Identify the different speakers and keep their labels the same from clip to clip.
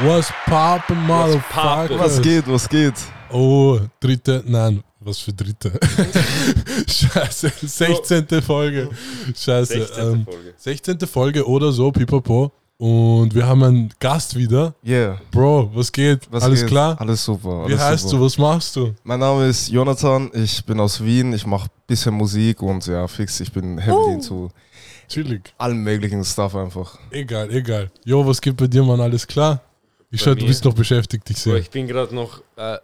Speaker 1: What's poppin', motherfucker?
Speaker 2: Was geht, was geht?
Speaker 1: Oh, dritte, nein, was für dritte? Scheiße, 16. Folge. Scheiße.
Speaker 3: 16.
Speaker 1: ähm,
Speaker 3: Folge.
Speaker 1: 16. Folge oder so, pipapo. Und wir haben einen Gast wieder.
Speaker 2: Yeah.
Speaker 1: Bro, was geht?
Speaker 2: Was
Speaker 1: Alles
Speaker 2: geht?
Speaker 1: klar?
Speaker 2: Alles super.
Speaker 1: Wie
Speaker 2: Alles
Speaker 1: heißt
Speaker 2: super.
Speaker 1: du? Was machst du?
Speaker 2: Mein Name ist Jonathan, ich bin aus Wien, ich mache bisschen Musik und ja, fix, ich bin heavily into
Speaker 1: Chillig.
Speaker 2: allem möglichen Stuff einfach.
Speaker 1: Egal, egal. Jo, was geht bei dir, Mann? Alles klar? Ich
Speaker 3: Bei
Speaker 1: schau, du bist noch beschäftigt, ich sehe.
Speaker 3: ich bin gerade noch. Äh,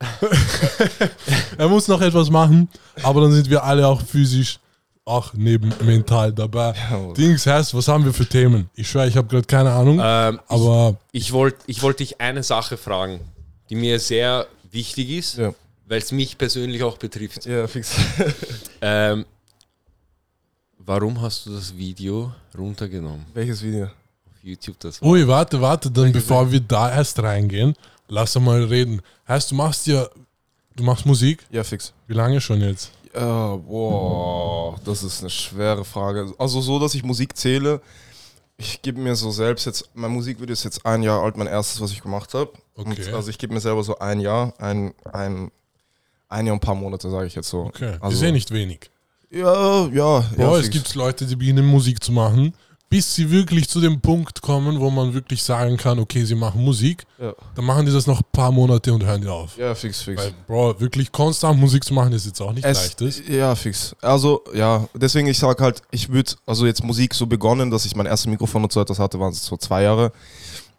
Speaker 1: Er muss noch etwas machen, aber dann sind wir alle auch physisch, auch neben mental dabei.
Speaker 2: Ja,
Speaker 1: Dings heißt, was haben wir für Themen? Ich schwöre, ich habe gerade keine Ahnung,
Speaker 3: ähm,
Speaker 1: aber
Speaker 3: ich ich wollte ich wollt dich eine Sache fragen, die mir sehr wichtig ist,
Speaker 2: Ja.
Speaker 3: weil es mich persönlich auch betrifft.
Speaker 2: Ja, fix.
Speaker 3: Ähm, warum hast du das Video runtergenommen?
Speaker 2: Welches Video?
Speaker 3: YouTube das war.
Speaker 1: ui, warte, warte, dann bevor wir da erst reingehen, lass mal reden. Heißt, du machst ja, du machst Musik?
Speaker 2: Ja, fix.
Speaker 1: Wie lange schon jetzt?
Speaker 2: Ja, boah, das ist eine schwere Frage. Also so, dass ich Musik zähle, ich gebe mir so selbst jetzt, mein Musikvideo ist jetzt ein Jahr alt, mein erstes, was ich gemacht habe.
Speaker 1: Okay.
Speaker 2: Und also ich gebe mir selber so ein Jahr, ein, ein, ein Jahr und ein paar Monate, sage ich jetzt so.
Speaker 1: Okay,
Speaker 2: Also,
Speaker 1: ist eh nicht wenig.
Speaker 2: Ja, ja,
Speaker 1: Bro,
Speaker 2: ja.
Speaker 1: es gibt Leute, die beginnen Musik zu machen, bis sie wirklich zu dem Punkt kommen, wo man wirklich sagen kann, okay, sie machen Musik,
Speaker 2: Ja,
Speaker 1: dann machen die das noch ein paar Monate und hören die auf.
Speaker 2: ja, fix, fix.
Speaker 1: Weil, Bro, wirklich konstant Musik zu machen, ist jetzt auch nicht
Speaker 2: Es,
Speaker 1: leichtes.
Speaker 2: ja, fix. Also, ja, deswegen, ich sag halt, ich würde, also jetzt Musik so begonnen, dass ich mein erstes Mikrofon und so etwas hatte, waren es so zwei Jahre.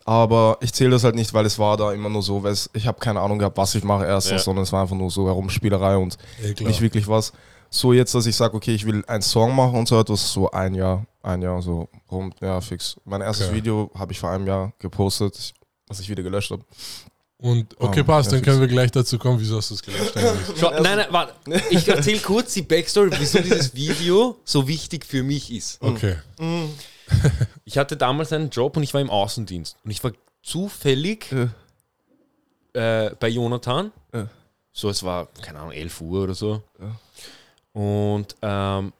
Speaker 2: Aber ich zähle das halt nicht, weil es war da immer nur so, weil es, ich habe keine Ahnung gehabt, was ich mache erstens,
Speaker 3: Ja.
Speaker 2: sondern es war einfach nur so Herumspielerei und
Speaker 1: klar.
Speaker 2: nicht wirklich was. So jetzt, dass ich sage, okay, ich will einen Song machen und so etwas, so ein Jahr, ein Jahr so rum, ja, fix. Mein erstes
Speaker 1: Okay.
Speaker 2: Video habe ich vor einem Jahr gepostet, was ich wieder gelöscht habe.
Speaker 1: Und okay,
Speaker 2: Oh,
Speaker 1: passt,
Speaker 2: ja,
Speaker 1: dann können wir gleich dazu kommen, wieso hast du es gelöscht?
Speaker 3: Schau, nein, nein, warte. Ich erzähle kurz die Backstory, wieso dieses Video so wichtig für mich ist.
Speaker 1: Okay.
Speaker 3: Ich hatte damals einen Job und ich war im Außendienst. Und ich war zufällig
Speaker 2: Ja.
Speaker 3: äh, bei Jonathan.
Speaker 2: Ja.
Speaker 3: So, es war, keine Ahnung, 11 Uhr oder so.
Speaker 2: Ja.
Speaker 3: Und ähm,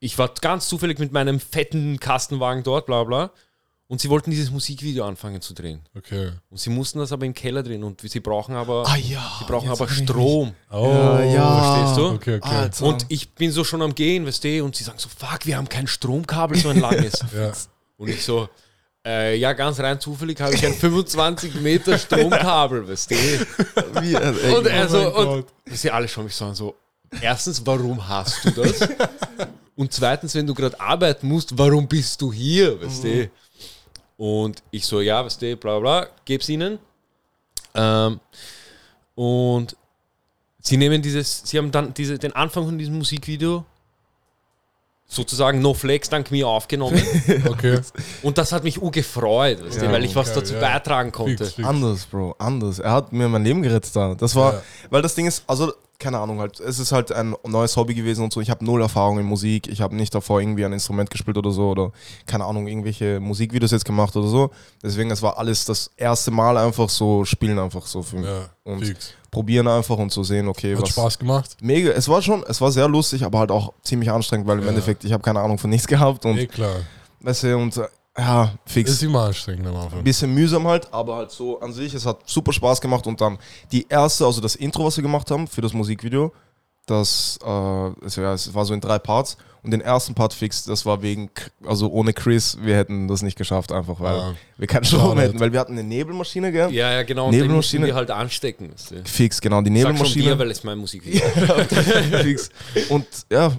Speaker 3: ich war ganz zufällig mit meinem fetten Kastenwagen dort, bla bla. Und sie wollten dieses Musikvideo anfangen zu drehen.
Speaker 1: Okay.
Speaker 3: Und sie mussten das aber im Keller drehen und sie brauchen aber,
Speaker 2: Ah ja.
Speaker 3: sie brauchen aber. Strom.
Speaker 1: Oh,
Speaker 2: Ja, ja.
Speaker 3: Verstehst du?
Speaker 1: Okay, okay.
Speaker 2: Alter.
Speaker 3: Und ich bin so schon am Gehen, weißt du, und sie sagen so, fuck, wir haben kein Stromkabel, so ein langes.
Speaker 1: Ja.
Speaker 3: Und ich so, äh, ja, ganz rein zufällig habe ich ein 25 Meter Stromkabel, weißt du.
Speaker 2: Wie, ey,
Speaker 3: Und
Speaker 1: Oh
Speaker 3: so,
Speaker 1: mein
Speaker 3: und sie alle schauen mich so an, so, erstens, warum hast du das? Und zweitens, wenn du gerade arbeiten musst, warum bist du hier, weißt du? Und ich so, ja, weißt du, bla bla, geb's ihnen. Ähm, und sie nehmen dieses, sie haben dann diese, den Anfang von diesem Musikvideo sozusagen No Flex dank mir aufgenommen.
Speaker 1: okay.
Speaker 3: Und das hat mich weißt du,
Speaker 2: Ja,
Speaker 3: weil ich was dazu
Speaker 1: ja.
Speaker 3: beitragen konnte.
Speaker 1: Fix, fix.
Speaker 2: Anders, Bro, anders. Er hat mir mein Leben gerettet da. Das war,
Speaker 1: Ja.
Speaker 2: weil das Ding ist, also keine Ahnung halt, es ist halt ein neues Hobby gewesen und so. Ich habe null Erfahrung in Musik. Ich habe nicht davor irgendwie ein Instrument gespielt oder so oder keine Ahnung, irgendwelche Musikvideos jetzt gemacht oder so. Deswegen, es war alles das erste Mal einfach so spielen einfach so für mich.
Speaker 1: Ja,
Speaker 2: Und
Speaker 1: fix.
Speaker 2: Probieren einfach und zu sehen, okay,
Speaker 1: Hat
Speaker 2: was.
Speaker 1: Spaß gemacht?
Speaker 2: Mega, es war schon, es war sehr lustig, aber halt auch ziemlich anstrengend, weil im
Speaker 1: Ja.
Speaker 2: Endeffekt, ich habe keine Ahnung von nichts gehabt und,
Speaker 1: Eh klar.
Speaker 2: weißt du, und äh, ja, fix.
Speaker 1: Ist immer anstrengend am Anfang.
Speaker 2: Bisschen mühsam halt, aber halt so an sich, es hat super Spaß gemacht und dann die erste, also das Intro, was wir gemacht haben für das Musikvideo, das, äh, es, ja, es war so in drei Parts und den ersten Part fix, das war wegen, also ohne Chris, wir hätten das nicht geschafft einfach, weil
Speaker 1: Ja.
Speaker 2: wir keinen Strom hätten, weil wir hatten eine Nebelmaschine, gell?
Speaker 3: Ja, ja, genau.
Speaker 2: Nebelmaschine.
Speaker 3: wir halt anstecken.
Speaker 2: Fix, genau, die
Speaker 3: Sag schon
Speaker 2: Nebelmaschine.
Speaker 3: dir, weil es mein Musikvideo
Speaker 2: Fix. Und ja,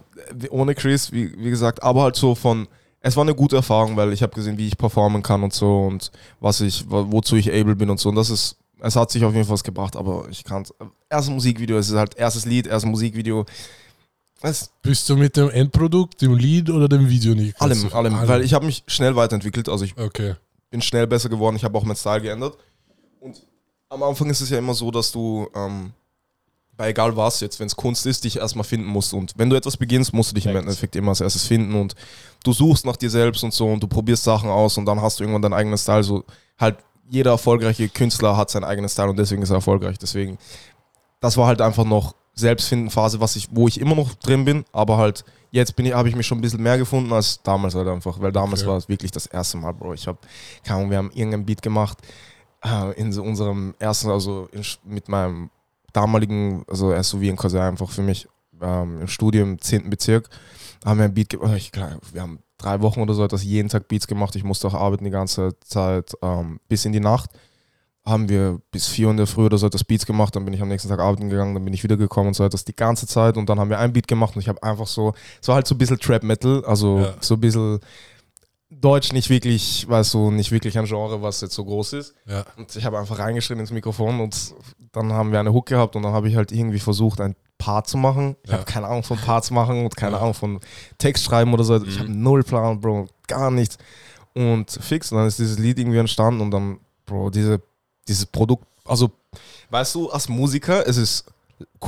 Speaker 2: ohne Chris, wie, wie gesagt, aber halt so von, es war eine gute Erfahrung, weil ich habe gesehen, wie ich performen kann und so und was ich, wo- wozu ich able bin und so. Und das ist, es hat sich auf jeden Fall was gebracht, aber ich kann erstes Musikvideo, es ist halt erstes Lied, erstes Musikvideo. Es,
Speaker 1: Bist du mit dem Endprodukt, dem Lied oder dem Video nicht?
Speaker 2: allem,
Speaker 1: zufrieden?
Speaker 2: allem, weil ich habe mich schnell weiterentwickelt, also ich
Speaker 1: Okay.
Speaker 2: bin schnell besser geworden, ich habe auch meinen Style geändert. Und am Anfang ist es ja immer so, dass du ähm, bei egal was jetzt, wenn es Kunst ist, dich erstmal finden musst. Und wenn du etwas beginnst, musst du dich im
Speaker 1: Facts.
Speaker 2: Endeffekt immer als erstes finden und du suchst nach dir selbst und so und du probierst Sachen aus und dann hast du irgendwann deinen eigenen Style. So halt jeder erfolgreiche Künstler hat seinen eigenen Style und deswegen ist er erfolgreich. Deswegen, das war halt einfach noch Selbstfinden-Phase, was ich, wo ich immer noch drin bin, aber halt jetzt bin ich, habe ich mich schon ein bisschen mehr gefunden als damals halt einfach, weil damals
Speaker 1: Okay.
Speaker 2: war es wirklich das erste Mal, Bro. Ich habe, keine Ahnung, wir haben irgendein Beat gemacht äh, in so unserem ersten, also in, mit meinem damaligen, also wie ein Cousin einfach für mich ähm, im Studium im 10. Bezirk, haben wir ein Beat gemacht. Ich, glaub, wir haben drei Wochen oder so etwas jeden Tag Beats gemacht. Ich musste auch arbeiten die ganze Zeit ähm, bis in die Nacht. Haben wir bis 4 Uhr in der Früh oder so etwas Beats gemacht, dann bin ich am nächsten Tag arbeiten gegangen, dann bin ich wiedergekommen und so etwas die ganze Zeit und dann haben wir ein Beat gemacht und ich habe einfach so, es war halt so ein bisschen Trap Metal, also
Speaker 1: Ja.
Speaker 2: so ein bisschen Deutsch nicht wirklich, weißt du, nicht wirklich ein Genre, was jetzt so groß ist.
Speaker 1: Ja.
Speaker 2: Und ich habe einfach reingeschrien ins Mikrofon und dann haben wir eine Hook gehabt und dann habe ich halt irgendwie versucht, ein Part zu machen. Ich
Speaker 1: Ja.
Speaker 2: habe keine Ahnung von Parts machen und keine
Speaker 1: Ja.
Speaker 2: Ahnung von Text schreiben oder so. Ich habe null Plan, Bro, gar nichts. Und fix, und dann ist dieses Lied irgendwie entstanden und dann, Bro, diese, dieses Produkt, also, weißt du, als Musiker, es ist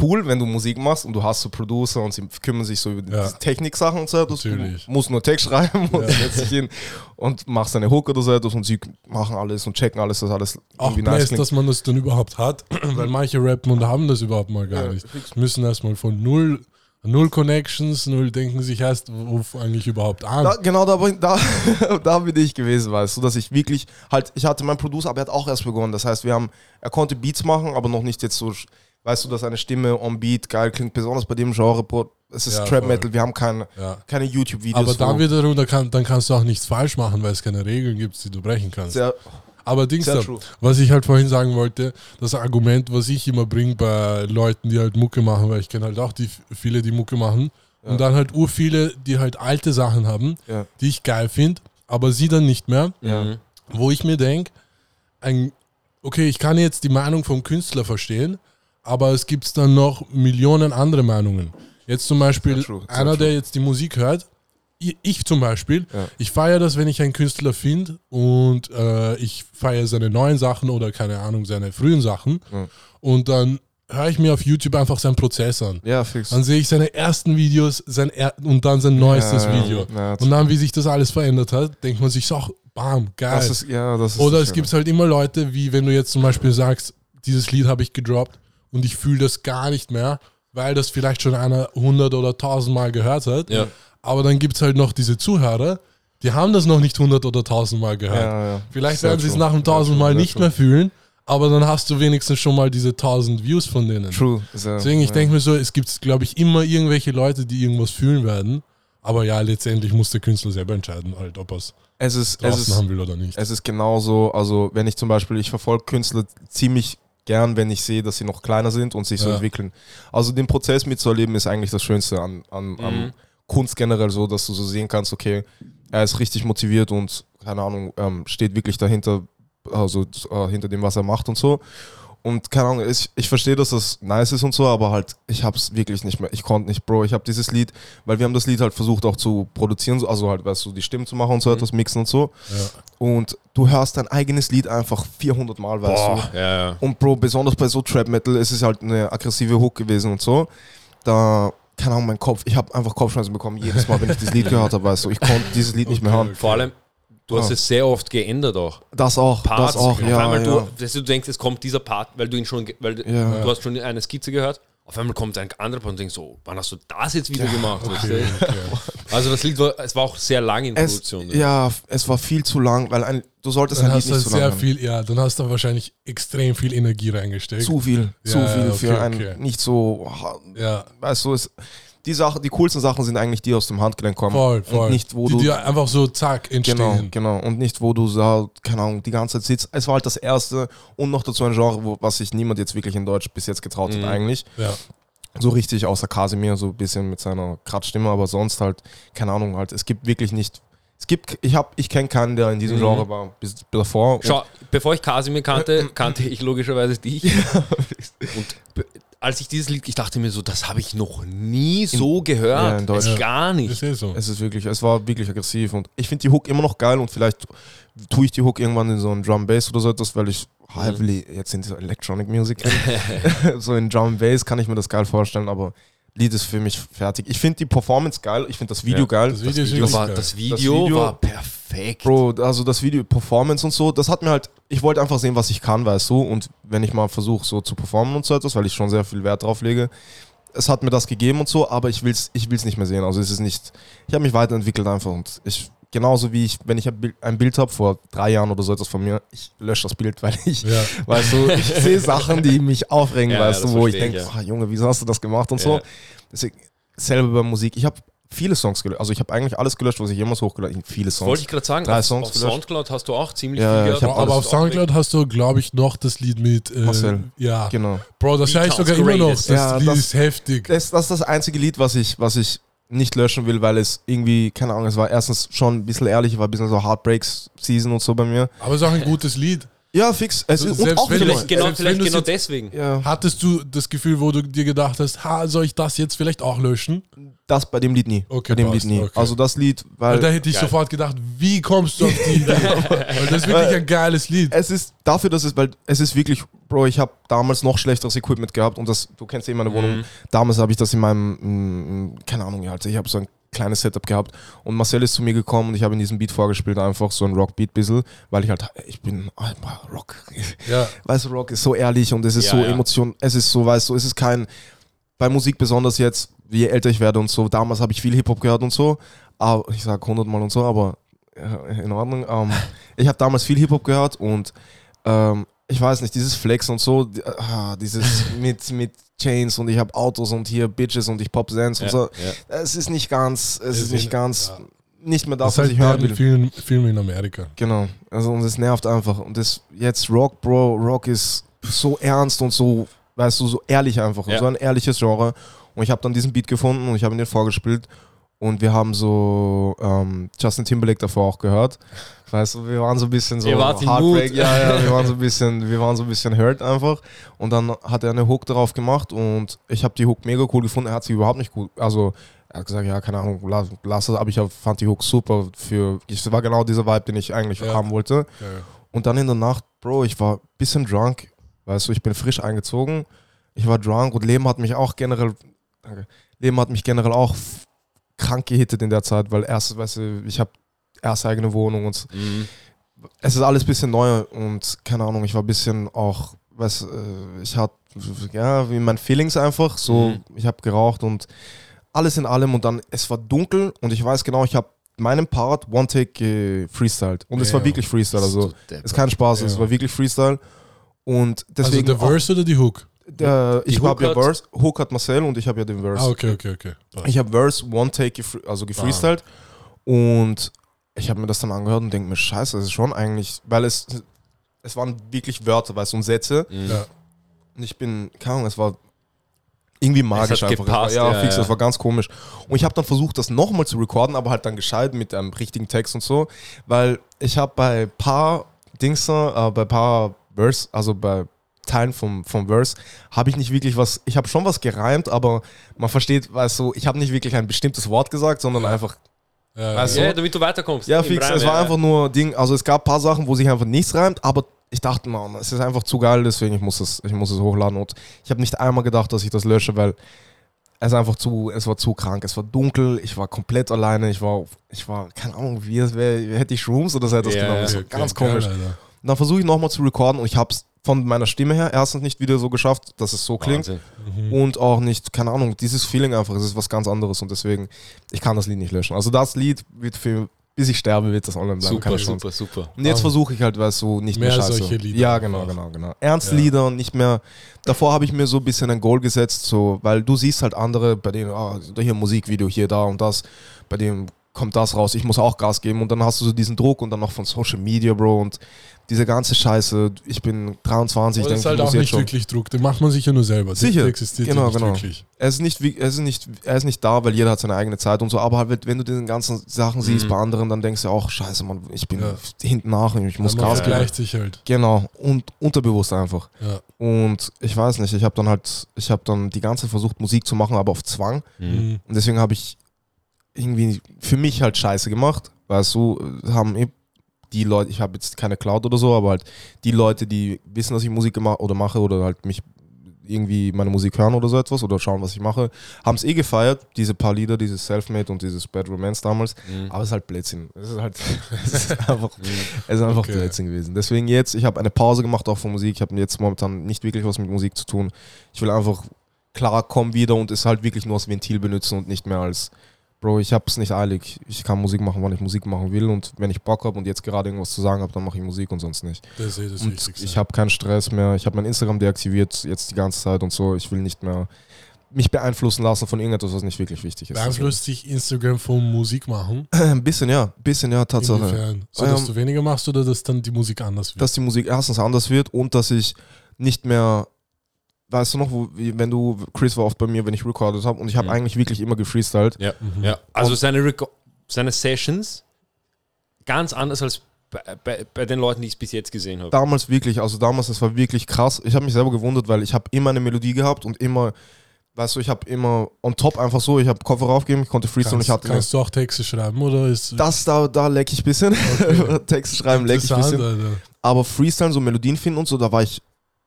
Speaker 2: cool, wenn du Musik machst und du hast so Producer und sie kümmern sich so über
Speaker 1: Ja.
Speaker 2: Techniksachen und so etwas. Du
Speaker 1: Natürlich.
Speaker 2: musst nur Text schreiben und
Speaker 1: Ja.
Speaker 2: setzt dich hin und machst eine Hook oder so etwas und sie machen alles und checken alles, dass alles
Speaker 1: Auch
Speaker 2: irgendwie
Speaker 1: nice,
Speaker 2: klingt.
Speaker 1: dass man das dann überhaupt hat, weil manche rappen und haben das überhaupt mal gar
Speaker 2: Ja,
Speaker 1: nicht. Müssen erstmal von null, null Connections, null denken sich erst, wo eigentlich überhaupt an.
Speaker 2: Da, genau, da, bin- da, da bin ich gewesen, weißt du, dass ich wirklich halt, ich hatte meinen Producer, aber er hat auch erst begonnen. Das heißt, wir haben, er konnte Beats machen, aber noch nicht jetzt so, weißt du, dass eine Stimme on Beat geil klingt, besonders bei dem Genre, Bro, es ist
Speaker 1: Ja,
Speaker 2: Trap
Speaker 1: voll.
Speaker 2: Metal, wir haben keine,
Speaker 1: Ja.
Speaker 2: keine YouTube-Videos.
Speaker 1: Aber dann wiederum, da kann, dann kannst du auch nichts falsch machen, weil es keine Regeln gibt, die du brechen kannst.
Speaker 2: sehr,
Speaker 1: Aber Dings
Speaker 2: sehr
Speaker 1: da, was ich halt vorhin sagen wollte, das Argument, was ich immer bringe bei Leuten, die halt Mucke machen, weil ich kenne halt auch die viele, die Mucke machen. Und dann halt ur viele, die halt alte Sachen haben,
Speaker 2: Ja.
Speaker 1: die ich geil finde, aber sie dann nicht mehr.
Speaker 2: Ja.
Speaker 1: Wo ich mir denke, ein, okay, ich kann jetzt die Meinung vom Künstler verstehen, aber es gibt dann noch Millionen andere Meinungen. Jetzt zum Beispiel
Speaker 2: true,
Speaker 1: einer, der jetzt die Musik hört, ich, zum Beispiel,
Speaker 2: Ja.
Speaker 1: ich feiere das, wenn ich einen Künstler finde und äh, ich feiere seine neuen Sachen oder keine Ahnung, seine frühen Sachen
Speaker 2: Ja.
Speaker 1: und dann höre ich mir auf YouTube einfach seinen Prozess an.
Speaker 2: Ja, fix.
Speaker 1: Dann sehe ich seine ersten Videos sein er und dann sein neuestes
Speaker 2: Ja,
Speaker 1: Video.
Speaker 2: ja,
Speaker 1: und dann, wie sich das alles verändert hat, denkt man sich so, bam, geil.
Speaker 2: das ist, ja, das ist
Speaker 1: Oder es gibt halt immer Leute, wie wenn du jetzt zum Beispiel sagst, dieses Lied habe ich gedroppt und ich fühle das gar nicht mehr, weil das vielleicht schon einer 100 oder 1000 Mal gehört hat.
Speaker 3: Ja.
Speaker 1: Aber dann gibt es halt noch diese Zuhörer, die haben das noch nicht 100 oder 1000 Mal gehört.
Speaker 2: Ja, ja.
Speaker 1: Vielleicht
Speaker 2: Sehr
Speaker 1: werden sie es nach dem
Speaker 2: Sehr
Speaker 1: 1000
Speaker 2: true,
Speaker 1: Mal
Speaker 2: sehr
Speaker 1: nicht mehr fühlen, aber dann hast du wenigstens schon mal diese 1000 Views von denen.
Speaker 2: True. Sehr,
Speaker 1: Deswegen, ich
Speaker 2: ja.
Speaker 1: denke mir so, es gibt, glaube ich, immer irgendwelche Leute, die irgendwas fühlen werden. Aber ja, letztendlich muss der Künstler selber entscheiden, halt, ob er es
Speaker 2: ist, es
Speaker 1: draußen
Speaker 2: ist,
Speaker 1: haben will oder nicht.
Speaker 2: es ist genauso, also wenn ich zum Beispiel, ich verfolge Künstler ziemlich gern, wenn ich sehe, dass sie noch kleiner sind und sich so
Speaker 1: Ja.
Speaker 2: entwickeln. Also den Prozess mitzuerleben ist eigentlich das Schönste an, an, an
Speaker 3: Mhm.
Speaker 2: Kunst generell so, dass du so sehen kannst, okay, er ist richtig motiviert und, keine Ahnung, ähm, steht wirklich dahinter, also äh, hinter dem, was er macht und so. Und keine Ahnung, ich, ich verstehe, dass das nice ist und so, aber halt, ich hab's wirklich nicht mehr. Ich konnte nicht, Bro. Ich habe dieses Lied, weil wir haben das Lied halt versucht auch zu produzieren, so- also halt, weißt du, die Stimmen zu machen und so
Speaker 3: Mhm.
Speaker 2: etwas, mixen und so.
Speaker 1: Ja.
Speaker 2: Und du hörst dein eigenes Lied einfach 400 Mal, weißt du.
Speaker 3: Boah, ja, ja.
Speaker 2: Und Bro, besonders bei so Trap Metal, es ist halt eine aggressive Hook gewesen und so. Da, keine Ahnung, mein Kopf, ich habe einfach Kopfschmerzen bekommen jedes Mal, wenn ich dieses Lied gehört habe, weißt du. Ich konnte dieses Lied nicht mehr hören.
Speaker 3: Vor allem, du hast
Speaker 2: Ah.
Speaker 3: es sehr oft geändert auch.
Speaker 2: Das auch,
Speaker 3: Parts.
Speaker 2: das auch,
Speaker 3: auf
Speaker 2: ja,
Speaker 3: einmal
Speaker 2: ja.
Speaker 3: Du, dass du denkst, es kommt dieser Part, weil du ihn schon, weil du-
Speaker 2: Ja.
Speaker 3: du hast schon eine Skizze gehört. Auf einmal kommt ein anderer Part und denkst so, wann hast du das jetzt wieder gemacht? weißt
Speaker 1: Okay, okay.
Speaker 3: Also das Lied war, es war auch sehr lang in
Speaker 2: Es,
Speaker 3: Produktion. ne?
Speaker 2: ja, es war viel zu lang, weil ein, du solltest
Speaker 1: Dann
Speaker 2: ein
Speaker 1: hast
Speaker 2: Lied nicht lang
Speaker 1: sehr
Speaker 2: hören.
Speaker 1: viel, ja, dann hast du wahrscheinlich extrem viel Energie reingesteckt.
Speaker 2: Zu viel, zu
Speaker 1: Ja,
Speaker 2: viel
Speaker 1: okay,
Speaker 2: für ein nicht so,
Speaker 1: Ja,
Speaker 2: weißt du, es, die, Sache, die coolsten Sachen sind eigentlich die aus dem Handgelenk kommen.
Speaker 1: voll, voll.
Speaker 2: Und nicht, wo
Speaker 1: die,
Speaker 2: du
Speaker 1: die einfach so zack
Speaker 2: Genau,
Speaker 1: entstehen.
Speaker 2: genau. Und nicht, wo du so, keine Ahnung, die ganze Zeit sitzt. Es war halt das erste und noch dazu ein Genre, wo, was sich niemand jetzt wirklich in Deutsch bis jetzt getraut
Speaker 3: Mhm.
Speaker 2: hat, eigentlich.
Speaker 1: Ja.
Speaker 2: So richtig, außer Casimir, so ein bisschen mit seiner Kratzstimme, aber sonst halt, keine Ahnung, halt, es gibt wirklich nicht. Es gibt, ich hab, ich kenne keinen, der in diesem
Speaker 3: Mhm.
Speaker 2: Genre war bis davor.
Speaker 3: Schau, bevor ich Kasimir kannte, kannte ich logischerweise dich. Und als ich dieses Lied, ich dachte mir so, das habe ich noch nie so
Speaker 2: ja,
Speaker 3: gehört.
Speaker 2: in Deutsch.
Speaker 3: Es Gar
Speaker 1: Ist
Speaker 3: nicht.
Speaker 1: eh so.
Speaker 2: Es ist wirklich, es war wirklich aggressiv und ich finde die Hook immer noch geil und vielleicht tue ich die Hook irgendwann in so ein Drum Bass oder so etwas, weil ich heavily jetzt in dieser Electronic Music so in Drum Bass kann ich mir das geil vorstellen, aber Lied ist für mich fertig. Ich finde die Performance geil, ich finde das Video
Speaker 3: Ja,
Speaker 2: geil.
Speaker 1: das Video
Speaker 3: Das,
Speaker 1: wirklich
Speaker 3: war,
Speaker 1: geil.
Speaker 3: das, Video
Speaker 2: Video-
Speaker 3: war perfekt.
Speaker 2: Bro, also das Video, Performance und so, das hat mir halt, ich wollte einfach sehen, was ich kann, weißt du, und wenn ich mal versuche, so zu performen und so etwas, weil ich schon sehr viel Wert drauf lege, es hat mir das gegeben und so, aber ich will es ich will's nicht mehr sehen. Also es ist nicht, ich habe mich weiterentwickelt einfach und ich, genauso wie ich, wenn ich ein Bild, habe vor drei Jahren oder so etwas von mir, ich lösche das Bild, weil ich,
Speaker 1: Ja.
Speaker 2: weißt du, ich sehe Sachen, die mich aufregen,
Speaker 3: Ja,
Speaker 2: weißt du, wo ich denke,
Speaker 3: ja.
Speaker 2: ah, Junge, wieso hast du das gemacht und
Speaker 3: Ja.
Speaker 2: so. Deswegen, selber bei Musik, ich habe viele Songs gelöscht, also ich habe eigentlich alles gelöscht, was ich jemals hochgeladen habe, viele Songs.
Speaker 3: Wollte ich gerade sagen,
Speaker 2: Drei
Speaker 3: auf,
Speaker 2: Songs
Speaker 3: auf
Speaker 2: gelöscht.
Speaker 3: Soundcloud hast du auch ziemlich
Speaker 2: Ja,
Speaker 3: viel
Speaker 2: hab
Speaker 1: Aber auf Soundcloud hast du, glaube ich, noch das Lied mit äh,
Speaker 2: Marcel.
Speaker 1: Ja.
Speaker 2: Genau.
Speaker 1: Bro, das höre ich sogar
Speaker 3: Sounds
Speaker 1: immer noch.
Speaker 3: Greatest.
Speaker 1: Das
Speaker 2: Ja,
Speaker 1: Lied
Speaker 2: das-
Speaker 1: ist heftig.
Speaker 2: Das, das ist das einzige Lied, was ich, was ich nicht löschen will, weil es irgendwie, keine Ahnung, es war erstens schon ein bisschen ehrlich, war ein bisschen so Heartbreaks-Season und so bei mir.
Speaker 1: Aber es ist auch ein gutes Lied.
Speaker 2: Ja, fix. Es ist
Speaker 1: selbst
Speaker 2: und auch
Speaker 1: wenn
Speaker 2: wieder
Speaker 1: du-
Speaker 3: Vielleicht genau,
Speaker 1: Selbst
Speaker 3: vielleicht genau
Speaker 1: jetzt-
Speaker 3: deswegen.
Speaker 2: ja,
Speaker 1: Hattest du das Gefühl, wo du dir gedacht hast, ha, soll ich das jetzt vielleicht auch löschen?
Speaker 2: das bei dem Lied nie.
Speaker 1: Okay,
Speaker 2: bei dem
Speaker 1: passt,
Speaker 2: Lied nie.
Speaker 1: okay.
Speaker 2: Also das Lied,
Speaker 1: Weil da
Speaker 2: weil
Speaker 1: hätte ich
Speaker 3: Geil.
Speaker 1: sofort gedacht, wie kommst du auf die Idee? Weil das ist wirklich ein geiles Lied.
Speaker 2: es ist dafür, dass es, weil es ist wirklich, Bro, ich habe damals noch schlechteres Equipment gehabt und das, du kennst ja eh meine Wohnung.
Speaker 3: Mhm.
Speaker 2: Damals habe ich das in meinem, mm, keine Ahnung, halt, ich habe so ein kleines Setup gehabt und Marcel ist zu mir gekommen und ich habe in diesem Beat vorgespielt, einfach so ein Rockbeat bisschen, weil ich halt, ich bin, ah, Rock,
Speaker 1: Ja.
Speaker 2: weißt du, Rock ist so ehrlich und es ist
Speaker 3: Ja,
Speaker 2: so
Speaker 3: ja.
Speaker 2: Emotion, es ist so, weißt du, es ist kein, bei Musik besonders jetzt, je älter ich werde und so, damals habe ich viel Hip-Hop gehört und so, aber ich sag hundertmal und so, aber in Ordnung. Ähm, ich habe damals viel Hip-Hop gehört und ähm, ich weiß nicht, dieses Flex und so, ah, dieses mit, mit Chains und ich habe Autos und hier Bitches und ich pop Dance und
Speaker 3: Ja,
Speaker 2: so,
Speaker 3: ja.
Speaker 2: es ist nicht ganz, es ist
Speaker 1: Ist
Speaker 2: nicht
Speaker 1: in-
Speaker 2: ganz,
Speaker 1: ja.
Speaker 2: nicht mehr
Speaker 1: Das
Speaker 2: das, was ich hören will.
Speaker 1: vielen Filmen in Amerika.
Speaker 2: Genau. Also und es nervt einfach. Und das jetzt Rock, Bro, Rock ist so ernst und so, weißt du, so ehrlich einfach.
Speaker 3: Ja.
Speaker 2: So ein ehrliches Genre. Und ich habe dann diesen Beat gefunden und ich habe ihn dir vorgespielt. Und wir haben so ähm, Justin Timberlake davor auch gehört. Weißt du, wir waren so ein bisschen so
Speaker 3: Ihr wart
Speaker 2: Heartbreak. Ja, ja, wir waren so ein bisschen, wir waren so ein bisschen hurt einfach. Und dann hat er eine Hook darauf gemacht und ich habe die Hook mega cool gefunden. Er hat sie überhaupt nicht gut, also er hat gesagt, ja, keine Ahnung, lass, lass es, aber ich fand die Hook super für, es war genau dieser Vibe, den ich eigentlich
Speaker 1: Ja.
Speaker 2: haben wollte.
Speaker 1: Ja.
Speaker 2: Und dann in der Nacht, Bro, ich war ein bisschen drunk, weißt du, ich bin frisch eingezogen, ich war drunk und Leben hat mich auch generell, Leben hat mich generell auch krank gehittet in der Zeit, weil erst, weißt du, ich habe erst eigene Wohnung und
Speaker 3: Mhm.
Speaker 2: es ist alles ein bisschen neu und keine Ahnung, ich war ein bisschen auch, weißt äh, ich hatte, ja, wie mein Feelings einfach, so,
Speaker 3: Mhm.
Speaker 2: ich habe geraucht und alles in allem und dann, es war dunkel und ich weiß genau, ich habe meinen Part One Take gefreestylt und es war
Speaker 1: Ja.
Speaker 2: wirklich Freestyle, also
Speaker 3: Du
Speaker 2: ist kein Spaß, es
Speaker 1: Ja.
Speaker 2: war wirklich Freestyle und deswegen
Speaker 1: also der Verse oder die Hook?
Speaker 2: Der, ich habe ja
Speaker 3: Hook hat-
Speaker 2: Verse, Hook hat Marcel und ich habe ja den Verse.
Speaker 1: Ah, okay, okay, okay. Passt.
Speaker 2: Ich habe Verse One Take gefre also gefreestylt und ich habe mir das dann angehört und denke mir, scheiße, das ist schon eigentlich, weil es, es waren wirklich Wörter, weißt du, und Sätze
Speaker 3: Mhm.
Speaker 1: Ja.
Speaker 2: und ich bin, keine Ahnung, es war irgendwie magisch
Speaker 3: hat
Speaker 2: einfach.
Speaker 3: gepasst,
Speaker 2: es war, ja,
Speaker 3: ja,
Speaker 2: fix,
Speaker 3: ja.
Speaker 2: das war ganz komisch. Und ich habe dann versucht, das nochmal zu recorden, aber halt dann gescheit mit einem richtigen Text und so, weil ich habe bei paar Dings, äh, bei paar Verse, also bei Teilen vom, vom Verse, habe ich nicht wirklich was, ich habe schon was gereimt, aber man versteht, weißt du, ich habe nicht wirklich ein bestimmtes Wort gesagt, sondern einfach
Speaker 1: Ja,
Speaker 2: Weißt
Speaker 3: Ja,
Speaker 2: du?
Speaker 3: damit du weiterkommst.
Speaker 2: ja, fix.
Speaker 3: Reim,
Speaker 2: es war
Speaker 3: ja.
Speaker 2: einfach nur Ding. Also es gab ein paar Sachen, wo sich einfach nichts reimt, aber ich dachte, man, es ist einfach zu geil, deswegen ich muss es, ich muss es hochladen. Und ich habe nicht einmal gedacht, dass ich das lösche, weil es einfach zu, es war zu krank. Es war dunkel, ich war komplett alleine, ich war, ich war, keine Ahnung, wie es wäre, hätte ich Shrooms oder so etwas
Speaker 3: Ja,
Speaker 2: genommen.
Speaker 3: ja,
Speaker 2: Das war
Speaker 1: okay,
Speaker 2: ganz
Speaker 1: geil,
Speaker 2: komisch. Und dann versuche ich nochmal zu recorden und ich habe es von meiner Stimme her erstens nicht wieder so geschafft, dass es so klingt.
Speaker 1: Mhm.
Speaker 2: Und auch nicht, keine Ahnung, dieses Feeling einfach, es ist was ganz anderes und deswegen, ich kann das Lied nicht löschen. Also das Lied wird für, bis ich sterbe, wird das online bleiben.
Speaker 3: Super, super, super.
Speaker 2: Und jetzt
Speaker 1: Ah.
Speaker 2: versuche ich halt, weißt du, nicht mehr,
Speaker 1: Mehr
Speaker 2: Scheiße.
Speaker 1: solche Lieder
Speaker 2: Ja, genau, genau, genau. Ernstlieder und nicht mehr. Davor habe ich mir so ein bisschen ein Goal gesetzt, so, weil du siehst halt andere, bei denen, ah, hier Musikvideo, hier, da und das, bei dem kommt das raus, ich muss auch Gas geben und dann hast du so diesen Druck und dann noch von Social Media, Bro, und diese ganze Scheiße. Ich bin 23,
Speaker 1: Aber das ist
Speaker 2: denke
Speaker 1: halt
Speaker 2: ich, muss
Speaker 1: auch nicht wirklich Druck, den macht man sich ja nur selber.
Speaker 2: Sicher,
Speaker 1: Der existiert
Speaker 2: genau,
Speaker 1: nicht
Speaker 2: genau.
Speaker 1: wirklich.
Speaker 2: Er ist, nicht, er, ist nicht, er ist nicht da, weil jeder hat seine eigene Zeit und so, aber halt, wenn du diese ganzen Sachen siehst
Speaker 3: Mhm.
Speaker 2: bei anderen, dann denkst du auch, scheiße, Mann, ich bin
Speaker 1: Ja.
Speaker 2: hinten nach, ich muss
Speaker 1: Ja,
Speaker 2: Gas geben.
Speaker 1: vergleicht sich halt.
Speaker 2: Genau, und unterbewusst einfach.
Speaker 1: Ja.
Speaker 2: Und ich weiß nicht, ich habe dann halt, ich habe dann die ganze Zeit versucht, Musik zu machen, aber auf Zwang.
Speaker 1: Mhm.
Speaker 2: Und deswegen habe ich irgendwie für mich halt Scheiße gemacht. Weißt du, haben eh die Leute, ich habe jetzt keine Cloud oder so, aber halt die Leute, die wissen, dass ich Musik gemacht oder mache oder halt mich irgendwie meine Musik hören oder so etwas oder schauen, was ich mache, haben es eh gefeiert, diese paar Lieder, dieses Selfmade und dieses Bad Romance damals.
Speaker 3: Mhm.
Speaker 2: Aber es ist halt Blödsinn. Es ist halt es ist einfach, es ist einfach
Speaker 1: Okay.
Speaker 2: Blödsinn gewesen. Deswegen jetzt, ich habe eine Pause gemacht auch von Musik. Ich habe jetzt momentan nicht wirklich was mit Musik zu tun. Ich will einfach klarkomme wieder und es halt wirklich nur als Ventil benutzen und nicht mehr als, Bro, ich hab's nicht eilig. Ich kann Musik machen, wann ich Musik machen will und wenn ich Bock habe und jetzt gerade irgendwas zu sagen habe, dann mache ich Musik und sonst nicht.
Speaker 1: Das ist eh das
Speaker 2: Und
Speaker 1: Wichtigste.
Speaker 2: ich habe keinen Stress mehr. Ich habe mein Instagram deaktiviert jetzt die ganze Zeit und so. Ich will nicht mehr mich beeinflussen lassen von irgendetwas, was nicht wirklich wichtig ist.
Speaker 1: Beeinflusst dich Instagram vom Musik machen?
Speaker 2: Ein bisschen, ja. Ein bisschen, ja, Tatsache.
Speaker 1: Inwiefern? So, dass
Speaker 2: Ähm,
Speaker 1: du weniger machst oder dass dann die Musik anders wird?
Speaker 2: Dass die Musik erstens anders wird und dass ich nicht mehr, weißt du noch, wo, wie, wenn du, Chris war oft bei mir, wenn ich recorded habe und ich habe
Speaker 3: Mhm.
Speaker 2: eigentlich wirklich immer gefreestylt.
Speaker 3: Ja,
Speaker 1: Mhm.
Speaker 3: ja. Also seine, Reco- seine Sessions ganz anders als bei, bei, bei den Leuten, die ich bis jetzt gesehen habe.
Speaker 2: Damals wirklich, also damals, das war wirklich krass. Ich habe mich selber gewundert, weil ich habe immer eine Melodie gehabt und immer, weißt du, ich habe immer on top einfach so, ich habe Koffer raufgegeben, ich konnte freestylen,
Speaker 1: Kannst,
Speaker 2: ich hatte
Speaker 1: kannst du auch Texte schreiben oder ist
Speaker 2: das da, da leck ich ein bisschen.
Speaker 1: Okay.
Speaker 2: Texte schreiben leck ich ein bisschen.
Speaker 1: Alter.
Speaker 2: Aber Freestylen, so Melodien finden und so, da war ich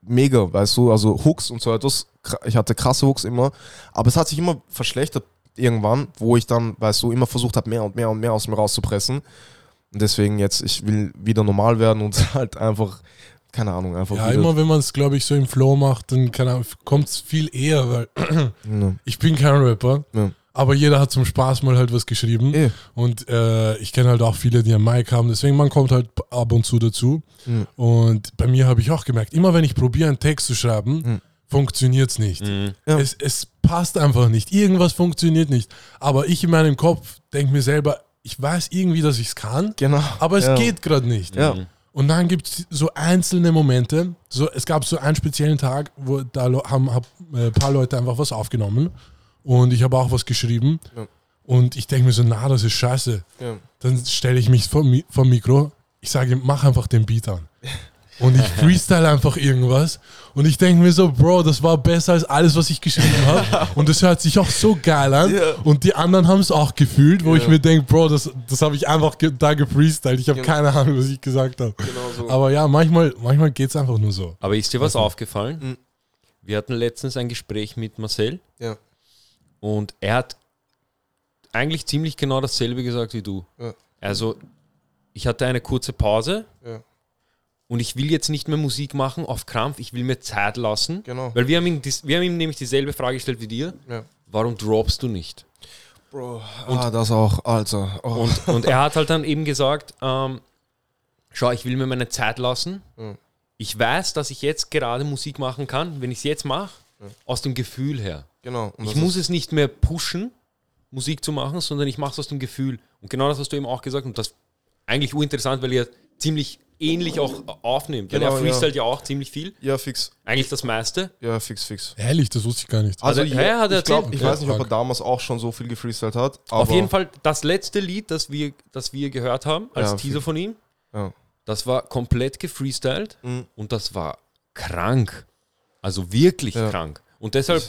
Speaker 2: mega, weißt du, also Hooks und so etwas. Ich hatte krasse Hooks immer, aber es hat sich immer verschlechtert irgendwann, wo ich dann, weißt du, immer versucht habe, mehr und mehr und mehr aus mir rauszupressen. Und deswegen jetzt, ich will wieder normal werden und halt einfach, keine Ahnung, einfach
Speaker 1: Ja, immer wenn man es, glaube ich, so im Flow macht, dann kommt es viel eher, weil
Speaker 2: Ja.
Speaker 1: ich bin kein Rapper,
Speaker 2: Ja.
Speaker 1: Aber jeder hat zum Spaß mal halt was geschrieben.
Speaker 2: Eh.
Speaker 1: Und äh, ich kenne halt auch viele, die am Mic haben, deswegen man kommt halt ab und zu dazu.
Speaker 2: Mhm.
Speaker 1: Und bei mir habe ich auch gemerkt, immer wenn ich probiere, einen Text zu schreiben,
Speaker 2: Mhm.
Speaker 1: funktioniert es nicht.
Speaker 3: Mhm.
Speaker 2: Ja.
Speaker 1: Es, es passt einfach nicht. Irgendwas funktioniert nicht. Aber ich in meinem Kopf denke mir selber, ich weiß irgendwie, dass ich es kann,
Speaker 2: Genau.
Speaker 1: aber es
Speaker 2: Ja.
Speaker 1: geht gerade nicht.
Speaker 2: Ja.
Speaker 3: Mhm.
Speaker 1: Und dann gibt es so einzelne Momente. So, es gab so einen speziellen Tag, wo da lo- haben hab, äh, ein paar Leute einfach was aufgenommen und ich habe auch was geschrieben.
Speaker 2: Ja.
Speaker 1: Und ich denke mir so, na, das ist scheiße.
Speaker 2: Ja.
Speaker 1: Dann stelle ich mich vor, vor Mikro, ich sage, mach einfach den Beat an. Und ich freestyle einfach irgendwas. Und ich denke mir so, Bro, das war besser als alles, was ich geschrieben habe. Und das hört sich auch so geil an.
Speaker 2: Ja.
Speaker 1: Und die anderen haben es auch gefühlt, wo
Speaker 2: Ja.
Speaker 1: ich mir denke, Bro, das, das habe ich einfach ge da gefreestylt. Ich habe
Speaker 2: Genau.
Speaker 1: keine Ahnung, was ich gesagt habe.
Speaker 2: Genau so.
Speaker 1: Aber ja, manchmal, manchmal geht es einfach nur so.
Speaker 3: Aber ist dir was
Speaker 1: Also-
Speaker 3: aufgefallen?
Speaker 2: Mhm.
Speaker 3: Wir hatten letztens ein Gespräch mit Marcel
Speaker 2: ja.
Speaker 3: Und er hat eigentlich ziemlich genau dasselbe gesagt wie du.
Speaker 2: Ja.
Speaker 3: Also, ich hatte eine kurze Pause
Speaker 2: Ja.
Speaker 3: und ich will jetzt nicht mehr Musik machen auf Krampf, ich will mir Zeit lassen.
Speaker 2: Genau.
Speaker 3: Weil wir haben, ihm, wir haben ihm nämlich dieselbe Frage gestellt wie dir.
Speaker 2: Ja.
Speaker 3: Warum droppst du nicht?
Speaker 2: Bro. ah, das auch, Alter. Oh.
Speaker 3: Und, und er hat halt dann eben gesagt, ähm, schau, ich will mir meine Zeit lassen.
Speaker 2: Mhm.
Speaker 3: Ich weiß, dass ich jetzt gerade Musik machen kann, wenn ich es jetzt mache, aus dem Gefühl her.
Speaker 2: Genau. Und
Speaker 3: Ich muss
Speaker 2: ist-
Speaker 3: es nicht mehr pushen, Musik zu machen, sondern ich mache es aus dem Gefühl. Und genau das hast du eben auch gesagt und das eigentlich uninteressant, weil ihr ziemlich ähnlich auch aufnimmt. Weil
Speaker 2: Genau,
Speaker 3: er freestylt ja. auch ziemlich viel,
Speaker 2: Ja, fix.
Speaker 3: eigentlich das meiste.
Speaker 2: Ja, fix, fix.
Speaker 1: Ehrlich, das wusste ich gar nicht.
Speaker 2: Also,
Speaker 3: Also, ja, er hat
Speaker 2: ich, glaub, ich weiß nicht, ob er damals auch schon so viel gefreestylt hat. Aber
Speaker 3: Auf jeden Fall das letzte Lied, das wir, das wir gehört haben, als
Speaker 2: Ja,
Speaker 3: Teaser von ihm,
Speaker 2: Ja.
Speaker 3: das war komplett gefreestylt
Speaker 2: Mhm.
Speaker 3: und das war krank. Also wirklich
Speaker 2: Ja.
Speaker 3: krank. Und deshalb,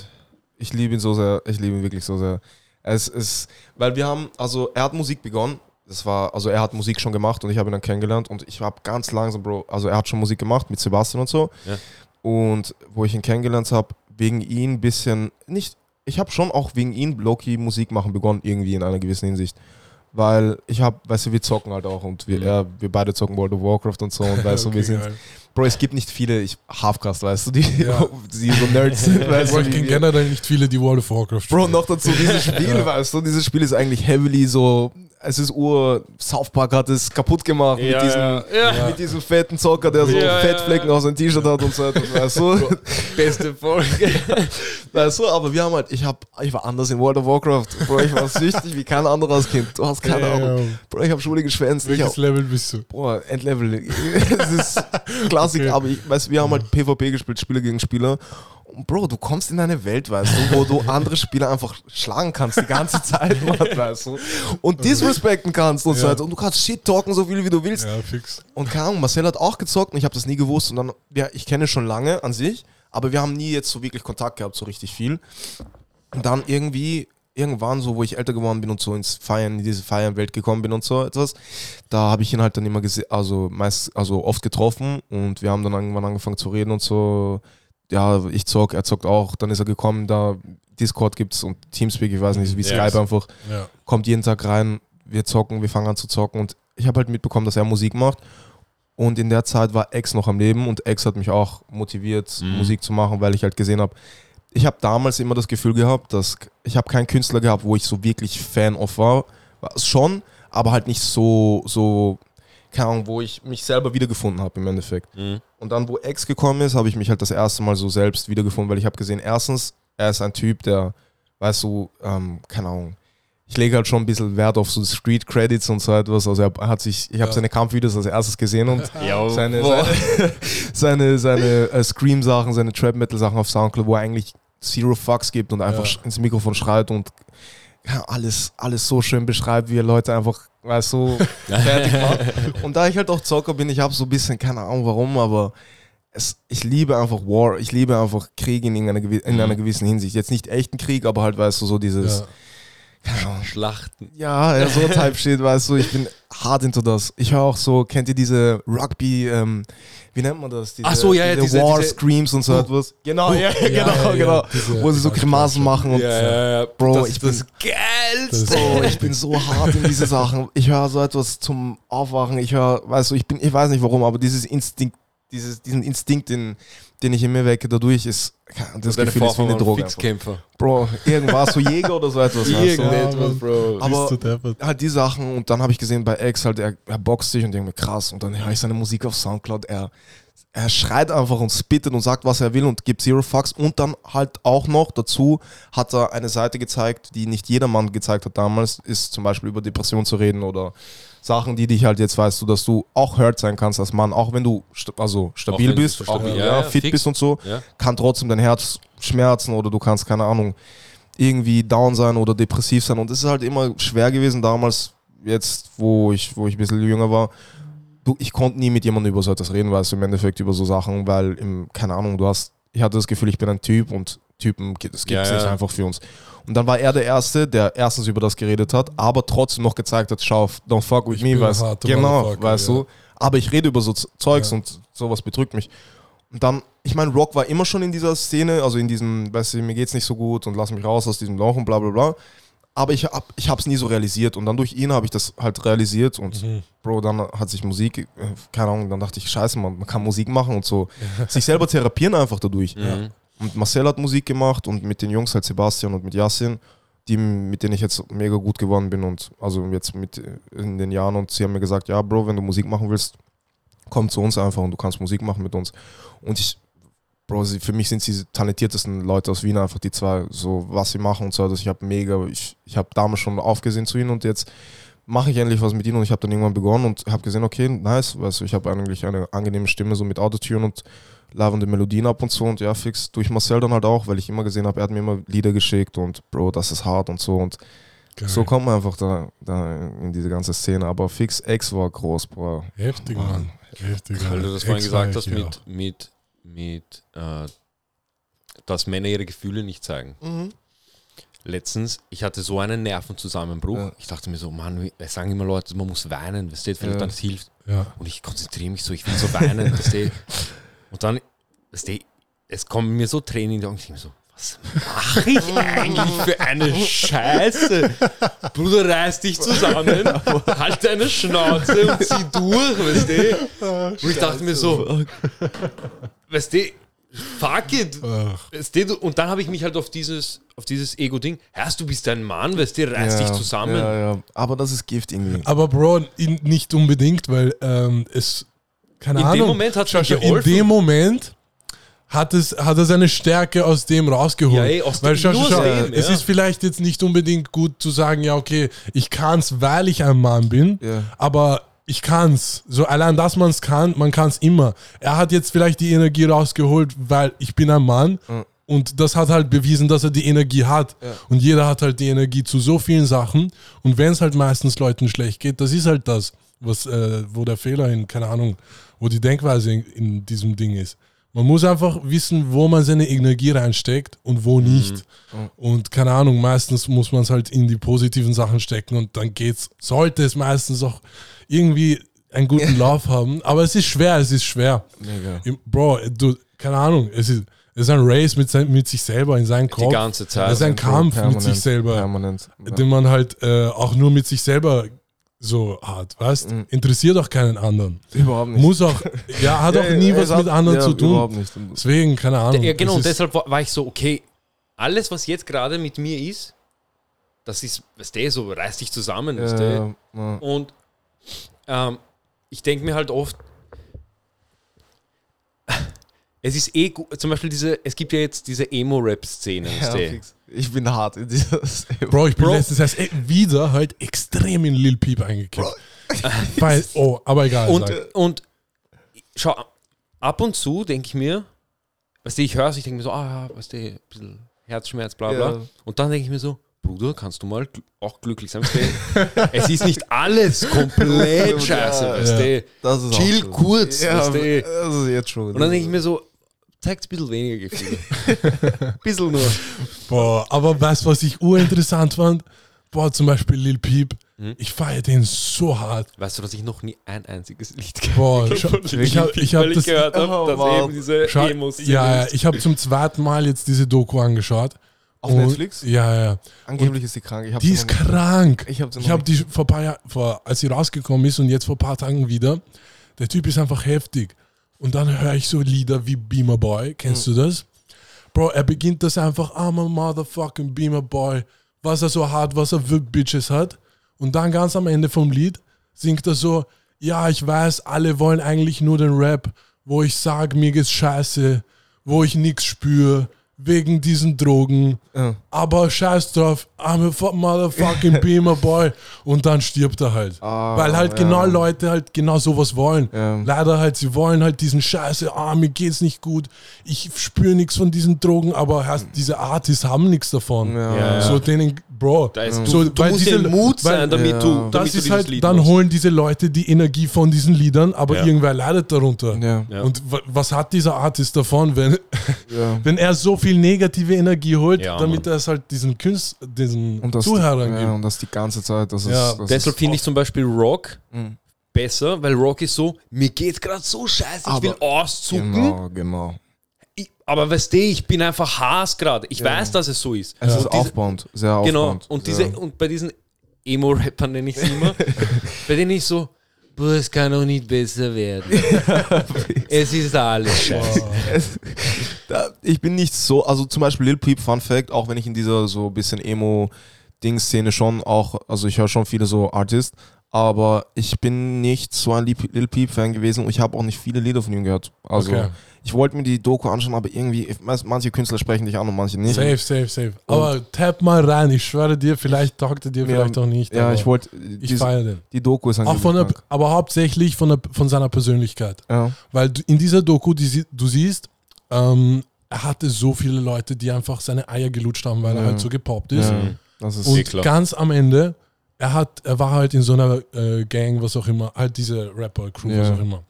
Speaker 2: Ich liebe ihn so sehr. Ich liebe ihn wirklich so sehr. Es ist, weil wir haben, also er hat Musik begonnen. Das war, also er hat Musik schon gemacht und ich habe ihn dann kennengelernt und ich habe ganz langsam, Bro, also er hat schon Musik gemacht mit Sebastian und so.
Speaker 3: Ja.
Speaker 2: Und wo ich ihn kennengelernt habe, wegen ihn ein bisschen, nicht, ich habe schon auch wegen ihn Loki Musik machen begonnen, irgendwie in einer gewissen Hinsicht. Weil ich habe, weißt du, wir zocken halt auch und wir, ja, wir beide zocken World of Warcraft und so und weißt du,
Speaker 1: Okay,
Speaker 2: wir sind,
Speaker 1: geil.
Speaker 2: Bro, es gibt nicht viele, ich, Halfcast, weißt du, die,
Speaker 1: Ja.
Speaker 2: die so Nerds sind, weißt
Speaker 1: Bro,
Speaker 2: du.
Speaker 1: ich kenne generell nicht viele, die World of Warcraft
Speaker 2: Bro,
Speaker 1: spielen.
Speaker 2: noch dazu dieses Spiel,
Speaker 1: Ja.
Speaker 2: weißt du, dieses Spiel ist eigentlich heavily so, es ist ur, South Park hat es kaputt gemacht
Speaker 3: Ja,
Speaker 2: mit, diesem,
Speaker 3: ja,
Speaker 2: mit diesem fetten Zocker, der so
Speaker 3: Ja,
Speaker 2: Fettflecken auf seinem T-Shirt hat und so etwas, weißt du,
Speaker 3: beste Folge.
Speaker 2: weißt du, aber wir haben halt, ich hab, ich war anders in World of Warcraft, Bro, ich war süchtig wie kein anderer als Kind, du hast keine Ahnung. Bro, ich habe Schule geschwänzt,
Speaker 1: Welches
Speaker 2: hab,
Speaker 1: Level bist du?
Speaker 2: Boah, Endlevel. Es ist Klassik,
Speaker 1: Okay.
Speaker 2: aber ich weiß, wir haben halt PvP gespielt, Spieler gegen Spieler. Bro, du kommst in eine Welt, weißt du, wo du andere Spieler einfach schlagen kannst die ganze Zeit, Mann, weißt du. Und disrespekten kannst und so
Speaker 1: Ja.
Speaker 2: weiter. Und du kannst shit talken, so viel wie du willst.
Speaker 1: Ja, fix.
Speaker 2: Und keine Ahnung, Marcel hat auch gezockt und ich habe das nie gewusst. Und dann, ja, ich kenne schon lange an sich, aber wir haben nie jetzt so wirklich Kontakt gehabt, so richtig viel. Und dann irgendwie, irgendwann so, wo ich älter geworden bin und so ins Feiern, in diese Feiernwelt gekommen bin und so etwas, da habe ich ihn halt dann immer gesehen, also meist, also oft getroffen und wir haben dann irgendwann angefangen zu reden und so. Ja, ich zock, er zockt auch, dann ist er gekommen, da Discord gibt's und Teamspeak, ich weiß nicht, wie
Speaker 3: Ja.
Speaker 2: Skype einfach
Speaker 1: Ja.
Speaker 2: kommt jeden Tag rein, wir zocken, wir fangen an zu zocken und ich habe halt mitbekommen, dass er Musik macht und in der Zeit war Ex noch am Leben und Ex hat mich auch motiviert,
Speaker 3: Mhm.
Speaker 2: Musik zu machen, weil ich halt gesehen habe, ich habe damals immer das Gefühl gehabt, dass ich habe keinen Künstler gehabt, wo ich so wirklich Fan of war. War es Schon, aber halt nicht so, so, keine Ahnung, wo ich mich selber wiedergefunden habe im Endeffekt.
Speaker 3: Mhm.
Speaker 2: Und dann, wo X gekommen ist, habe ich mich halt das erste Mal so selbst wiedergefunden, weil ich habe gesehen, erstens, er ist ein Typ, der, weißt du, ähm, keine Ahnung, ich lege halt schon ein bisschen Wert auf so Street Credits und so etwas. Also er hat sich, ich habe
Speaker 1: Ja.
Speaker 2: seine Kampfvideos als erstes gesehen und
Speaker 3: Ja,
Speaker 2: seine, seine, seine, seine äh, Scream-Sachen, seine Trap-Metal-Sachen auf Soundcloud, wo er eigentlich Zero Fucks gibt und einfach
Speaker 1: Ja.
Speaker 2: ins Mikrofon schreit und ja, alles, alles so schön beschreibt, wie er Leute einfach, weißt du, fertig macht. Und da ich halt auch Zocker bin, ich habe so ein bisschen, keine Ahnung warum, aber es, ich liebe einfach War, ich liebe einfach Krieg in, einer, gewi- in einer gewissen Hinsicht. Jetzt nicht echten Krieg, aber halt, weißt du, so dieses,
Speaker 1: Ja.
Speaker 3: Schlachten.
Speaker 2: ja, ja, so Type Shit, weißt du, ich bin hart into das. Ich höre auch so, kennt ihr diese Rugby, ähm, wie nennt man das? Diese,
Speaker 3: Ach so, ja, ja, diese-
Speaker 2: War
Speaker 3: diese-
Speaker 2: Screams und so etwas. Genau, ja,
Speaker 1: ja,
Speaker 2: genau,
Speaker 1: ja,
Speaker 2: genau.
Speaker 1: diese-
Speaker 2: Wo sie so Grimasen machen und
Speaker 3: ja, ja.
Speaker 2: Bro,
Speaker 3: das
Speaker 2: ich bin-
Speaker 3: das Geilste.
Speaker 2: Bro, ich bin so hart in diese Sachen. Ich höre so etwas zum Aufwachen. Ich höre, weißt du, ich bin, ich weiß nicht warum, aber dieses Instinkt, dieses, diesen Instinkt, den, den ich in mir wecke, dadurch ist, das
Speaker 3: Deine
Speaker 2: Gefühl ist wie eine Droge. einfach.
Speaker 3: Fixkämpfer.
Speaker 2: Bro, irgendwas, so Jäger oder so etwas.
Speaker 3: Irgendetwas. Bro.
Speaker 2: Aber- halt die Sachen und dann habe ich gesehen bei X halt, er, er boxt sich und denke mir krass und dann höre ich seine Musik auf Soundcloud, er, er schreit einfach und spittet und sagt, was er will und gibt Zero Fucks und dann halt auch noch dazu hat er eine Seite gezeigt, die nicht jedermann gezeigt hat damals, ist zum Beispiel über Depression zu reden oder Sachen, die dich halt jetzt weißt du, dass du auch hurt sein kannst als Mann, auch wenn du sta also stabil
Speaker 3: wenn
Speaker 2: bist, auch,
Speaker 3: stabil-
Speaker 2: ja,
Speaker 3: ja,
Speaker 2: fit
Speaker 3: fix.
Speaker 2: bist und so,
Speaker 3: Ja.
Speaker 2: kann trotzdem dein Herz schmerzen oder du kannst, keine Ahnung, irgendwie down sein oder depressiv sein. Und es ist halt immer schwer gewesen damals, jetzt, wo ich, wo ich ein bisschen jünger war. Du, ich konnte nie mit jemandem über so etwas reden, weißt du, im Endeffekt über so Sachen, weil, im, keine Ahnung, du hast, ich hatte das Gefühl, ich bin ein Typ und Typen, es gibt es
Speaker 3: Ja,
Speaker 2: nicht
Speaker 3: ja.
Speaker 2: einfach für uns. Und dann war er der Erste, der erstens über das geredet hat, aber trotzdem noch gezeigt hat, schau, don't fuck with
Speaker 1: Ich
Speaker 2: me, weißt
Speaker 1: harter
Speaker 2: Genau, weißt
Speaker 1: ja.
Speaker 2: du. Aber ich rede über so Zeugs
Speaker 1: Ja.
Speaker 2: und sowas bedrückt mich. Und dann, ich meine, Rock war immer schon in dieser Szene, also in diesem, weißt du, mir geht's nicht so gut und lass mich raus aus diesem Loch und bla bla bla. Aber ich hab, ich hab's nie so realisiert und dann durch ihn habe ich das halt realisiert und
Speaker 1: Mhm.
Speaker 2: Bro, dann hat sich Musik, äh, keine Ahnung, dann dachte ich, scheiße, man, man kann Musik machen und so. Sich selber therapieren einfach dadurch.
Speaker 3: Mhm.
Speaker 2: Und Marcel hat Musik gemacht und mit den Jungs halt Sebastian und mit Yasin, die, mit denen ich jetzt mega gut geworden bin und also jetzt mit in den Jahren und sie haben mir gesagt, ja Bro, wenn du Musik machen willst, komm zu uns einfach und du kannst Musik machen mit uns. Und ich, Bro, sie, für mich sind sie die talentiertesten Leute aus Wien einfach, die zwei, so was sie machen und so. Also ich habe mega, ich, ich habe damals schon aufgesehen zu ihnen und jetzt mache ich endlich was mit ihnen und ich habe dann irgendwann begonnen und habe gesehen, okay, nice, weißt du, ich habe eigentlich eine angenehme Stimme so mit Autotune und lavende Melodien ab und so und ja, fix durch Marcel dann halt auch, weil ich immer gesehen habe, er hat mir immer Lieder geschickt und Bro, das ist hart und so und
Speaker 1: Geil.
Speaker 2: so kommt man einfach da, da in diese ganze Szene. Aber fix X war groß, Bro.
Speaker 1: Heftig,
Speaker 2: Mann.
Speaker 1: Mann. Heftig.
Speaker 3: Weil du das vorhin gesagt hast mit, mit, mit äh, dass Männer ihre Gefühle nicht zeigen. Letztens, ich hatte so einen Nervenzusammenbruch.
Speaker 2: Ja.
Speaker 3: Ich dachte mir so, Mann, es sagen immer Leute, man muss weinen, weißt du, vielleicht
Speaker 2: Ja.
Speaker 3: dann hilft.
Speaker 1: Ja.
Speaker 3: Und ich konzentriere mich so, ich will so weinen, weißt du. Und dann, weißt du, es kommen mir so Tränen in die Augen. Ich denke mir so, was mache ich eigentlich für eine Scheiße? Bruder, reiß dich zusammen, halt deine Schnauze und zieh durch, weißt du. Und ich dachte mir so, weißt du, fuck it. Weißt du, und dann habe ich mich halt auf dieses, auf dieses Ego-Ding, Herrst du bist ein Mann, weißt du, reiß dich zusammen.
Speaker 2: Ja, ja. Aber das ist Gift irgendwie.
Speaker 1: Aber Bro, in, nicht unbedingt, weil ähm, es, keine
Speaker 3: In dem
Speaker 1: Ahnung.
Speaker 3: Moment hat's
Speaker 1: Schau, In dem Moment hat, es, hat er seine Stärke aus dem rausgeholt.
Speaker 3: Ja, ey, aus
Speaker 1: weil
Speaker 3: dem-
Speaker 1: schau, schau,
Speaker 3: nur
Speaker 1: schau,
Speaker 3: dem,
Speaker 1: es
Speaker 3: ja.
Speaker 1: ist vielleicht jetzt nicht unbedingt gut zu sagen, ja, okay, ich kann's, weil ich ein Mann bin,
Speaker 2: Ja.
Speaker 1: aber ich kann's. So allein, dass man es kann, man kann's immer. Er hat jetzt vielleicht die Energie rausgeholt, weil ich bin ein Mann. Und das hat halt bewiesen, dass er die Energie hat. Und jeder hat halt die Energie zu so vielen Sachen. Und wenn es halt meistens Leuten schlecht geht, das ist halt das, was, äh, wo der Fehler in, keine Ahnung, wo die Denkweise in, in diesem Ding ist. Man muss einfach wissen, wo man seine Energie reinsteckt und wo nicht. Und keine Ahnung, meistens muss man es halt in die positiven Sachen stecken und dann geht's, sollte es meistens auch irgendwie einen guten Lauf haben. Aber es ist schwer, es ist schwer.
Speaker 2: Mega.
Speaker 1: Bro, du, keine Ahnung, es ist, es ist ein Race mit, sein, mit sich selber in seinem Kopf.
Speaker 3: ganze Zeit.
Speaker 1: Es ist ein Kampf mit
Speaker 2: Permanent,
Speaker 1: sich selber,
Speaker 2: Permanent. Ja.
Speaker 1: den man halt äh, auch nur mit sich selber so hat, weißt? Interessiert auch keinen anderen.
Speaker 2: Überhaupt nicht.
Speaker 1: Muss auch, ja, hat auch
Speaker 2: Ja,
Speaker 1: nie
Speaker 2: ja,
Speaker 1: was
Speaker 2: hat-
Speaker 1: mit anderen
Speaker 2: ja,
Speaker 1: zu tun.
Speaker 2: Überhaupt nicht.
Speaker 1: Deswegen, keine Ahnung.
Speaker 3: Ja, genau, und deshalb war, war ich so, okay, alles, was jetzt gerade mit mir ist, das ist, weißt du, so reiß dich zusammen, weißt du.
Speaker 2: Ja, ja.
Speaker 3: Und ähm, ich denke mir halt oft, es ist eh gut, zum Beispiel diese, es gibt ja jetzt diese Emo-Rap-Szene,
Speaker 2: Ja,
Speaker 3: weißt du.
Speaker 2: fix. Ich bin hart in dieser
Speaker 1: Bro, ich bin
Speaker 3: Bro.
Speaker 1: letztens erst e- wieder halt extrem in Lil Peep eingekippt. Weil, oh, aber egal.
Speaker 3: Und,
Speaker 1: sag.
Speaker 3: und schau, ab und zu denke ich mir, weißt du, ich höre es, ich denke mir so, ah, weißt du, ein bisschen Herzschmerz, bla bla.
Speaker 2: Ja.
Speaker 3: Und dann denke ich mir so, Bruder, kannst du mal gl- auch glücklich sein? Es ist nicht alles komplett scheiße,
Speaker 2: Ja,
Speaker 3: weißt
Speaker 1: ja.
Speaker 3: du?
Speaker 2: Ist
Speaker 3: Chill kurz,
Speaker 2: Ja,
Speaker 3: weißt du?
Speaker 2: das ist jetzt schon.
Speaker 3: Und dann denke ich mir so, zeigt ein bisschen weniger Gefühle. Ein bisschen nur.
Speaker 1: Boah, aber weißt du, was ich urinteressant fand? Boah, zum Beispiel Lil Peep.
Speaker 3: Hm?
Speaker 1: Ich feiere den so hart.
Speaker 3: Weißt du, dass ich noch nie ein einziges Lied gehört
Speaker 1: Boah, schau, ich habe ich hab
Speaker 3: weil ich
Speaker 1: das.
Speaker 3: gehört habe,
Speaker 2: Oh,
Speaker 3: dass
Speaker 2: wow.
Speaker 3: eben diese
Speaker 1: Schau,
Speaker 3: Emos
Speaker 1: ja, ja, ich habe zum zweiten Mal jetzt diese Doku angeschaut.
Speaker 2: Auf
Speaker 1: Und-
Speaker 2: Netflix?
Speaker 1: Ja, ja.
Speaker 2: Angeblich ist sie krank. Ich hab
Speaker 1: Die ist krank.
Speaker 2: Ich hab
Speaker 1: Ich habe
Speaker 2: nicht-
Speaker 1: die vor ein paar Jahren, als sie rausgekommen ist und jetzt vor ein paar Tagen wieder. Der Typ ist einfach heftig. Und dann höre ich so Lieder wie Beamer Boy. Kennst
Speaker 2: Mhm.
Speaker 1: du das? Bro, er beginnt das einfach, I'm a motherfucking Beamer Boy. Was er so hat, was er für Bitches hat. Und dann ganz am Ende vom Lied singt er so, ja, ich weiß, alle wollen eigentlich nur den Rap, wo ich sag, mir geht's scheiße, wo ich nichts spüre, wegen diesen Drogen.
Speaker 2: Ja.
Speaker 1: Aber scheiß drauf, I'm a fu- motherfucking Beamer Boy. Und dann stirbt er halt.
Speaker 2: Ah,
Speaker 1: Weil halt
Speaker 2: ja.
Speaker 1: genau Leute halt genau sowas wollen.
Speaker 2: Ja.
Speaker 1: Leider halt, sie wollen halt diesen Scheiße, ah, mir geht's nicht gut, ich spüre nichts von diesen Drogen, aber hast, diese Artists haben nichts davon.
Speaker 2: Ja.
Speaker 3: Ja, ja.
Speaker 1: So denen, Bro,
Speaker 3: Da ist,
Speaker 1: so,
Speaker 3: du, du
Speaker 1: weil
Speaker 3: musst
Speaker 1: diese-
Speaker 3: ja Mut
Speaker 1: weil-
Speaker 3: sein, damit
Speaker 2: Ja.
Speaker 3: du damit
Speaker 1: das
Speaker 3: du
Speaker 1: ist
Speaker 3: dieses
Speaker 1: halt,
Speaker 3: Lied
Speaker 1: dann
Speaker 3: machst.
Speaker 1: holen diese Leute die Energie von diesen Liedern, aber
Speaker 3: Ja.
Speaker 1: irgendwer leidet darunter.
Speaker 2: Ja.
Speaker 3: Ja.
Speaker 1: Und wa- was hat dieser Artist davon, wenn,
Speaker 2: Ja.
Speaker 1: wenn er so viel negative Energie holt,
Speaker 3: Ja,
Speaker 1: damit
Speaker 3: Mann.
Speaker 1: er es halt diesen Künstler, diesen
Speaker 2: Und das,
Speaker 1: Zuhörern
Speaker 2: ja,
Speaker 1: gibt?
Speaker 2: und das die ganze Zeit. Das ist,
Speaker 1: Ja.
Speaker 2: das
Speaker 3: Deshalb finde ich zum Beispiel Rock
Speaker 2: Mhm.
Speaker 3: besser, weil Rock ist so, mir geht's gerade so scheiße, ich
Speaker 2: Aber-
Speaker 3: will auszucken,
Speaker 2: Genau, genau.
Speaker 3: Ich, aber weißt du, ich bin einfach Haas gerade. Ich
Speaker 2: Ja.
Speaker 3: weiß, dass es so ist.
Speaker 2: Es
Speaker 3: Und
Speaker 2: ist
Speaker 3: diese-
Speaker 2: aufbauend, sehr
Speaker 3: Genau,
Speaker 2: aufbauend.
Speaker 3: und,
Speaker 2: sehr.
Speaker 3: diese, und bei diesen Emo-Rappern nenne ich sie immer, bei denen ich so, boah, es kann doch nicht besser werden. es ist alles scheiße.
Speaker 2: Es, da, ich bin nicht so, also zum Beispiel Lil Peep, Fun Fact, auch wenn ich in dieser so ein bisschen Emo-Ding-Szene schon auch, also ich höre schon viele so Artists, aber ich bin nicht so ein Lil Lil Peep-Fan gewesen und ich habe auch nicht viele Lieder von ihm gehört. Also
Speaker 1: Okay.
Speaker 2: Ich wollte mir die Doku anschauen, aber irgendwie, ich manche Künstler sprechen dich an und manche nicht.
Speaker 1: Safe, safe, safe. Aber tap mal rein, ich schwöre dir, vielleicht taugt er dir,
Speaker 2: Ja,
Speaker 1: vielleicht auch nicht.
Speaker 2: Ja, ich wollte,
Speaker 1: ich
Speaker 2: die,
Speaker 1: feiere den.
Speaker 2: die Doku ist
Speaker 1: Auch von der, aber hauptsächlich von, der, von seiner Persönlichkeit.
Speaker 2: Ja,
Speaker 1: Weil in dieser Doku, die du siehst, ähm, er hatte so viele Leute, die einfach seine Eier gelutscht haben, weil er
Speaker 2: Ja.
Speaker 1: halt so gepoppt ist.
Speaker 2: ja, das ist
Speaker 1: Und
Speaker 3: Eh klar.
Speaker 1: ganz am Ende, er hat, er war halt in so einer äh, Gang, was auch immer, halt diese Rapper-Crew, was
Speaker 2: Ja.
Speaker 1: auch immer.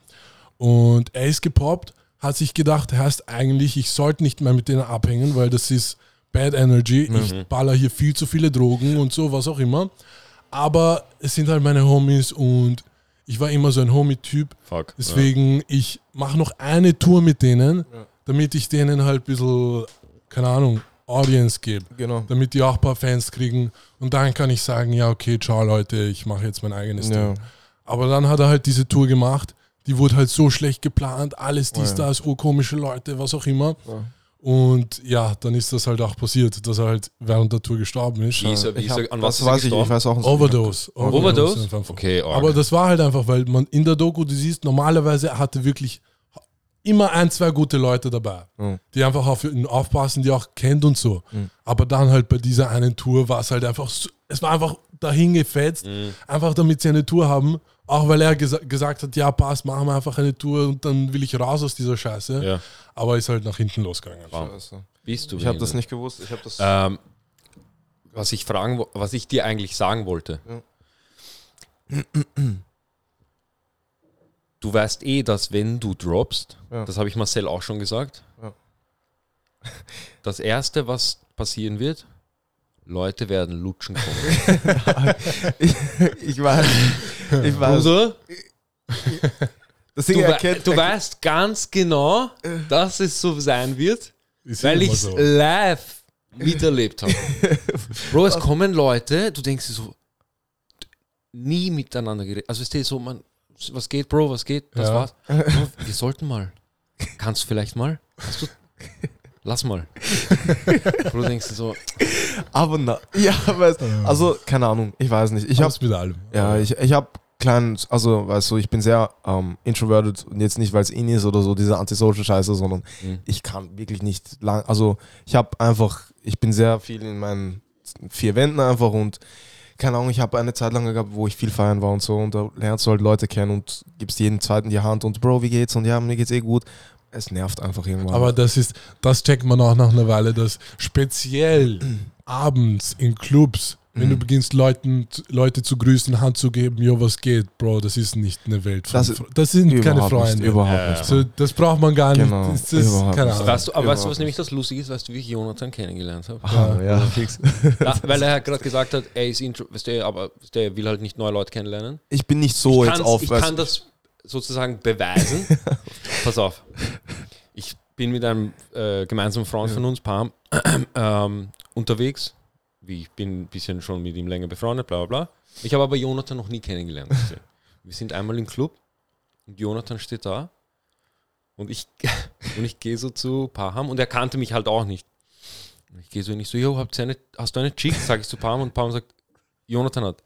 Speaker 1: Und er ist gepoppt, hat sich gedacht, heißt eigentlich, ich sollte nicht mehr mit denen abhängen, weil das ist Bad Energy.
Speaker 2: Mhm.
Speaker 1: Ich baller hier viel zu viele Drogen und so, was auch immer. Aber es sind halt meine Homies und ich war immer so ein Homie-Typ.
Speaker 3: Fuck.
Speaker 1: Deswegen, ich mache noch eine Tour mit denen,
Speaker 2: Ja.
Speaker 1: damit ich denen halt ein bisschen, keine Ahnung, Audience gebe
Speaker 2: genau.
Speaker 1: damit die auch ein paar Fans kriegen. Und dann kann ich sagen, ja, okay, ciao Leute, ich mache jetzt mein eigenes
Speaker 2: Ja.
Speaker 1: Ding. Aber dann hat er halt diese Tour gemacht, die wurde halt so schlecht geplant, alles dies,
Speaker 2: Oh ja.
Speaker 1: das, urkomische Leute, was auch immer.
Speaker 2: Ja.
Speaker 1: Und ja, dann ist das halt auch passiert, dass er halt während der Tour gestorben ist.
Speaker 3: Wie ist er, wie
Speaker 2: Ich
Speaker 3: ist er, an was er
Speaker 2: weiß ich, ich weiß auch nicht.
Speaker 1: Overdose.
Speaker 3: Overdose?
Speaker 1: einfach.
Speaker 3: Okay, arg.
Speaker 1: Aber das war halt einfach, weil man in der Doku, du siehst, normalerweise er hatte wirklich immer ein, zwei gute Leute dabei,
Speaker 2: Mhm.
Speaker 1: die einfach auf ihn aufpassen, die auch kennt und so.
Speaker 2: Mhm.
Speaker 1: Aber dann halt bei dieser einen Tour war es halt einfach, so, es war einfach dahin gefetzt,
Speaker 3: Mhm.
Speaker 1: einfach damit sie eine Tour haben. Auch weil er gesa gesagt hat, ja passt, machen wir einfach eine Tour und dann will ich raus aus dieser Scheiße.
Speaker 3: ja.
Speaker 1: Aber ist halt nach hinten losgegangen.
Speaker 3: Wow.
Speaker 2: Scheiße.
Speaker 3: Bist du
Speaker 2: Ich habe das nicht gewusst. Ich habe das.
Speaker 3: Ähm, was ich fragen, was ich dir eigentlich sagen wollte. Du weißt eh, dass wenn du droppst,
Speaker 2: Ja.
Speaker 3: das habe ich Marcel auch schon gesagt,
Speaker 2: Ja.
Speaker 3: das erste, was passieren wird, Leute werden lutschen kommen.
Speaker 2: ich, ich weiß. Ich weiß.
Speaker 3: Bruder,
Speaker 2: Das
Speaker 3: du,
Speaker 2: erkennt.
Speaker 3: du weißt ganz genau, dass es so sein wird,
Speaker 1: Ist
Speaker 3: weil ich es
Speaker 1: so.
Speaker 3: live miterlebt habe. Bro, es kommen Leute, du denkst dir so, nie miteinander geredet. Also ist dir so, man, was geht, Bro, was geht? Das
Speaker 1: Ja.
Speaker 3: war's. Bro, wir sollten mal. Kannst du vielleicht mal? Hast du lass mal. Denkst du so,
Speaker 2: Aber na, ja, weißt, also keine Ahnung, ich weiß nicht. Ich habe
Speaker 1: hab's mit allem.
Speaker 2: ja, ich, ich habe kleinen, also weißt du, ich bin sehr ähm, introverted und jetzt nicht, weil es ihn ist oder so, diese antisocial Scheiße, sondern
Speaker 3: Mhm.
Speaker 2: ich kann wirklich nicht lang, also ich habe einfach, ich bin sehr viel in meinen vier Wänden einfach und keine Ahnung, ich habe eine Zeit lang gehabt, wo ich viel feiern war und so und da lernst du halt Leute kennen und gibst jeden zweiten die Hand und Bro, wie geht's? Und ja, mir geht's eh gut. Es nervt einfach irgendwann.
Speaker 1: Aber das ist, das checkt man auch nach einer Weile, dass speziell abends in Clubs, wenn du
Speaker 2: Mhm.
Speaker 1: beginnst, Leuten, Leute zu grüßen, Hand zu geben, jo, was geht, Bro, das ist nicht eine Welt. Von
Speaker 2: Das-
Speaker 1: das sind keine Freunde.
Speaker 2: Nicht, überhaupt
Speaker 3: Ja,
Speaker 2: nicht.
Speaker 1: So, das braucht man gar nicht.
Speaker 2: Genau,
Speaker 1: das ist,
Speaker 2: überhaupt
Speaker 1: keine
Speaker 2: nicht.
Speaker 1: Ahnung.
Speaker 3: weißt du, aber weißt du, was nämlich das Lustige ist, weißt du, wie ich Jonathan kennengelernt habe?
Speaker 2: Ah, ja, fix.
Speaker 3: Na, weil er gerade gesagt hat, er ist intro, weißt du, aber weißt du, er will halt nicht neue Leute kennenlernen.
Speaker 2: Ich bin nicht so
Speaker 3: ich
Speaker 2: jetzt auf.
Speaker 3: ich kann das sozusagen beweisen. Pass auf. Ich bin mit einem äh, gemeinsamen Freund von uns, Pam, ähm, unterwegs. Wie ich bin ein bisschen schon mit ihm länger befreundet, bla bla bla. Ich habe aber Jonathan noch nie kennengelernt. Wir sind einmal im Club und Jonathan steht da und ich, und ich gehe so zu Paham und er kannte mich halt auch nicht. Und ich gehe so und ich so, jo, habt ihr eine, hast du eine Chick? Sag ich zu Paham und Paham sagt, Jonathan hat.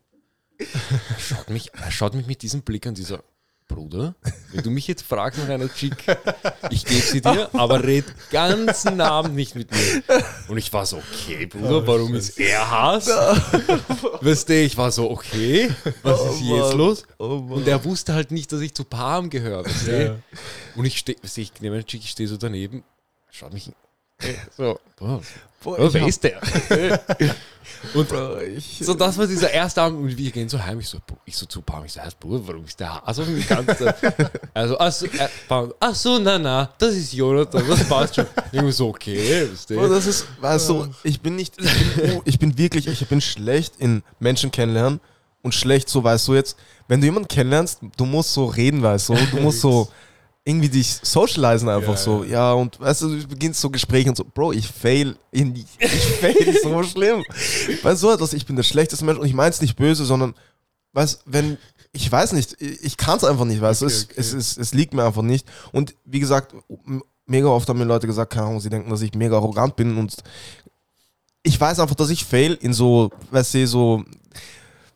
Speaker 3: Schaut mich, er schaut mich mit diesem Blick an, dieser Bruder, wenn du mich jetzt fragst nach einer Chick, ich gebe sie dir, aber red ganzen Abend nicht mit mir. Und ich war so, okay, Bruder, warum ist er Hass? Weißt du, ich war so, okay, was ist
Speaker 2: Oh
Speaker 3: jetzt
Speaker 2: Mann.
Speaker 3: los?
Speaker 2: Oh.
Speaker 3: Und er wusste halt nicht, dass ich zu Palm gehöre. Weißt du?
Speaker 1: Ja.
Speaker 3: Und ich stehe, ich nehme eine Chick, ich stehe so daneben, schaut mich so, boah,
Speaker 2: ich
Speaker 3: wer ist der? Und
Speaker 2: Bro, ich,
Speaker 3: so, das war dieser erste Abend und wir gehen so heim. Ich so, ich so zu Pam, ich so, "Hey, Bruder, warum ist der mich die ganze? Also, ach so, äh, Pam, ach so, na, na, das ist Jonathan, das passt schon. Ich war so, okay,
Speaker 2: Bro, das ist, du, ich bin nicht, ich bin, oh, ich bin wirklich, ich bin schlecht in Menschen kennenlernen und schlecht so, weißt du jetzt, wenn du jemanden kennenlernst, du musst so reden, weißt du, du musst so irgendwie dich socialisen einfach
Speaker 1: Ja,
Speaker 2: so, ja, und weißt du, du beginnst so Gespräche und so, Bro, ich fail in, ich fail so schlimm. Weißt du, etwas, ich bin der schlechteste Mensch und ich meine es nicht böse, sondern, weißt wenn, ich weiß nicht, ich, ich kann es einfach nicht, weißt du,
Speaker 1: Okay,
Speaker 2: es,
Speaker 1: okay.
Speaker 2: es, es, es liegt mir einfach nicht und wie gesagt, mega oft haben mir Leute gesagt, keine Ahnung, sie denken, dass ich mega arrogant bin und ich weiß einfach, dass ich fail in so, weißt du, so,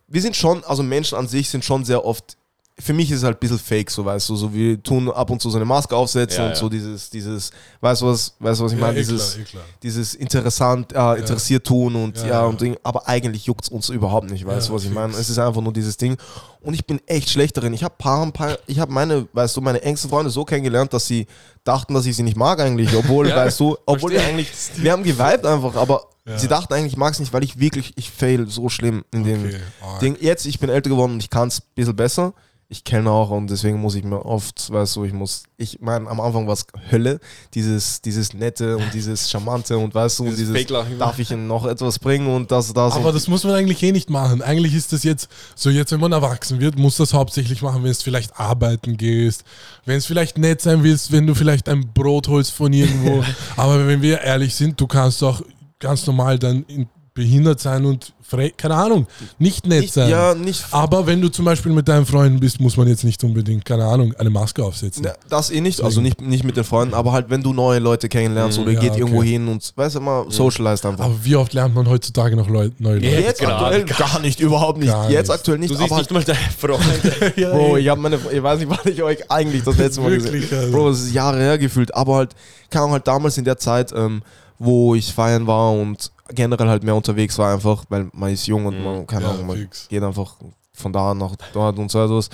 Speaker 2: wir sind schon, also Menschen an sich sind schon sehr oft, für mich ist es halt ein bisschen fake, so weißt du, so wir tun ab und zu so eine Maske aufsetzen
Speaker 3: Ja,
Speaker 2: und
Speaker 3: ja.
Speaker 2: so dieses, dieses, weißt du was, weißt du was ich meine,
Speaker 1: eh
Speaker 2: dieses,
Speaker 1: klar, eh klar.
Speaker 2: dieses interessant, äh, interessiert tun und ja,
Speaker 1: Ja, ja.
Speaker 2: und Ding, aber eigentlich juckt es uns überhaupt nicht, weißt
Speaker 1: Ja,
Speaker 2: du, was ich meine? Es ist einfach nur dieses Ding. Und ich bin echt schlecht darin. Ich habe paar, paar, ich habe meine, weißt du, meine engsten Freunde so kennengelernt, dass sie dachten, dass ich sie nicht mag eigentlich, obwohl,
Speaker 3: Ja,
Speaker 2: weißt du, obwohl wir eigentlich, wir haben geweibt einfach, aber
Speaker 1: Ja.
Speaker 2: sie dachten eigentlich, ich mag es nicht, weil ich wirklich, ich fail so schlimm in dem
Speaker 1: Okay, arg.
Speaker 2: Ding. Jetzt, ich bin älter geworden und ich kann es ein bisschen besser. Ich kenne auch und deswegen muss ich mir oft, weißt du, ich muss, ich meine, am Anfang war es Hölle, dieses, dieses Nette und dieses Charmante und weißt du, und
Speaker 3: Dieses
Speaker 2: dieses, darf ich ihnen noch etwas bringen und das, das.
Speaker 1: Aber das muss man eigentlich eh nicht machen. Eigentlich ist das jetzt, so jetzt, wenn man erwachsen wird, muss das hauptsächlich machen, wenn es vielleicht arbeiten gehst, wenn es vielleicht nett sein willst, wenn du vielleicht ein Brot holst von irgendwo. Aber wenn wir ehrlich sind, du kannst auch ganz normal dann in, behindert sein und frei, keine Ahnung, nicht nett sein.
Speaker 2: ja, nicht,
Speaker 1: Aber wenn du zum Beispiel mit deinen Freunden bist, muss man jetzt nicht unbedingt, keine Ahnung, eine Maske aufsetzen.
Speaker 2: na, das eh nicht, also nicht, nicht mit den Freunden, aber halt, wenn du neue Leute kennenlernst oder
Speaker 1: ja,
Speaker 2: geht
Speaker 1: okay.
Speaker 2: irgendwo hin und, weißt du, mal, socialized einfach.
Speaker 1: Aber wie oft lernt man heutzutage noch Leute, neue Leute?
Speaker 3: Ja,
Speaker 2: Jetzt
Speaker 3: gerade
Speaker 2: aktuell gar nicht, überhaupt nicht.
Speaker 1: Gar
Speaker 2: Jetzt
Speaker 1: nicht.
Speaker 2: aktuell nicht,
Speaker 3: Du siehst
Speaker 2: aber
Speaker 3: nicht mal deine Freunde.
Speaker 2: Bro, ich habe meine, ich weiß nicht, wann ich euch eigentlich das letzte Mal
Speaker 1: Wirklich,
Speaker 2: gesehen
Speaker 1: also.
Speaker 2: Bro, es ist Jahre her gefühlt, aber halt, Ahnung, halt damals in der Zeit, ähm, wo ich feiern war und generell halt mehr unterwegs war einfach, weil man ist jung und man, keine
Speaker 1: Ja,
Speaker 2: Ahnung, man
Speaker 1: fix.
Speaker 2: geht einfach von da nach dort und so etwas.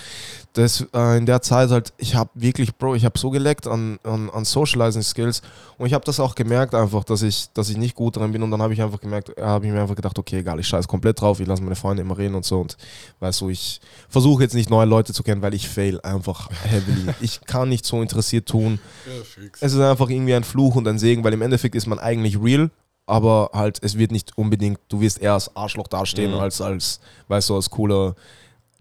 Speaker 2: Das, äh, in der Zeit halt, ich habe wirklich, Bro, ich habe so geleckt an, an, an Socializing Skills und ich habe das auch gemerkt einfach, dass ich, dass ich nicht gut drin bin und dann habe ich einfach gemerkt, habe ich mir einfach gedacht, okay, egal, ich scheiß komplett drauf, ich lasse meine Freunde immer reden und so und weißt du, ich versuche jetzt nicht neue Leute zu kennen, weil ich fail einfach heavily. Ich kann nicht so interessiert tun.
Speaker 1: Ja, fix.
Speaker 2: Es ist einfach irgendwie ein Fluch und ein Segen, weil im Endeffekt ist man eigentlich real, aber halt, es wird nicht unbedingt, du wirst eher als Arschloch dastehen,
Speaker 3: Mhm.
Speaker 2: als, als, weißt du, als cooler,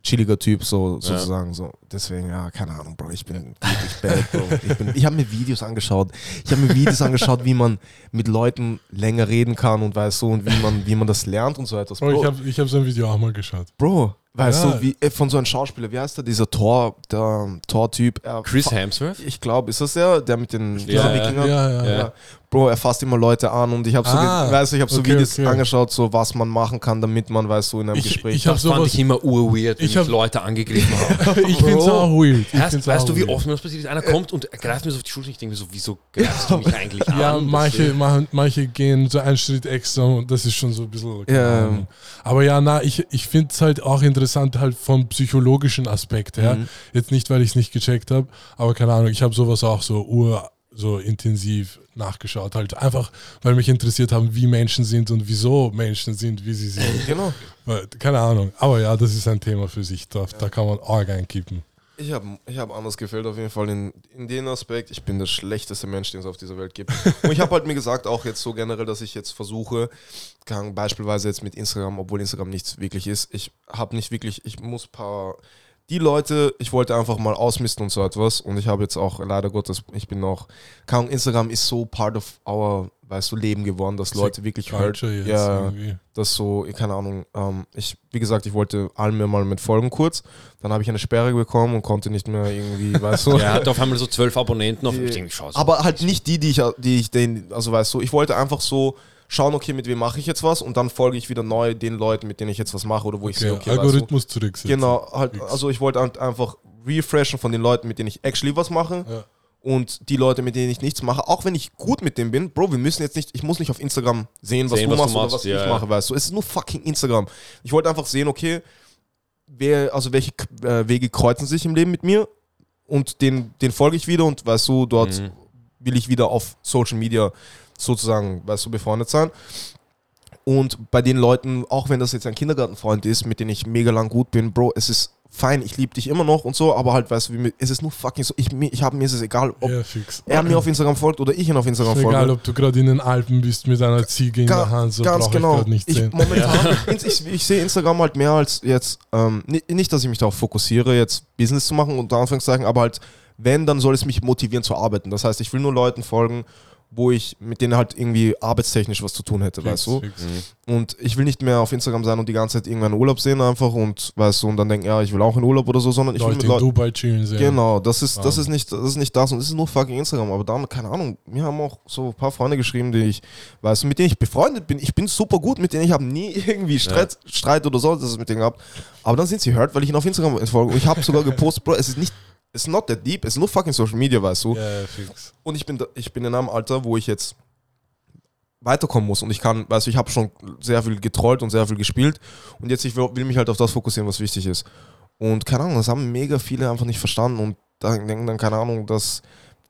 Speaker 2: chilliger Typ, so sozusagen. So. Deswegen, ja, keine Ahnung, Bro, ich bin wirklich bad, Bro. Ich, bin- ich habe mir Videos angeschaut. Ich habe mir Videos angeschaut, wie man mit Leuten länger reden kann und weißt du, und wie man, wie man das lernt und so etwas.
Speaker 1: Bro, ich
Speaker 2: Bro,
Speaker 1: habe ich hab so ein Video auch mal geschaut.
Speaker 2: Bro Weißt
Speaker 1: Ja.
Speaker 2: du, wie äh, von so einem Schauspieler, wie heißt der, dieser Tor, der Tor-Typ? er
Speaker 3: Chris Hemsworth?
Speaker 2: Ich glaube, ist das der, der mit den
Speaker 3: Ja, ja,
Speaker 2: Wikinger?
Speaker 1: ja, ja,
Speaker 3: ja.
Speaker 2: Bro, er fasst immer Leute an und ich habe so,
Speaker 1: Ah,
Speaker 2: weißt du, ich habe so
Speaker 1: okay,
Speaker 2: Videos
Speaker 1: okay.
Speaker 2: angeschaut, so was man machen kann, damit man, weißt du, in einem
Speaker 1: Ich-
Speaker 2: Gespräch.
Speaker 1: ich hab
Speaker 3: Das fand ich immer urweird, wenn
Speaker 1: Ich
Speaker 3: ich,
Speaker 1: hab-
Speaker 3: Leute angegriffen habe.
Speaker 1: ich
Speaker 3: Bro.
Speaker 1: auch weird. Ich
Speaker 3: Weißt, du, wie oft mir das passiert ist? Einer kommt und greift mir so auf die Schulter. Ich denke mir so, wieso greifst du mich eigentlich an?
Speaker 1: Ja, manche, machen, manche gehen so einen Schritt extra und das ist schon so ein bisschen.
Speaker 2: Ja.
Speaker 1: Aber ja, na, ich, ich finde es halt auch interessant, halt vom psychologischen Aspekt her.
Speaker 2: Mhm.
Speaker 1: Jetzt nicht, weil ich es nicht gecheckt habe, aber keine Ahnung, ich habe sowas auch so ur so intensiv nachgeschaut. Halt einfach, weil mich interessiert haben, wie Menschen sind und wieso Menschen sind, wie sie sind.
Speaker 2: Genau.
Speaker 1: Keine Ahnung. Aber ja, das ist ein Thema für sich. Da, da kann man arg einkippen.
Speaker 2: Ich habe ich hab anders gefällt auf jeden Fall in, in dem Aspekt. Ich bin der schlechteste Mensch, den es auf dieser Welt gibt. Und ich habe halt mir gesagt, auch jetzt so generell, dass ich jetzt versuche, kann, beispielsweise jetzt mit Instagram, obwohl Instagram nichts wirklich ist, ich habe nicht wirklich, ich muss paar, die Leute, ich wollte einfach mal ausmisten und so etwas. Und ich habe jetzt auch, leider Gottes, ich bin noch, keine Ahnung, Instagram ist so part of our, weißt du, Leben geworden, dass Leute wirklich
Speaker 1: jetzt
Speaker 2: Ja,
Speaker 1: irgendwie.
Speaker 2: das so, keine Ahnung, ähm, ich, wie gesagt, ich wollte allen mir mal mit folgen kurz, dann habe ich eine Sperre bekommen und konnte nicht mehr irgendwie, weißt du.
Speaker 3: Er hat auf einmal so zwölf Abonnenten auf
Speaker 2: Die-
Speaker 3: ich denke, schau, so.
Speaker 2: Aber halt nicht die, die ich, die ich den, also weißt du, ich wollte einfach so schauen, okay, mit wem mache ich jetzt was und dann folge ich wieder neu den Leuten, mit denen ich jetzt was mache oder wo ich sehe,
Speaker 1: Okay,
Speaker 2: okay, weißt du,
Speaker 1: Algorithmus zurücksetzen.
Speaker 2: genau, halt, also ich wollte halt einfach refreshen von den Leuten, mit denen ich actually was mache
Speaker 1: Ja.
Speaker 2: und die Leute, mit denen ich nichts mache, auch wenn ich gut mit denen bin, Bro, wir müssen jetzt nicht, ich muss nicht auf Instagram sehen, was,
Speaker 3: Sehen,
Speaker 2: du,
Speaker 3: was du
Speaker 2: machst oder
Speaker 3: machst,
Speaker 2: was
Speaker 3: ja,
Speaker 2: ich mache, weißt du. Es ist nur fucking Instagram. Ich wollte einfach sehen, okay, wer, also welche äh, Wege kreuzen sich im Leben mit mir und den, den folge ich wieder und weißt du, dort
Speaker 3: Mhm.
Speaker 2: will ich wieder auf Social Media sozusagen, weißt du, befreundet sein. Und bei den Leuten, auch wenn das jetzt ein Kindergartenfreund ist, mit dem ich mega lang gut bin, Bro, es ist fein, ich liebe dich immer noch und so, aber halt, weißt du, wie es ist nur fucking so, ich, ich habe mir ist es egal, ob
Speaker 1: ja,
Speaker 2: er mir auf Instagram folgt oder ich ihn auf Instagram folge.
Speaker 1: egal, ob du gerade in den Alpen bist mit einer Ziege in
Speaker 2: Ga-
Speaker 1: der Hand, so
Speaker 2: ganz genau.
Speaker 1: ich nicht
Speaker 2: Ich,
Speaker 1: sehen.
Speaker 2: momentan, ich, ich sehe Instagram halt mehr als jetzt, ähm, ni- nicht, dass ich mich darauf fokussiere, jetzt Business zu machen, unter Anführungszeichen, aber halt, wenn, dann soll es mich motivieren zu arbeiten. Das heißt, ich will nur Leuten folgen, wo ich mit denen halt irgendwie arbeitstechnisch was zu tun hätte, weißt du?
Speaker 1: Fix.
Speaker 2: Und ich will nicht mehr auf Instagram sein und die ganze Zeit irgendwann Urlaub sehen einfach und weißt du, und dann denken, ja, ich will auch in Urlaub oder so, sondern ich will
Speaker 1: Leute
Speaker 2: mit
Speaker 1: in
Speaker 2: Leuten.
Speaker 1: Dubai chillen sehen.
Speaker 2: Genau, das ist, das
Speaker 1: Ja.
Speaker 2: ist nicht, das ist nicht das und es ist nur fucking Instagram. Aber dann, keine Ahnung, mir haben auch so ein paar Freunde geschrieben, die ich, weißt du, mit denen ich befreundet bin. Ich bin super gut mit denen, ich habe nie irgendwie Streit, Streit oder so, das ist mit denen gehabt. Aber dann sind sie hurt, weil ich ihnen auf Instagram entfolge. Und ich habe sogar gepostet, Bro, es ist nicht, es ist not that deep, es ist nur fucking Social Media, weißt du.
Speaker 1: Ja, ja, fix.
Speaker 2: Und ich bin, ich bin in einem Alter, wo ich jetzt weiterkommen muss und ich kann, weißt du, ich habe schon sehr viel getrollt und sehr viel gespielt und jetzt ich will, will mich halt auf das fokussieren, was wichtig ist. Und keine Ahnung, das haben mega viele einfach nicht verstanden und dann denken dann, keine Ahnung, dass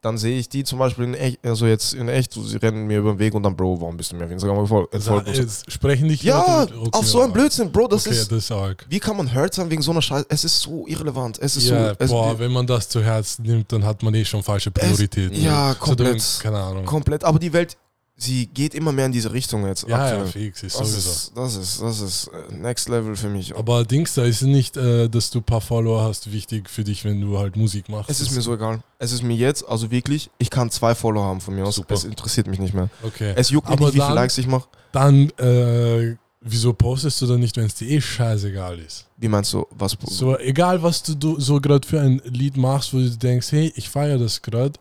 Speaker 2: dann sehe ich die zum Beispiel in echt, also jetzt in echt, so, sie rennen mir über den Weg und dann, Bro, warum bist du mir auf Instagram gefolgt? so.
Speaker 1: Sprechen dich
Speaker 2: Ja,
Speaker 1: Leute- okay,
Speaker 2: auf so ein Blödsinn, Bro, das
Speaker 1: okay,
Speaker 2: ist,
Speaker 1: das arg.
Speaker 2: wie kann man hurt sein wegen so einer Scheiße? Es ist so irrelevant, es ist
Speaker 1: Ja,
Speaker 2: so, es,
Speaker 1: boah, wenn man das zu Herzen nimmt, dann hat man eh schon falsche Prioritäten.
Speaker 2: ja,
Speaker 1: So, dann-
Speaker 2: komplett.
Speaker 1: keine Ahnung.
Speaker 2: komplett, aber die Welt, sie geht immer mehr in diese Richtung jetzt.
Speaker 1: ja, ja, fix, ist
Speaker 2: Das
Speaker 1: sowieso.
Speaker 2: ist, das ist, das ist äh, Next Level für mich.
Speaker 1: Aber Dings, da ist nicht, äh, dass du ein paar Follower hast, wichtig für dich, wenn du halt Musik machst.
Speaker 2: es ist mir so egal. Es ist mir jetzt, also wirklich, ich kann zwei Follower haben von mir aus.
Speaker 3: Super.
Speaker 2: Es interessiert mich nicht mehr.
Speaker 1: Okay.
Speaker 2: Es juckt mich
Speaker 1: Aber
Speaker 2: nicht, wie viele
Speaker 1: dann-
Speaker 2: Likes ich mache.
Speaker 1: Dann, äh, wieso postest du dann nicht, wenn es dir eh scheißegal ist?
Speaker 2: Wie meinst du, was?
Speaker 1: So, egal was du, du so gerade für ein Lied machst, wo du denkst, hey, ich feiere das gerade,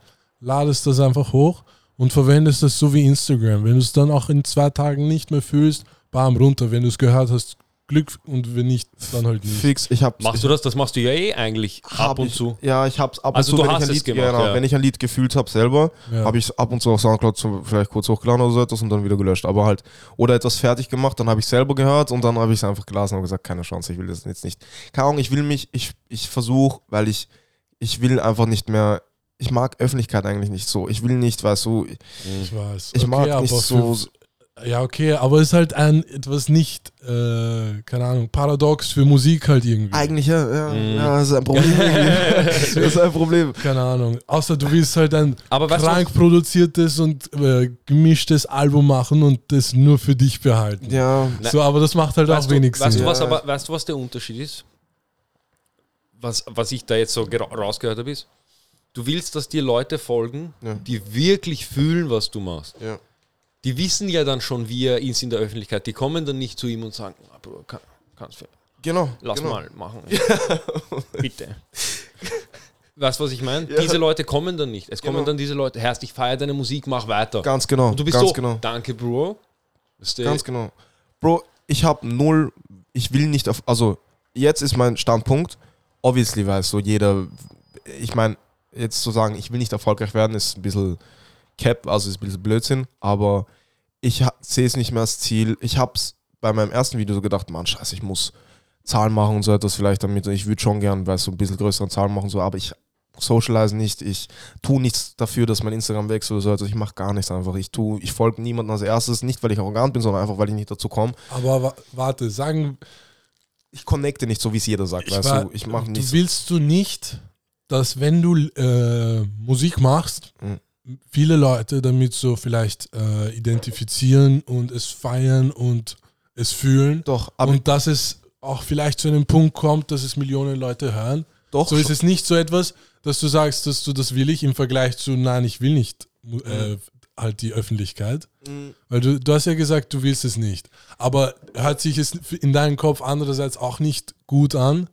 Speaker 1: ladest das einfach hoch und verwendest das so wie Instagram. Wenn du es dann auch in zwei Tagen nicht mehr fühlst, bam, runter. Wenn du es gehört hast, Glück und wenn nicht, dann halt nicht.
Speaker 2: Fix, ich hab's.
Speaker 3: Machst du das? Das machst du ja eh eigentlich
Speaker 2: hab
Speaker 3: ab und
Speaker 2: ich,
Speaker 3: zu.
Speaker 2: Ja, ich hab's ab
Speaker 3: Also
Speaker 2: und zu,
Speaker 3: du
Speaker 2: wenn
Speaker 3: hast
Speaker 2: ich ein
Speaker 3: es
Speaker 2: Lied,
Speaker 3: gemacht,
Speaker 2: genau,
Speaker 3: ja.
Speaker 2: wenn ich ein Lied gefühlt habe selber,
Speaker 1: Ja.
Speaker 2: habe ich es ab und zu auf Soundcloud zum, vielleicht kurz hochgeladen oder so etwas und dann wieder gelöscht. Aber halt, oder etwas fertig gemacht, dann habe ich selber gehört und dann habe ich es einfach gelassen und gesagt, keine Chance, ich will das jetzt nicht. Keine Ahnung, ich will mich, ich, ich versuche, weil ich, ich will einfach nicht mehr, ich mag Öffentlichkeit eigentlich nicht so. Ich will nicht, weißt du,
Speaker 1: Ich weiß.
Speaker 2: ich mag
Speaker 1: aber
Speaker 2: nicht so,
Speaker 1: Ja, okay, aber es ist halt ein etwas nicht, äh, keine Ahnung, paradox für Musik halt irgendwie.
Speaker 2: eigentlich, ja, ja,
Speaker 3: Mhm.
Speaker 2: ja das ist ein Problem. das ist ein Problem.
Speaker 1: Keine Ahnung. Außer du willst halt ein
Speaker 3: Aber weißt
Speaker 1: krank produziertes und äh, gemischtes Album machen und das nur für dich behalten.
Speaker 2: Ja,
Speaker 1: So, aber das macht halt
Speaker 3: weißt
Speaker 1: auch
Speaker 3: du,
Speaker 1: wenig
Speaker 3: weißt
Speaker 1: Sinn.
Speaker 3: du was, aber weißt du, was der Unterschied ist? Was, was ich da jetzt so rausgehört habe, ist, du willst, dass dir Leute folgen,
Speaker 2: Ja.
Speaker 3: die wirklich fühlen, was du machst.
Speaker 2: ja.
Speaker 3: Die wissen ja dann schon, wie er ist in der Öffentlichkeit. Die kommen dann nicht zu ihm und sagen, ah, Bruder, kann, kannst du
Speaker 2: Genau.
Speaker 3: Lass
Speaker 2: genau.
Speaker 3: mal machen. Bitte. Weißt du, was ich meine? Diese Leute kommen dann nicht. Es kommen
Speaker 2: Genau.
Speaker 3: dann diese Leute, Herrst, ich feiere deine Musik, mach weiter.
Speaker 2: Ganz genau.
Speaker 3: Und du bist
Speaker 2: ganz
Speaker 3: so,
Speaker 2: genau.
Speaker 3: danke, Bro.
Speaker 2: Ganz genau. Bro, ich habe null, ich will nicht auf, also jetzt ist mein Standpunkt, obviously weiß so jeder, ich meine, jetzt zu sagen, ich will nicht erfolgreich werden, ist ein bisschen cap, also ist ein bisschen Blödsinn, aber ich sehe es nicht mehr als Ziel. Ich habe es bei meinem ersten Video so gedacht, Mann, scheiße, ich muss Zahlen machen und so etwas vielleicht damit, ich würde schon gern, weil so ein bisschen größere Zahlen machen, so, aber ich socialize nicht, ich tue nichts dafür, dass mein Instagram wechselt oder so, also ich mache gar nichts einfach. Ich tue, ich folge niemandem als erstes, nicht weil ich arrogant bin, sondern einfach weil ich nicht dazu komme.
Speaker 1: Aber wa warte, sagen,
Speaker 2: Ich connecte nicht so, wie es jeder sagt,
Speaker 1: ich
Speaker 2: weißt
Speaker 1: war,
Speaker 2: du, ich mache nichts.
Speaker 1: willst du nicht, dass wenn du äh, Musik machst,
Speaker 2: Mhm.
Speaker 1: viele Leute damit so vielleicht äh, identifizieren und es feiern und es fühlen
Speaker 2: Doch, aber
Speaker 1: und dass es auch vielleicht zu einem Punkt kommt, dass es Millionen Leute hören.
Speaker 2: doch,
Speaker 1: So ist es nicht so etwas, dass du sagst, dass du das will ich im Vergleich zu nein, ich will nicht äh, halt die Öffentlichkeit.
Speaker 2: Mhm.
Speaker 1: Weil du, du hast ja gesagt, du willst es nicht. Aber hört sich es in deinem Kopf andererseits auch nicht gut an,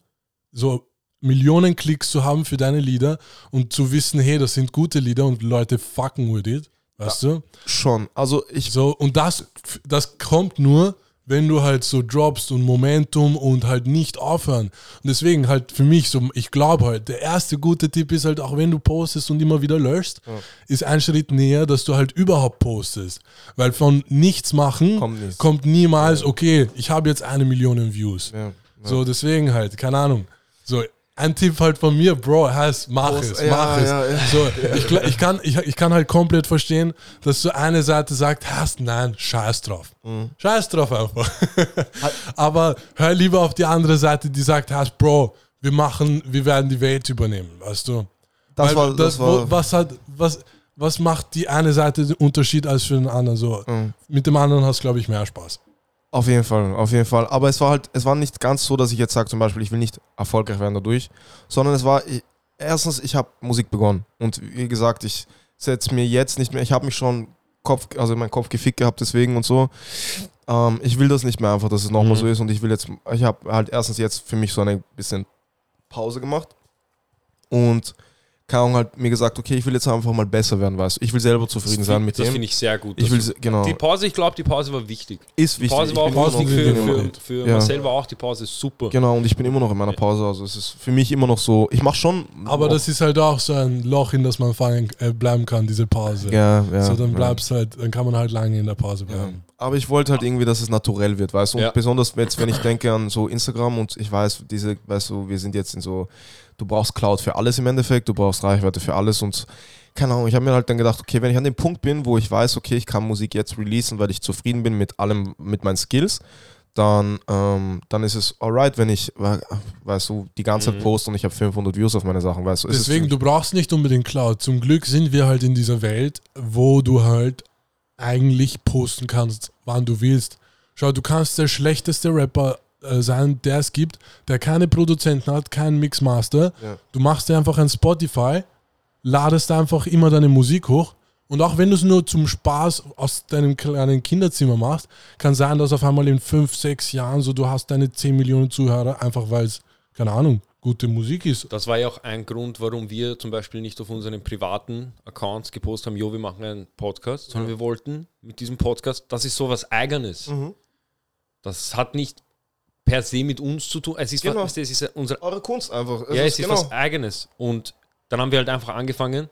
Speaker 1: so Millionen Klicks zu haben für deine Lieder und zu wissen, hey, das sind gute Lieder und Leute fucken with it. Weißt du?
Speaker 2: schon. Also ich,
Speaker 1: So, und das, das kommt nur, wenn du halt so droppst und Momentum und halt nicht aufhören. Und deswegen halt für mich so, ich glaube halt, der erste gute Tipp ist halt, auch wenn du postest und immer wieder löschst, ist ein Schritt näher, dass du halt überhaupt postest. Weil von nichts machen
Speaker 2: Kommt nichts.
Speaker 1: kommt niemals, okay, ich habe jetzt eine Million Views.
Speaker 2: ja, ja.
Speaker 1: So, deswegen halt, keine Ahnung. So, ein Tipp halt von mir, Bro, heißt, mach
Speaker 2: Post-
Speaker 1: es,
Speaker 2: ja,
Speaker 1: mach es.
Speaker 2: ja, ja.
Speaker 1: So, ich, ich, kann, ich, ich kann halt komplett verstehen, dass so eine Seite sagt, hast, nein, scheiß drauf.
Speaker 2: Mhm.
Speaker 1: Scheiß drauf einfach. Aber hör lieber auf die andere Seite, die sagt, hast, Bro, wir machen, wir werden die Welt übernehmen, weißt du?
Speaker 2: das
Speaker 1: Weil
Speaker 2: war, das
Speaker 1: wo-
Speaker 2: war,
Speaker 1: was hat, was, was macht die eine Seite den Unterschied als für den anderen? So,
Speaker 2: Mhm.
Speaker 1: mit dem anderen hast du, glaube ich, mehr Spaß.
Speaker 2: Auf jeden Fall, auf jeden Fall. Aber es war halt, es war nicht ganz so, dass ich jetzt sage, zum Beispiel, ich will nicht erfolgreich werden dadurch, sondern es war, ich, erstens, ich habe Musik begonnen. Und wie gesagt, ich setze mir jetzt nicht mehr, ich habe mich schon Kopf, also meinen Kopf gefickt gehabt deswegen und so. Ähm, ich will das nicht mehr einfach, dass es nochmal
Speaker 3: Mhm.
Speaker 2: so ist. Und ich will jetzt, ich habe halt erstens jetzt für mich so eine bisschen Pause gemacht. Und keine Ahnung, halt mir gesagt, okay, ich will jetzt einfach mal besser werden, weißt du. Ich will selber zufrieden sein mit
Speaker 3: das
Speaker 2: dem.
Speaker 3: finde ich sehr gut.
Speaker 2: Ich will,
Speaker 3: Das-
Speaker 2: genau,
Speaker 3: Die Pause, ich glaube, die Pause war wichtig.
Speaker 2: ist
Speaker 3: Die
Speaker 2: wichtig.
Speaker 3: Pause war
Speaker 2: Ich bin
Speaker 3: auch wichtig für, für, für
Speaker 2: Ja.
Speaker 3: Marcel war auch die Pause super.
Speaker 2: Genau, und ich bin immer noch in meiner Pause. Also es ist für mich immer noch so, ich mache schon.
Speaker 1: Aber das ist halt auch so ein Loch, in das man fallen, äh, bleiben kann, diese Pause.
Speaker 2: ja, ja,
Speaker 1: so, dann
Speaker 2: ja.
Speaker 1: bleibst halt, dann kann man halt lange in der Pause
Speaker 2: Ja.
Speaker 1: bleiben.
Speaker 2: Aber ich wollte halt irgendwie, dass es naturell wird, weißt du? Und
Speaker 3: Ja.
Speaker 2: besonders jetzt, wenn ich denke an so Instagram und ich weiß, diese, weißt du, wir sind jetzt in so, du brauchst Cloud für alles im Endeffekt, du brauchst Reichweite für alles und keine Ahnung, ich habe mir halt dann gedacht, okay, wenn ich an dem Punkt bin, wo ich weiß, okay, ich kann Musik jetzt releasen, weil ich zufrieden bin mit allem, mit meinen Skills, dann, ähm, dann ist es alright, wenn ich, we- weißt du, die ganze Zeit
Speaker 3: Mhm.
Speaker 2: poste und ich habe 500 Views auf meine Sachen, weißt du?
Speaker 1: Deswegen, du brauchst nicht unbedingt Cloud. Zum Glück sind wir halt in dieser Welt, wo du halt eigentlich posten kannst, wann du willst. Schau, du kannst der schlechteste Rapper äh, sein, der es gibt, der keine Produzenten hat, keinen Mixmaster.
Speaker 2: Ja.
Speaker 1: Du machst dir einfach ein Spotify, ladest einfach immer deine Musik hoch. Und auch wenn du es nur zum Spaß aus deinem kleinen Kinderzimmer machst, kann sein, dass auf einmal in fünf, sechs Jahren so du hast deine 10 Millionen Zuhörer, einfach weil es, keine Ahnung, gute Musik ist.
Speaker 3: Das war ja auch ein Grund, warum wir zum Beispiel nicht auf unseren privaten Accounts gepostet haben, jo, wir machen einen Podcast, sondern wir wollten mit diesem Podcast, das ist sowas Eigenes.
Speaker 2: Mhm.
Speaker 3: Das hat nicht per se mit uns zu tun. Es ist,
Speaker 2: Genau.
Speaker 3: was, es ist unser,
Speaker 2: Eure Kunst einfach.
Speaker 3: ja, es ist was Eigenes. Und dann haben wir halt einfach angefangen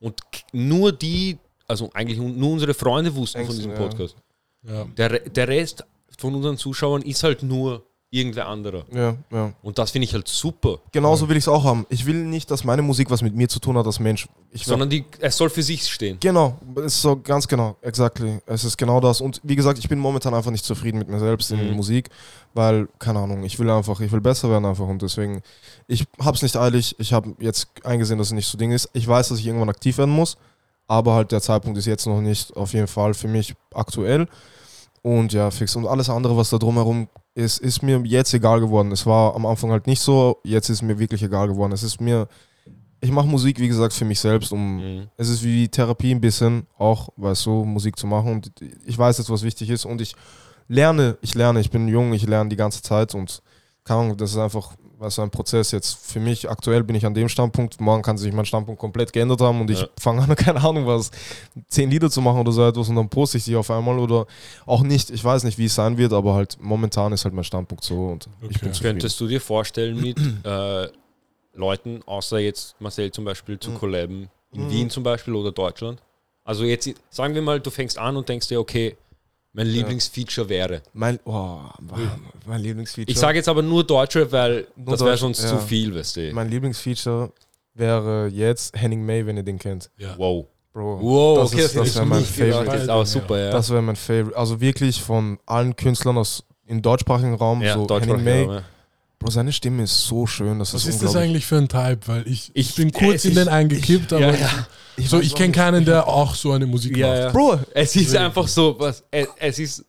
Speaker 3: und nur die, also eigentlich nur unsere Freunde wussten von
Speaker 2: Ängsten,
Speaker 3: diesem
Speaker 2: ja.
Speaker 3: Podcast.
Speaker 1: Ja.
Speaker 3: Der, Re- der Rest von unseren Zuschauern ist halt nur irgendwer anderer.
Speaker 2: Ja, ja.
Speaker 3: Und das finde ich halt super.
Speaker 2: Genauso will ich es auch haben. Ich will nicht, dass meine Musik was mit mir zu tun hat als Mensch. Ich
Speaker 3: Sondern die, es soll für sich stehen.
Speaker 2: Genau, es ist so ganz genau, exactly. Es ist genau das. Und wie gesagt, ich bin momentan einfach nicht zufrieden mit mir selbst in
Speaker 3: Mhm.
Speaker 2: Musik, weil, keine Ahnung, ich will einfach, ich will besser werden einfach und deswegen, ich hab's nicht eilig. Ich habe jetzt eingesehen, dass es nicht so Ding ist. Ich weiß, dass ich irgendwann aktiv werden muss, aber halt der Zeitpunkt ist jetzt noch nicht auf jeden Fall für mich aktuell. Und ja, fix. Und alles andere, was da drumherum ist, ist mir jetzt egal geworden. Es war am Anfang halt nicht so, jetzt ist mir wirklich egal geworden. Es ist mir, ich mache Musik, wie gesagt, für mich selbst, um
Speaker 3: Mhm.
Speaker 2: es ist wie Therapie ein bisschen, auch, weißt du, Musik zu machen. Und ich weiß jetzt, was wichtig ist. Und ich lerne, ich lerne, ich bin jung, ich lerne die ganze Zeit und Ahnung, das ist einfach was ein Prozess jetzt. Für mich aktuell bin ich an dem Standpunkt, morgen kann sich mein Standpunkt komplett geändert haben und ich
Speaker 3: Ja.
Speaker 2: fange an, keine Ahnung was, zehn Lieder zu machen oder so etwas und dann poste ich die auf einmal oder auch nicht. Ich weiß nicht, wie es sein wird, aber halt momentan ist halt mein Standpunkt so und ich
Speaker 1: Okay.
Speaker 2: bin zufrieden.
Speaker 3: Könntest du dir vorstellen, mit äh, Leuten, außer jetzt Marcel zum Beispiel,
Speaker 2: Mhm.
Speaker 3: zu collaben, in Wien zum Beispiel oder Deutschland? Also jetzt, sagen wir mal, du fängst an und denkst dir, okay, mein Lieblingsfeature wäre.
Speaker 2: Mein, oh, mein Lieblingsfeature.
Speaker 3: Ich sage jetzt aber nur Deutsche, weil
Speaker 2: Nur
Speaker 3: das wäre sonst
Speaker 2: ja.
Speaker 3: zu viel, weißt du.
Speaker 2: mein Lieblingsfeature wäre jetzt Henning May, wenn ihr den kennt.
Speaker 1: Ja.
Speaker 3: Wow.
Speaker 2: Bro,
Speaker 3: Wow,
Speaker 2: das,
Speaker 3: okay,
Speaker 2: ist,
Speaker 3: das
Speaker 2: das wäre mein. Favorite.
Speaker 3: Das ist aber super, ja.
Speaker 2: Das wäre mein Favorite. Also wirklich von allen Künstlern aus im deutschsprachigen Raum,
Speaker 3: ja,
Speaker 2: so Henning May.
Speaker 3: ja.
Speaker 2: Bro, seine Stimme ist so schön. Das
Speaker 1: Was
Speaker 2: ist,
Speaker 1: ist das eigentlich für ein Type? Weil ich, ich,
Speaker 3: Ich-
Speaker 1: bin kurz
Speaker 3: äh,
Speaker 1: in den
Speaker 3: ich-
Speaker 1: eingekippt, aber
Speaker 3: ja, ja.
Speaker 2: Ich
Speaker 1: so, ich kenne keinen, der auch so eine Musik
Speaker 3: Ja,
Speaker 1: macht.
Speaker 3: ja.
Speaker 2: Bro,
Speaker 3: Es ist einfach so, was, es, es ist,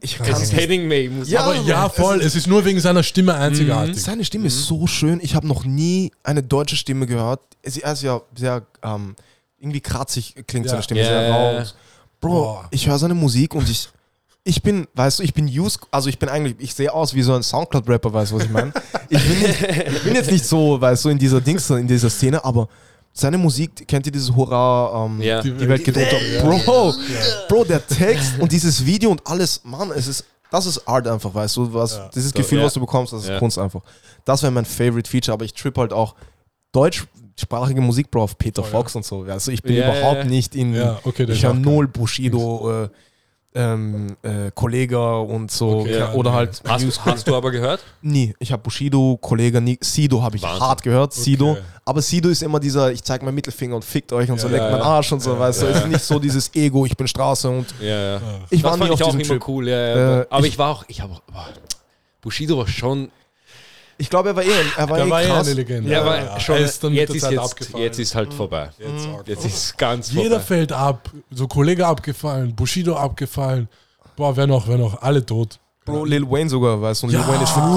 Speaker 2: ich
Speaker 3: es
Speaker 2: kann
Speaker 3: ist
Speaker 2: nicht.
Speaker 3: Henning May Musik.
Speaker 2: Ja,
Speaker 1: Aber ja, voll. Es ist nur wegen seiner Stimme einzigartig.
Speaker 2: Seine Stimme ist so schön. Ich habe noch nie eine deutsche Stimme gehört. Es- Er ist ja sehr ähm, irgendwie kratzig klingt
Speaker 1: Ja.
Speaker 2: seine Stimme
Speaker 3: Ja,
Speaker 2: sehr
Speaker 3: ja,
Speaker 2: rau.
Speaker 3: ja.
Speaker 2: Bro,
Speaker 1: Boah.
Speaker 2: ich höre seine Musik und ich ich bin, weißt du, ich bin used, also ich bin eigentlich, ich sehe aus wie so ein Soundcloud-Rapper, weißt du, was ich meine? Ich bin, nicht, ich bin jetzt nicht so, weißt du, in dieser Dings, in dieser Szene, aber seine Musik, kennt ihr dieses Hurra, ähm,
Speaker 3: Ja.
Speaker 2: die, Welt geht unter.
Speaker 1: Ja.
Speaker 2: Bro, Bro, der Text und dieses Video und alles, Mann, es ist, das ist Art einfach, weißt du, was,
Speaker 1: Ja.
Speaker 2: dieses
Speaker 3: So,
Speaker 2: Gefühl,
Speaker 3: ja.
Speaker 2: was du bekommst, das ist
Speaker 3: Ja.
Speaker 2: Kunst einfach. Das wäre mein Favorite Feature, aber ich trip halt auch deutschsprachige Musik, Bro, auf Peter
Speaker 1: Oh, ja.
Speaker 2: Fox und so, also ich bin
Speaker 3: Ja, ja,
Speaker 2: überhaupt
Speaker 3: ja.
Speaker 2: nicht in,
Speaker 1: Ja, okay,
Speaker 2: ich höre
Speaker 1: auch
Speaker 2: null Bushido, äh, ähm, äh, Kollega und so,
Speaker 1: Okay, ja,
Speaker 2: oder halt,
Speaker 3: Hast,
Speaker 2: News-
Speaker 3: hast du aber gehört?
Speaker 2: nie, ich habe Bushido, Kollega, nie, Sido habe ich
Speaker 3: Wahnsinn.
Speaker 2: hart gehört, Sido,
Speaker 1: Okay.
Speaker 2: aber Sido ist immer dieser, ich zeig meinen Mittelfinger und fickt euch und so,
Speaker 1: Ja,
Speaker 2: leckt
Speaker 3: ja,
Speaker 2: meinen. Arsch und so, weißt du, ist nicht so dieses Ego, ich bin Straße und ich
Speaker 3: das
Speaker 2: war nie auf
Speaker 3: ich auch immer
Speaker 2: Trip.
Speaker 3: cool, ja, ja.
Speaker 2: Äh,
Speaker 3: aber
Speaker 2: ich-
Speaker 3: ich, war auch, ich habe, Bushido war schon,
Speaker 2: Ich glaube, er war eh, er war
Speaker 1: Der
Speaker 2: eh
Speaker 1: war ja
Speaker 2: krass.
Speaker 1: eine Legende.
Speaker 3: er
Speaker 2: Ja,
Speaker 3: war
Speaker 1: ja.
Speaker 3: schon,
Speaker 1: Er ist
Speaker 3: jetzt, ist jetzt, jetzt ist halt vorbei.
Speaker 1: Jetzt, auch
Speaker 3: Jetzt ist ganz
Speaker 1: Jeder
Speaker 3: vorbei.
Speaker 1: fällt ab. So Kollege abgefallen, Bushido abgefallen. Boah, wer noch, wer noch? Alle tot.
Speaker 2: Bro, Lil Wayne sogar, weißt du, und
Speaker 1: Ja.
Speaker 2: Lil Wayne ist der
Speaker 3: Oh,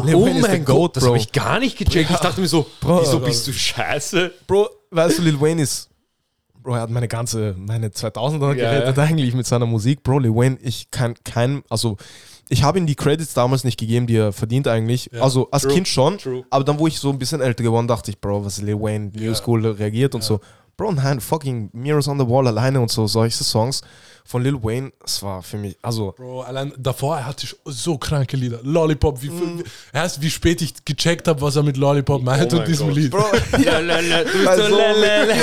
Speaker 2: Goat. Lil
Speaker 3: oh
Speaker 2: Wayne ist der
Speaker 3: mein
Speaker 2: Goat,
Speaker 3: Gott, das
Speaker 2: Bro.
Speaker 3: habe ich gar nicht gecheckt. Ich dachte mir so,
Speaker 2: Bro.
Speaker 3: wieso bist du scheiße?
Speaker 2: Bro, weißt du, Lil Wayne ist. Bro, er hat meine ganze, meine 2000er
Speaker 3: Ja,
Speaker 2: gerettet
Speaker 3: ja.
Speaker 2: eigentlich mit seiner Musik. Bro, Lil Wayne, ich kann kein, also ich habe ihm die Credits damals nicht gegeben, die er verdient eigentlich.
Speaker 1: Ja.
Speaker 2: Also als
Speaker 3: True,
Speaker 2: Kind schon,
Speaker 3: true.
Speaker 2: aber dann, wo ich so ein bisschen älter geworden, dachte ich, Bro, was Lil Wayne, New. School reagiert und so. Bro, nein, fucking Mirrors on the Wall alleine und so, solche Songs von Lil Wayne, es war für mich, also
Speaker 1: Bro, allein davor, hatte so kranke Lieder. Lollipop, wie, wie, erst wie spät ich gecheckt habe, was er mit Lollipop meint
Speaker 3: Oh
Speaker 1: und diesem
Speaker 3: Gott.
Speaker 1: Lied.
Speaker 2: Bro,
Speaker 3: Lalalala, du bist
Speaker 2: Bei
Speaker 3: so lalala.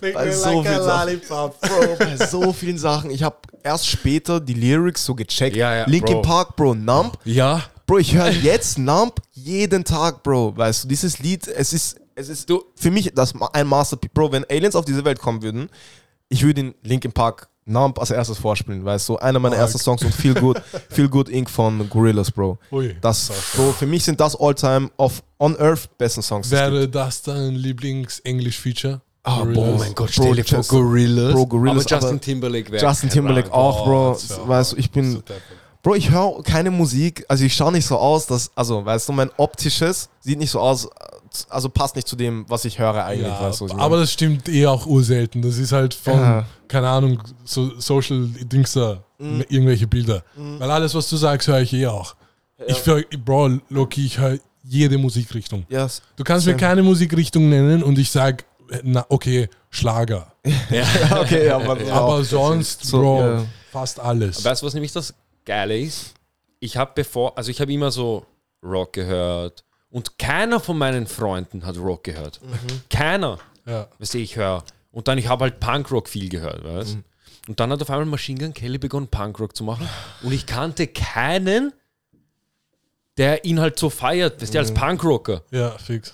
Speaker 2: bei so vielen Sachen. Bro, bei so vielen Sachen. Ich habe erst später die Lyrics so gecheckt.
Speaker 3: Ja, ja,
Speaker 2: Linkin
Speaker 3: Bro.
Speaker 2: Park, Bro, Nump.
Speaker 3: Ja,
Speaker 2: Bro, ich höre jetzt Nump jeden Tag, Bro. Weißt du, dieses Lied, es ist, es ist
Speaker 3: Du-
Speaker 2: für mich das ein Masterpiece. Bro, wenn Aliens auf diese Welt kommen würden, ich würde in Linkin Park Nump als erstes vorspielen, weißt du, einer meiner
Speaker 1: Fuck.
Speaker 2: ersten Songs und Feel Good, Feel Good Inc. von Gorillaz, Bro.
Speaker 1: Ui.
Speaker 2: Das, Bro, für mich sind das Alltime auf On Earth besten Songs.
Speaker 1: Wäre das dein Lieblings-Englisch-Feature?
Speaker 2: Ah,
Speaker 3: Oh mein Gott,
Speaker 2: Bro,
Speaker 3: stell vor,
Speaker 2: Just-
Speaker 3: Gorillaz.
Speaker 2: Bro, Gorillaz,
Speaker 3: aber Justin
Speaker 2: aber-
Speaker 3: Timberlake wäre
Speaker 2: Justin Timberlake auch, Bro.
Speaker 1: auch
Speaker 2: weißt du, ich bin,
Speaker 1: so.
Speaker 2: Bro, ich höre keine Musik, also ich schaue nicht so aus, dass, also, weißt du, mein optisches sieht nicht so aus, also passt nicht zu dem, was ich höre eigentlich,
Speaker 1: Ja,
Speaker 2: weißt ich
Speaker 1: aber
Speaker 2: meine?
Speaker 1: das stimmt eh auch urselten. Das ist halt von,
Speaker 2: Ja.
Speaker 1: keine Ahnung, so Social Dings da,
Speaker 2: Mhm.
Speaker 1: irgendwelche Bilder. Weil alles, was du sagst, höre ich eh auch. Ich für, Bro, Loki, ich höre jede Musikrichtung.
Speaker 2: Yes.
Speaker 1: Du kannst mir
Speaker 2: Same.
Speaker 1: keine Musikrichtung nennen und ich sag, na, okay, Schlager.
Speaker 2: Ja, okay, ja, aber,
Speaker 1: Aber sonst,
Speaker 2: So,
Speaker 1: Bro,
Speaker 2: ja.
Speaker 1: fast alles.
Speaker 3: Weißt du, was nämlich das Geile ist? Ich habe bevor, also ich habe immer so Rock gehört und keiner von meinen Freunden hat Rock gehört. Keiner.
Speaker 1: Ja.
Speaker 3: Weißt du, ich höre. Und dann, ich habe halt Punkrock viel gehört, weißt Und dann hat auf einmal Machine Gun Kelly begonnen, Punkrock zu machen. Und ich kannte keinen, der ihn halt so feiert, weißt du, als Punkrocker.
Speaker 1: ja, fix.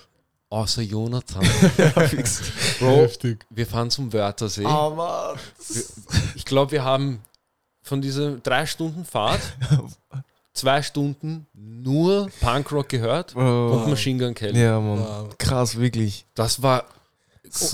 Speaker 3: Außer Jonathan.
Speaker 2: fix.
Speaker 3: Bro,
Speaker 1: Heftig.
Speaker 3: wir fahren zum Wörthersee.
Speaker 2: Aber,
Speaker 3: Ich glaube, wir haben von dieser drei Stunden Fahrt zwei Stunden nur Punkrock gehört
Speaker 2: Bro.
Speaker 3: und Machine Gun Kelly.
Speaker 2: ja, Mann,
Speaker 1: Wow.
Speaker 2: krass, wirklich.
Speaker 3: Das war.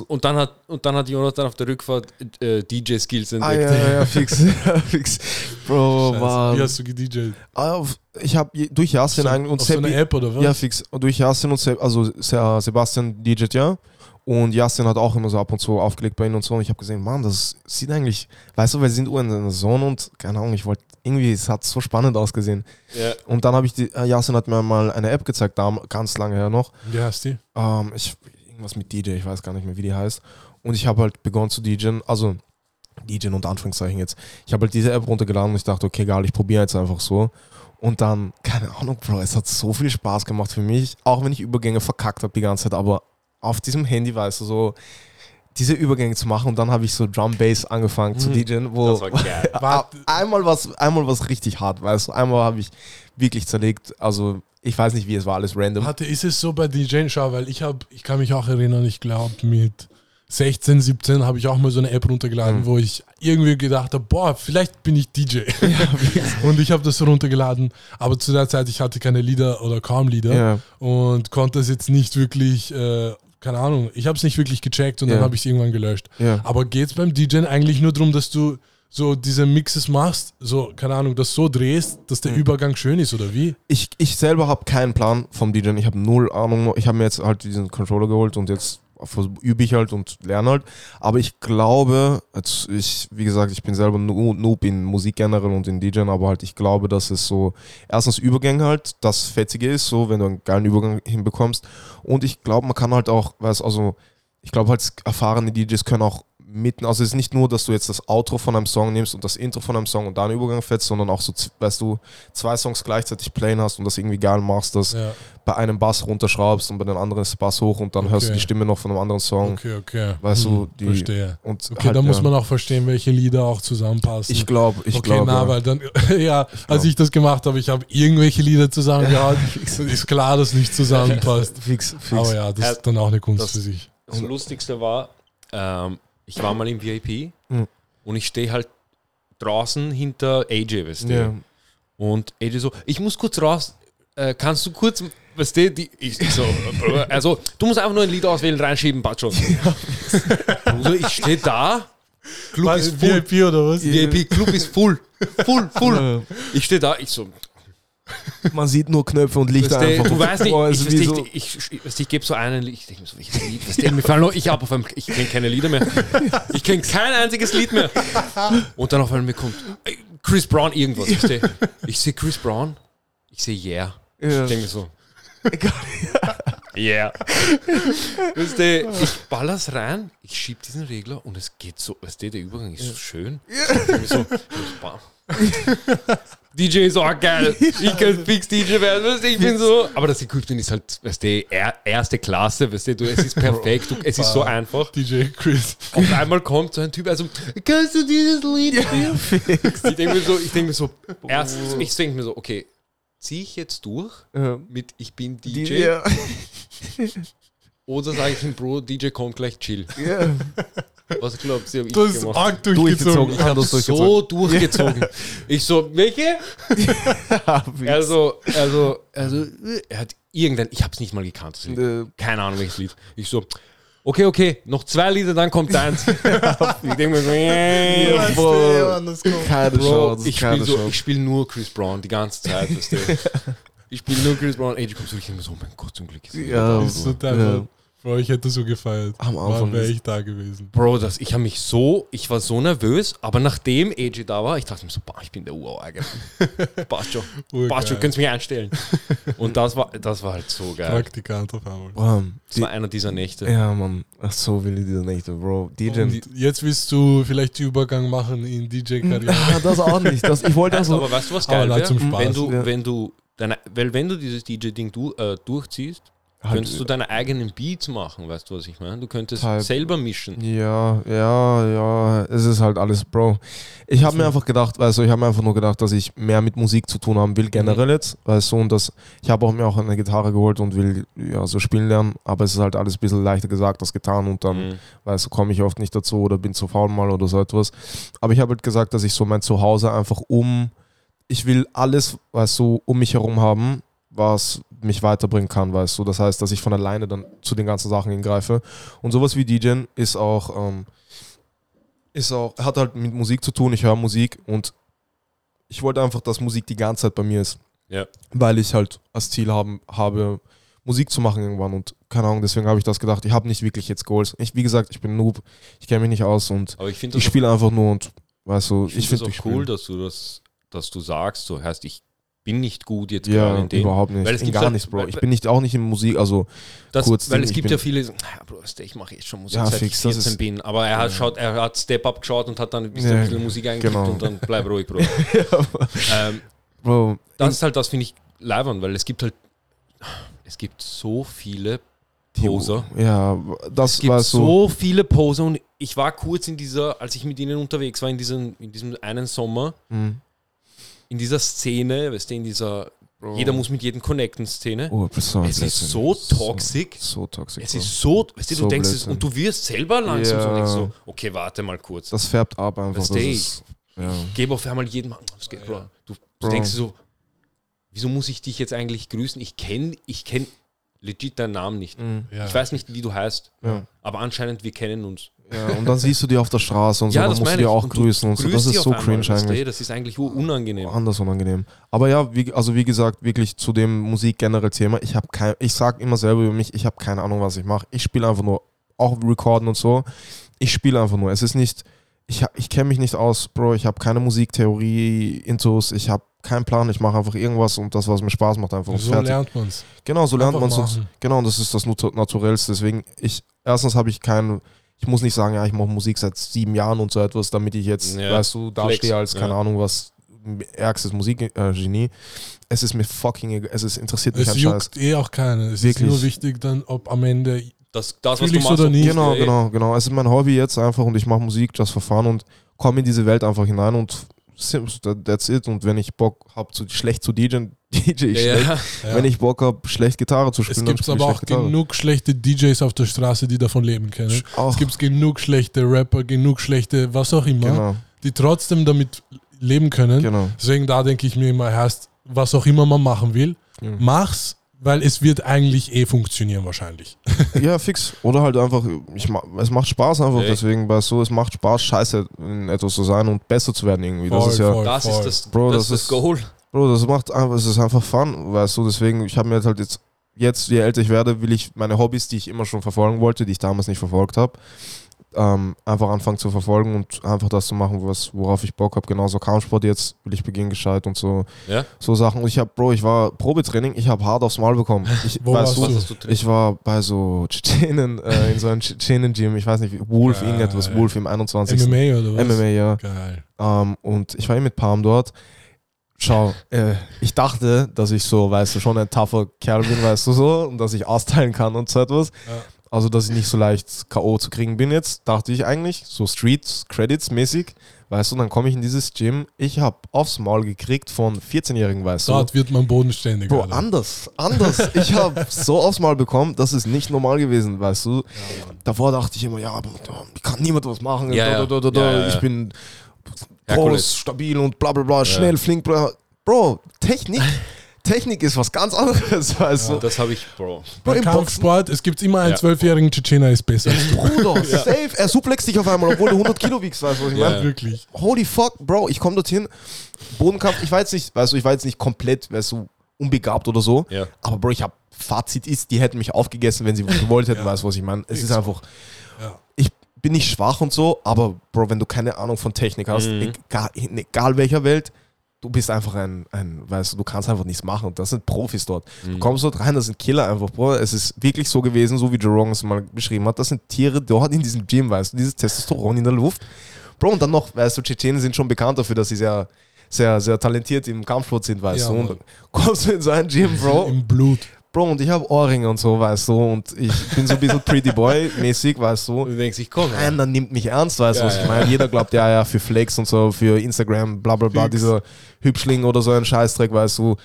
Speaker 3: Und dann hat und dann hat Jonathan auf der Rückfahrt äh, DJ Skills
Speaker 2: Ah,
Speaker 3: entdeckt.
Speaker 2: ja, ja, ja, fix, ja, fix. Bro,
Speaker 1: Scheiße.
Speaker 2: war,
Speaker 1: Wie hast du gedjed?
Speaker 2: auf, ich habe durch Yasin
Speaker 1: So,
Speaker 2: eigentlich und
Speaker 1: auf so eine App oder was?
Speaker 2: Ja, fix. Und durch Yasin und Seb, also Se- Sebastian DJ, ja. Und Justin hat auch immer so ab und zu aufgelegt bei ihnen und so. Und ich habe gesehen, Mann, das sieht eigentlich, weißt du, wir sind in der Zone und keine Ahnung, ich wollte irgendwie, es hat so spannend ausgesehen.
Speaker 3: Ja.
Speaker 2: Und dann habe ich, die, äh, Justin hat mir mal eine App gezeigt, da ganz lange her noch.
Speaker 1: Wie heißt die?
Speaker 2: Ähm, ich, irgendwas mit DJ, ich weiß gar nicht mehr, wie die heißt. Und ich habe halt begonnen zu DJen, also DJen unter Anführungszeichen jetzt. Ich habe halt diese App runtergeladen und ich dachte, okay, egal, ich probiere jetzt einfach so. Und dann, keine Ahnung, Bro, es hat so viel Spaß gemacht für mich, auch wenn ich Übergänge verkackt habe die ganze Zeit, aber auf diesem Handy, weißt du, so diese Übergänge zu machen und dann habe ich so Drum Bass angefangen zu DJen, wo
Speaker 3: Das war geil.
Speaker 2: Einmal was einmal was richtig hart, weißt du, einmal habe ich wirklich zerlegt, also ich weiß nicht, wie es war, alles random.
Speaker 1: Warte, ist es so bei DJ Schau, weil ich habe, ich kann mich auch erinnern, ich glaube mit 16, 17 habe ich auch mal so eine App runtergeladen,
Speaker 2: Mhm.
Speaker 1: wo ich irgendwie gedacht habe, boah, vielleicht bin ich DJ. und ich habe das runtergeladen, aber zu der Zeit, ich hatte keine Lieder oder kaum Lieder
Speaker 2: Ja.
Speaker 1: und konnte es jetzt nicht wirklich, äh, keine Ahnung, ich habe es nicht wirklich gecheckt und
Speaker 2: Ja.
Speaker 1: dann habe ich es irgendwann gelöscht.
Speaker 2: Ja.
Speaker 1: Aber geht es beim DJ eigentlich nur darum, dass du so diese Mixes machst, so, keine Ahnung, das so drehst, dass der
Speaker 2: Mhm.
Speaker 1: Übergang schön ist, oder wie?
Speaker 2: ich, ich selber habe keinen Plan vom DJen. Ich habe null Ahnung. Ich habe mir jetzt halt diesen Controller geholt und jetzt übe ich halt und lerne halt. Aber ich glaube, als ich, wie gesagt, ich bin selber Noob in Musik generell und in DJen, aber halt ich glaube, dass es so erstens Übergänge halt das Fetzige ist, so wenn du einen geilen Übergang hinbekommst. Und ich glaube, man kann halt auch, weiß also ich glaube halt erfahrene DJs können auch mitten, also es ist nicht nur, dass du jetzt das Outro von einem Song nimmst und das Intro von einem Song und da einen Übergang fetzt, sondern auch so, weißt du, zwei Songs gleichzeitig playen hast und das irgendwie geil machst, dass
Speaker 1: Ja,
Speaker 2: bei einem Bass runterschraubst und bei den anderen ist der Bass hoch und dann hörst du
Speaker 1: Okay.
Speaker 2: die Stimme noch von einem anderen Song.
Speaker 1: okay, okay.
Speaker 2: Weißt du,
Speaker 1: Hm,
Speaker 2: die-
Speaker 1: Verstehe.
Speaker 2: Und
Speaker 1: Okay,
Speaker 2: halt,
Speaker 1: da muss
Speaker 2: ja.
Speaker 1: man auch verstehen, welche Lieder auch zusammenpassen.
Speaker 2: Ich glaube, ich
Speaker 1: okay,
Speaker 2: glaube.
Speaker 1: na,
Speaker 2: ja.
Speaker 1: weil dann, ja, als ich das gemacht habe, ich habe irgendwelche Lieder zusammengehauen. ist klar, dass nicht zusammenpasst.
Speaker 2: Fix, fix.
Speaker 1: Aber ja, das ist dann auch eine Kunst
Speaker 3: das-
Speaker 1: für sich.
Speaker 3: Das Lustigste war, ähm, ich war mal im VIP
Speaker 2: Mhm.
Speaker 3: und ich stehe halt draußen hinter AJ, weißt du?
Speaker 2: Ja.
Speaker 3: Und AJ so, ich muss kurz raus, äh, kannst du kurz, weißt du, die, ich, ich so, also du musst einfach nur ein Lied auswählen, reinschieben, passt schon. Bruder, ich stehe da, Club
Speaker 1: Was,
Speaker 3: ist voll,
Speaker 1: VIP oder was?
Speaker 3: VIP, Club ist full, full, full. Ich stehe da, ich so,
Speaker 2: Man sieht nur Knöpfe und Lichter
Speaker 3: Weißt
Speaker 2: einfach.
Speaker 3: du weißt nicht,
Speaker 2: Boah,
Speaker 3: ich,
Speaker 2: so-
Speaker 3: ich, ich, ich, gebe so einen, Lied, ich denke mir so, welches Lied, weißt mir fallen noch, ich habe auf einem, ich kenne keine Lieder mehr, ich kenne kein einziges Lied mehr. Und dann auf einmal mir kommt äh, Chris Brown irgendwas, ich sehe Chris Brown, ich sehe Yeah.
Speaker 2: Ja.
Speaker 3: Ich denke so, yeah. Weißt du, ich baller's rein, ich schieb diesen Regler und es geht so, weißt du, der Übergang ist so schön. Mir so. DJ ist auch geil. Ich kann fix DJ werden, weißt du, ich bin so. Aber das Equipment ist halt, weißt du, er, erste Klasse, weißt du, du, es ist perfekt, du, es ist so einfach.
Speaker 1: DJ Chris.
Speaker 3: Auf einmal kommt so ein Typ, also, kannst du dieses Lied spielen? ich denke mir so, ich denke mir so, erst, ich denke mir so, okay, zieh ich jetzt durch
Speaker 2: Ja.
Speaker 3: mit ich bin
Speaker 2: Die-
Speaker 3: DJ
Speaker 2: Ja.
Speaker 3: Oder sage ich ihm, Bro, DJ kommt gleich chill.
Speaker 2: Ja.
Speaker 3: Was glaubst du, hab ich
Speaker 1: Du hast
Speaker 3: gemacht?
Speaker 1: arg
Speaker 2: Durchgezogen.
Speaker 1: durchgezogen.
Speaker 2: Ich habe das durchgezogen.
Speaker 3: so durchgezogen. Ich so, welche? Also, also, also, er hat irgendein, ich hab's nicht mal gekannt. das Lied.
Speaker 2: Äh,
Speaker 3: Keine Ahnung, welches Lied. Ich so, okay, okay, noch zwei Lieder, dann kommt deins. ich denke mir so, yeah.
Speaker 1: Das kommt?
Speaker 2: keine
Speaker 3: Bro,
Speaker 2: Chance.
Speaker 3: ich
Speaker 2: keine
Speaker 3: spiele so,
Speaker 2: Chance.
Speaker 3: ich spiel nur Chris Brown die ganze Zeit, weißt du. Ich spiele nur Chris Brown. Ey, du kommst wirklich immer so, oh mein Gott, zum Glück ist
Speaker 2: Ja,
Speaker 3: da.
Speaker 1: Das ist so
Speaker 2: Ja.
Speaker 1: Bro, ich hätte so gefeiert.
Speaker 2: Am Anfang
Speaker 1: wäre ich da gewesen?
Speaker 3: Bro, das, ich habe mich so, ich war so nervös, aber nachdem AJ da war, ich dachte mir so, boah, ich bin der Urauge. Passt schon, passt schon, könntest mich einstellen. Und das war, das war halt so geil.
Speaker 1: Praktikant auf einmal.
Speaker 2: Boah,
Speaker 3: Das war einer dieser Nächte.
Speaker 2: ja, Mann. Ach so will ich diese Nächte, Bro. DJ.
Speaker 1: Und jetzt willst du vielleicht den Übergang machen in DJ-Karriere.
Speaker 2: Ah, das auch nicht. Das, ich wollte
Speaker 3: Also, aber weißt du, was geil wäre?
Speaker 1: zum Spaß.
Speaker 3: Wenn du,
Speaker 2: Ja.
Speaker 3: wenn du, deine, weil wenn du dieses DJ-Ding du, äh, durchziehst, könntest du deine eigenen Beats machen, weißt du, was ich meine? Du könntest
Speaker 2: Halt-
Speaker 3: selber mischen.
Speaker 2: Ja, ja, ja, es ist halt alles, Bro. Ich habe mir einfach gedacht, also ich habe mir einfach nur gedacht, dass ich mehr mit Musik zu tun haben will, generell jetzt, weißt du, und das, ich habe auch mir auch eine Gitarre geholt und will ja so spielen lernen, aber es ist halt alles ein bisschen leichter gesagt als getan und dann,
Speaker 3: Mhm.
Speaker 2: weißt du, komme ich oft nicht dazu oder bin zu faul mal oder so etwas. Aber ich habe halt gesagt, dass ich so mein Zuhause einfach um, ich will alles, weißt du, um mich herum haben, was mich weiterbringen kann, weißt du. Das heißt, dass ich von alleine dann zu den ganzen Sachen hingreife. Und sowas wie DJing ist auch, ähm, ist auch, hat halt mit Musik zu tun. Ich höre Musik und ich wollte einfach, dass Musik die ganze Zeit bei mir ist.
Speaker 3: Ja.
Speaker 2: Weil ich halt als Ziel haben, habe, Musik zu machen irgendwann. Und keine Ahnung, deswegen habe ich das gedacht. Ich habe nicht wirklich jetzt Goals. Ich, wie gesagt, ich bin Noob, ich kenne mich nicht aus und
Speaker 3: ich
Speaker 2: ich spiele einfach nur und weißt du,
Speaker 3: ich find
Speaker 2: finde
Speaker 3: das auch cool, dass du das, dass du sagst, so heißt, ich bin nicht gut jetzt gerade
Speaker 2: Ja,
Speaker 3: in dem.
Speaker 2: überhaupt nicht.
Speaker 3: Weil es
Speaker 2: In
Speaker 3: gibt
Speaker 2: gar nichts, Bro. Ich bin nicht auch nicht in Musik, also
Speaker 3: Das,
Speaker 2: kurz
Speaker 3: weil es gibt ja viele, naja, Bro, ich mache jetzt schon Musik,
Speaker 2: Ja,
Speaker 3: seit
Speaker 2: fix,
Speaker 3: ich
Speaker 2: das
Speaker 3: 14
Speaker 2: ist-
Speaker 3: bin. Aber er hat, schaut, er hat Step Up geschaut und hat dann ein bisschen,
Speaker 2: Ja,
Speaker 3: ein bisschen Musik eingekippt
Speaker 2: genau.
Speaker 3: und dann bleib ruhig, Bro. ähm,
Speaker 2: Bro,
Speaker 3: das ist halt das, finde ich, leibern, weil es gibt halt, es gibt so viele Poser.
Speaker 2: Ja, das
Speaker 3: Es gibt
Speaker 2: war so.
Speaker 3: so viele Poser und ich war kurz in dieser, als ich mit ihnen unterwegs war, in, diesen, in diesem einen Sommer,
Speaker 2: Mhm.
Speaker 3: In dieser Szene, weißt du, in dieser jeder muss mit jedem connecten Szene.
Speaker 2: Oh, das war
Speaker 3: es ist so toxic.
Speaker 2: So, so toxisch.
Speaker 3: Es
Speaker 2: Bro.
Speaker 3: ist so, weißt du, du
Speaker 2: So
Speaker 3: denkst es, und du wirst selber langsam so,
Speaker 2: Ja.
Speaker 3: denkst so, okay, warte mal kurz.
Speaker 2: das färbt ab einfach.
Speaker 3: Weißt
Speaker 2: Das
Speaker 3: du,
Speaker 2: ist, ja.
Speaker 3: Gebe auf einmal jedem, was geht, Bro. Du, du
Speaker 2: Bro.
Speaker 3: denkst so, wieso muss ich dich jetzt eigentlich grüßen? Ich kenne ich kenn legit deinen Namen nicht.
Speaker 2: Mhm.
Speaker 1: Ja.
Speaker 3: Ich weiß nicht, wie du heißt,
Speaker 2: Ja.
Speaker 3: aber anscheinend, wir kennen uns.
Speaker 2: Ja. Und dann siehst du die auf der Straße und so, dann musst du die auch
Speaker 3: Und
Speaker 2: grüßen und so. Das ist so
Speaker 3: einmal,
Speaker 2: cringe
Speaker 3: du,
Speaker 2: eigentlich.
Speaker 3: Das ist eigentlich unangenehm.
Speaker 2: Anders unangenehm. Aber ja, wie, also wie gesagt, wirklich zu dem Musik generell Thema. Ich habe kein, ich sag immer selber über mich, ich habe keine Ahnung, was ich mache. Ich spiele einfach nur, auch recorden und so. Ich spiele einfach nur. Es ist nicht, ich, ich kenne mich nicht aus, Bro. Ich habe keine Musiktheorie, Intos. Ich habe keinen Plan. Ich mache einfach irgendwas und das, was mir Spaß macht, einfach.
Speaker 1: So
Speaker 2: fertig.
Speaker 1: lernt man es.
Speaker 2: Genau, so lernt man es. Genau, und das ist das Natu- Naturellste. Deswegen, ich, erstens habe ich keinen, ich muss nicht sagen, ja, ich mache Musik seit sieben Jahren und so etwas, damit ich jetzt,
Speaker 3: Ja.
Speaker 2: weißt du, dastehe als, keine
Speaker 3: ja.
Speaker 2: Ahnung, was, ärgstes Musikgenie. es ist mir fucking egal, es ist, interessiert mich
Speaker 1: Es
Speaker 2: ein Scheiß.
Speaker 1: juckt eh auch keinen. Es
Speaker 2: Wirklich.
Speaker 1: ist nur wichtig, dann, ob am Ende.
Speaker 3: Das, das was du machst,
Speaker 1: oder nicht?
Speaker 2: Genau,
Speaker 3: ey,
Speaker 2: genau, genau. Es ist mein Hobby jetzt einfach und ich mache Musik, just for fun und komme in diese Welt einfach hinein und that's it. Und wenn ich Bock habe, zu, schlecht zu DJen, DJ ich
Speaker 3: Ja,
Speaker 2: schlecht.
Speaker 3: ja.
Speaker 1: Ja.
Speaker 2: Wenn ich Bock habe, schlecht Gitarre zu
Speaker 1: es
Speaker 2: spielen, dann
Speaker 1: gibt aber auch
Speaker 2: Gitarre.
Speaker 1: genug schlechte DJs auf der Straße, die davon leben können.
Speaker 2: Auch,
Speaker 1: Es gibt genug schlechte Rapper, genug schlechte, was auch immer,
Speaker 2: genau,
Speaker 1: die trotzdem damit leben können.
Speaker 2: genau.
Speaker 1: Deswegen da denke ich mir immer, heißt, was auch immer man machen will,
Speaker 2: Mhm.
Speaker 1: mach's, weil es wird eigentlich eh funktionieren wahrscheinlich.
Speaker 2: Ja, fix. Oder halt einfach, ich, es macht Spaß einfach,
Speaker 3: Ey.
Speaker 2: deswegen, weißt du, es macht Spaß, scheiße in etwas zu sein und besser zu werden irgendwie. das ist ja,
Speaker 1: voll,
Speaker 3: Das
Speaker 1: voll.
Speaker 3: ist das,
Speaker 2: Bro,
Speaker 3: das,
Speaker 2: das
Speaker 3: ist das Goal.
Speaker 2: Bro, das macht einfach, es ist einfach Fun, weißt du, deswegen, ich habe mir halt jetzt, jetzt, je älter ich werde, will ich meine Hobbys, die ich immer schon verfolgen wollte, die ich damals nicht verfolgt habe, ähm, einfach anfangen zu verfolgen und einfach das zu machen, was, worauf ich Bock habe. Genauso Kampfsport jetzt will ich beginnen gescheit und so,
Speaker 3: Ja?
Speaker 2: so Sachen. Und ich habe, Bro, ich war Probetraining, ich habe hart aufs Mal bekommen. Ich,
Speaker 1: Wo
Speaker 2: weißt
Speaker 1: warst
Speaker 2: du,
Speaker 1: du?
Speaker 2: Ich war bei so Tschetschenen, äh, in so einem Tschetschenen-Gym, ich weiß nicht, Wolf,
Speaker 1: Geil.
Speaker 2: irgendetwas, Wolf im 21.
Speaker 1: MMA oder was?
Speaker 2: MMA, ja.
Speaker 1: Geil.
Speaker 2: Ähm, und ich war eh mit Palm dort. Schau, äh, ich dachte, dass ich so, weißt du, schon ein tougher Kerl bin, weißt du so, und dass ich austeilen kann und so etwas.
Speaker 1: Ja.
Speaker 2: Also, dass ich nicht so leicht K.O. zu kriegen bin jetzt, dachte ich eigentlich, so Street-Credits-mäßig. Weißt du, dann komme ich in dieses Gym. Ich habe aufs Maul gekriegt von 14-Jährigen, weißt du.
Speaker 1: Dort wird man bodenständig.
Speaker 2: Bro,
Speaker 1: Alter.
Speaker 2: anders, anders. Ich habe so aufs Mal bekommen, das ist nicht normal gewesen, weißt du. Davor dachte ich immer, ja, aber ich kann niemand was machen.
Speaker 3: Ja,
Speaker 2: da,
Speaker 3: ja.
Speaker 2: da, da,
Speaker 3: Ja, ja, ja.
Speaker 2: Ich bin
Speaker 3: Herkules.
Speaker 2: groß, stabil und bla bla bla, schnell, flink, bla. Bro, Technik, Technik ist was ganz anderes, weißt du.
Speaker 3: Das habe ich, Bro.
Speaker 2: Bro, Boxen,
Speaker 1: Kampfsport, es gibt immer einen
Speaker 3: Ja.
Speaker 1: zwölfjährigen Tschetschener, ist besser als du.
Speaker 2: Bruder, safe. Er suplext dich auf einmal, obwohl du 100 Kilo wiegst, weißt du, was ich
Speaker 3: Ja.
Speaker 2: meine?
Speaker 1: Wirklich.
Speaker 2: Holy fuck, Bro, ich komme dorthin, Bodenkampf, ich jetzt nicht, weißt du, ich war jetzt nicht komplett, weißt du, unbegabt oder so.
Speaker 3: Ja.
Speaker 2: Aber Bro, ich habe Fazit ist, die hätten mich aufgegessen, wenn sie gewollt hätten,
Speaker 1: Ja.
Speaker 2: weißt du, was ich meine? Es
Speaker 1: Ist
Speaker 2: ist
Speaker 1: so.
Speaker 2: einfach,
Speaker 1: Ja.
Speaker 2: ich bin nicht schwach und so, aber Bro, wenn du keine Ahnung von Technik hast,
Speaker 3: Mhm.
Speaker 2: egal, in egal welcher Welt, du bist einfach ein, ein, weißt du, du kannst einfach nichts machen. Das sind Profis dort.
Speaker 3: Mhm.
Speaker 2: Du kommst dort rein, das sind Killer einfach, Bro. Es ist wirklich so gewesen, so wie Joe Rogan es mal beschrieben hat. Das sind Tiere dort in diesem Gym, weißt du, dieses Testosteron in der Luft. Bro, und dann noch, weißt du, Tschetschenen sind schon bekannt dafür, dass sie sehr, sehr, sehr talentiert im Kampfsport sind, weißt
Speaker 1: Ja,
Speaker 2: du. Und kommst du in so ein Gym, Bro.
Speaker 1: Im Blut.
Speaker 2: Bro, und ich habe Ohrringe und so, weißt du, und ich bin so ein bisschen Pretty Boy-mäßig, weißt du.
Speaker 3: Du denkst, ich komme.
Speaker 2: Keiner nimmt mich ernst, weißt du,
Speaker 3: Ja,
Speaker 2: was ich
Speaker 3: ja.
Speaker 2: meine? Jeder glaubt, ja, ja, für Flex und so, für Instagram, bla bla bla,
Speaker 1: Fix.
Speaker 2: dieser Hübschling oder so ein Scheißdreck, weißt du.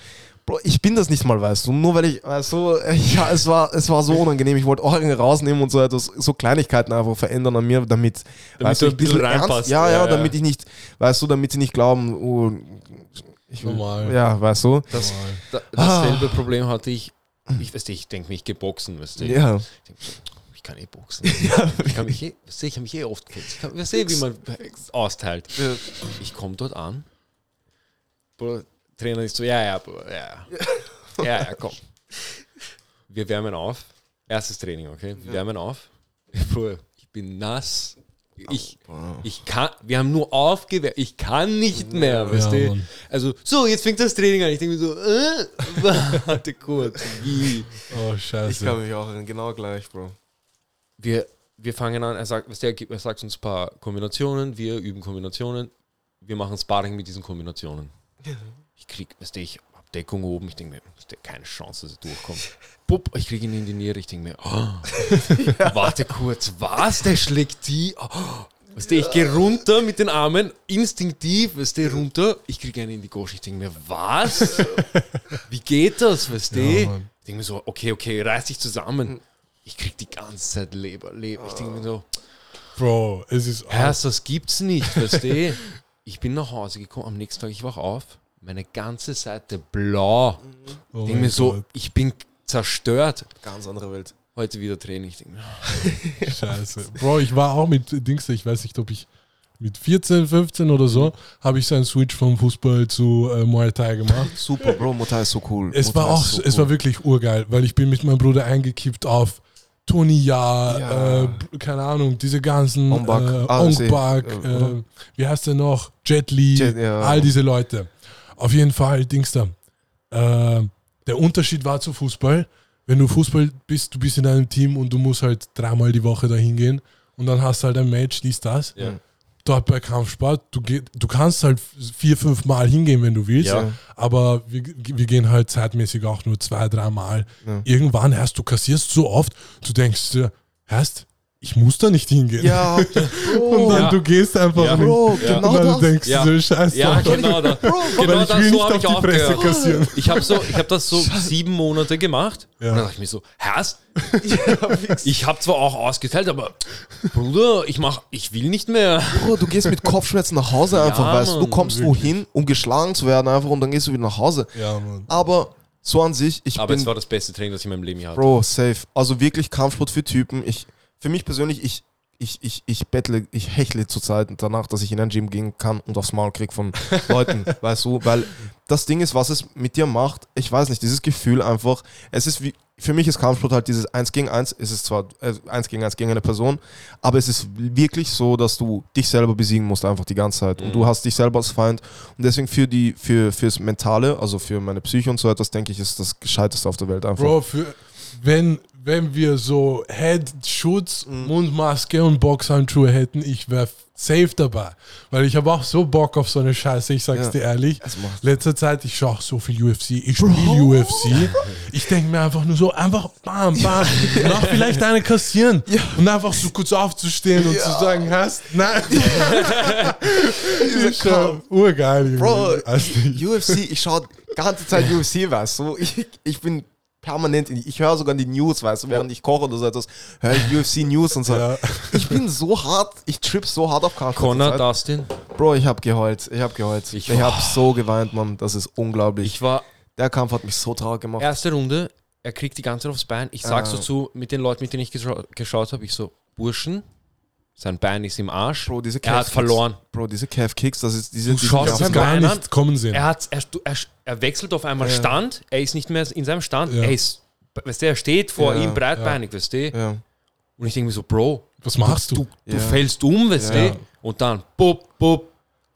Speaker 2: Bro, ich bin das nicht mal, weißt du, nur weil ich, weißt du, ja, es war, es war so unangenehm, ich wollte Ohrringe rausnehmen und so etwas, so Kleinigkeiten einfach verändern an mir, damit, weißt
Speaker 3: du ein bisschen reinpasst.
Speaker 2: Ja, ja,
Speaker 3: Ja,
Speaker 2: damit ich nicht, weißt du, damit sie nicht glauben, oh, ich,
Speaker 1: Normal.
Speaker 2: ja, weißt du,
Speaker 3: Das, da,
Speaker 2: Ah.
Speaker 3: dasselbe Problem hatte ich. Ich weiß nicht, ich denke mich geboxen, weißt du.
Speaker 2: ja,
Speaker 3: Ich, denk so, ich kann eh boxen. Ich kann mich eh, weißt du, ich habe mich eh oft gekämpft. Ich du, wie man austeilt. Ich komme dort an. Bruder, Trainer ist so, ja, ja, Bruder, ja. Ja, ja, komm. Wir wärmen auf. Erstes Training, okay? Wir wärmen auf. Bro, ich bin nass. Ich, ich kann, wir haben nur aufgewärmt. Ich kann nicht mehr, weißt
Speaker 1: Ja,
Speaker 3: du?
Speaker 1: Mann.
Speaker 3: Also, so, jetzt fängt das Training an. Ich denke mir so, äh, warte kurz, wie?
Speaker 1: Oh,
Speaker 2: Ich
Speaker 1: scheiße.
Speaker 2: kann mich auch erinnern, genau gleich, Bro.
Speaker 3: Wir, wir fangen an, er sagt, weißt du, er, gibt- er sagt uns ein paar Kombinationen, wir üben Kombinationen, wir machen Sparring mit diesen Kombinationen. Ich krieg, weißt du, ich hab Deckung oben, ich denke mir, weißt du, keine Chance, dass er durchkommt. Pupp, ich kriege ihn in die Niere, ich denke mir, oh, warte kurz, was, der schlägt die? Oh. Weißt du, ich gehe runter mit den Armen, instinktiv, weißt du, runter, ich kriege einen in die Gosche, ich denke mir, was? Wie geht das, weißt du?
Speaker 1: Ja,
Speaker 3: ich denke mir so, okay, okay, reiß dich zusammen. Ich krieg die ganze Zeit Leber, Leber. Ich denke mir so,
Speaker 1: Bro, es ist.
Speaker 3: Herr, das gibt's nicht, weißt du? Ich bin nach Hause gekommen, am nächsten Tag, ich wach auf, meine ganze Seite blau.
Speaker 1: oh
Speaker 3: Ich denke mir so,
Speaker 1: Gott,
Speaker 3: ich bin zerstört.
Speaker 2: Ganz andere Welt.
Speaker 3: Heute wieder Training. Ich denke
Speaker 1: Scheiße. Bro, ich war auch mit Dings, ich weiß nicht, ob ich mit 14, 15 oder so, habe ich so einen Switch vom Fußball zu äh, Muay Thai gemacht.
Speaker 2: Super, Bro, Mutter ist so cool.
Speaker 1: Es
Speaker 2: Mutter
Speaker 1: war auch,
Speaker 2: so
Speaker 1: es
Speaker 2: cool.
Speaker 1: war wirklich urgeil, weil ich bin mit meinem Bruder eingekippt auf Tony Ja,
Speaker 2: Ja.
Speaker 1: Äh, keine Ahnung, diese ganzen
Speaker 2: Ong Bak,
Speaker 1: äh,
Speaker 2: ah,
Speaker 1: Ong
Speaker 2: sie-
Speaker 1: Bak,
Speaker 2: äh,
Speaker 1: äh, wie heißt der noch? Jet Li,
Speaker 2: Jet, ja.
Speaker 1: all diese Leute. Auf jeden Fall, Dings da. Der Unterschied war zu Fußball, wenn du Fußball bist, du bist in einem Team und du musst halt dreimal die Woche dahin gehen und dann hast du halt ein Match, dies, das.
Speaker 3: ja.
Speaker 1: Dort bei Kampfsport, du, geh, du kannst halt vier, fünf Mal hingehen, wenn du willst,
Speaker 3: Ja.
Speaker 1: aber wir, wir gehen halt zeitmäßig auch nur zwei, drei Mal.
Speaker 2: Ja.
Speaker 1: Irgendwann erst, du kassierst so oft, du denkst dir, erst, ich muss da nicht hingehen.
Speaker 2: Ja,
Speaker 1: und
Speaker 2: Bro,
Speaker 1: dann
Speaker 3: Ja.
Speaker 1: du gehst einfach
Speaker 3: Ja.
Speaker 1: nicht.
Speaker 2: Bro,
Speaker 3: Ja.
Speaker 2: genau
Speaker 1: und dann
Speaker 2: das.
Speaker 1: denkst
Speaker 3: Ja.
Speaker 1: du, so, scheiße.
Speaker 3: ja genau da.
Speaker 1: weil
Speaker 3: genau
Speaker 1: ich
Speaker 3: das,
Speaker 1: will
Speaker 3: so
Speaker 1: nicht
Speaker 3: habe
Speaker 1: auf
Speaker 3: ich
Speaker 1: die Presse
Speaker 3: aufgehört.
Speaker 1: kassieren.
Speaker 3: Ich habe so, ich hab das so sieben Monate gemacht
Speaker 1: Ja.
Speaker 3: und dann dachte ich mir so, Herst, ich habe zwar auch ausgeteilt, aber Bruder, ich mach, ich will nicht mehr.
Speaker 2: Bro, du gehst mit Kopfschmerzen nach Hause einfach,
Speaker 3: Ja,
Speaker 2: weißt du. Du kommst
Speaker 1: wirklich.
Speaker 2: wohin, um geschlagen zu werden einfach und dann gehst du wieder nach Hause.
Speaker 1: Ja, Mann.
Speaker 2: Aber so an sich, ich
Speaker 3: Aber
Speaker 2: bin,
Speaker 3: es war das beste Training, das ich in meinem Leben je hatte.
Speaker 2: Bro, safe. Also wirklich Kampfsport für Typen. Ich, für mich persönlich, ich, ich, ich, ich bettle, ich hechle zurzeit danach, dass ich in ein Gym gehen kann und aufs Maul krieg von Leuten, weißt du, weil das Ding ist, was es mit dir macht, ich weiß nicht, dieses Gefühl einfach, es ist wie, für mich ist Kampfsport halt dieses 1 gegen 1, es ist zwar äh, 1 gegen 1 gegen eine Person, aber es ist wirklich so, dass du dich selber besiegen musst einfach die ganze Zeit. Und du hast dich selber als Feind. Und deswegen für die, für, fürs Mentale, also für meine Psyche und so etwas, denke ich, ist das Gescheiteste auf der Welt einfach.
Speaker 1: Bro, für, wenn, wenn wir so Head-Schutz, Mundmaske und Boxhandschuhe hätten, ich wäre safe dabei. Weil ich habe auch so Bock auf so eine Scheiße, ich sag's
Speaker 2: Ja.
Speaker 1: dir ehrlich. Letzter Zeit, ich schaue auch so viel UFC, ich spiele UFC. Ich denke mir einfach nur so, einfach bam, bam, noch vielleicht eine kassieren. Und einfach so kurz aufzustehen und zu sagen, hast, nein. ist schon urgeil.
Speaker 2: Bro,
Speaker 1: Also, ich-
Speaker 2: UFC, ich schaue die ganze Zeit UFC, weißt du. Ich, ich bin permanent, in, ich höre sogar die News, weißt du, während ich koche oder so etwas, höre ich UFC News und so.
Speaker 1: Ja.
Speaker 2: Ich bin so hart, ich trip so hart auf Kampf.
Speaker 3: Connor Dustin,
Speaker 2: Bro, ich habe geheult, ich habe geheult. Ich,
Speaker 3: Ich-
Speaker 2: habe so geweint, Mann, das ist unglaublich.
Speaker 3: ich war
Speaker 2: Der Kampf hat mich so traurig gemacht.
Speaker 3: erste Runde, er kriegt die ganze Zeit aufs Bein. Ich sag so
Speaker 2: Ah.
Speaker 3: zu, mit den Leuten, mit denen ich geschau geschaut habe, ich so, Burschen, sein Bein ist im Arsch.
Speaker 2: Bro, diese
Speaker 3: er hat verloren.
Speaker 2: Bro, diese Calf-Kicks, das ist diese...
Speaker 3: Du
Speaker 2: diese
Speaker 3: schaust
Speaker 1: hab's gar
Speaker 3: an.
Speaker 1: nicht kommen sehen.
Speaker 3: Er, hat, er, er, er wechselt auf einmal
Speaker 2: Ja.
Speaker 3: Stand, er ist nicht mehr in seinem Stand,
Speaker 1: Ja.
Speaker 3: er ist, weißt du, er steht vor
Speaker 2: Ja,
Speaker 3: ihm breitbeinig, weißt du.
Speaker 2: Ja.
Speaker 3: Und ich denke mir so, Bro,
Speaker 1: Was machst du?
Speaker 3: du, du
Speaker 2: Ja.
Speaker 3: fällst um, weißt
Speaker 2: Ja.
Speaker 3: du. Und dann, bup, bup,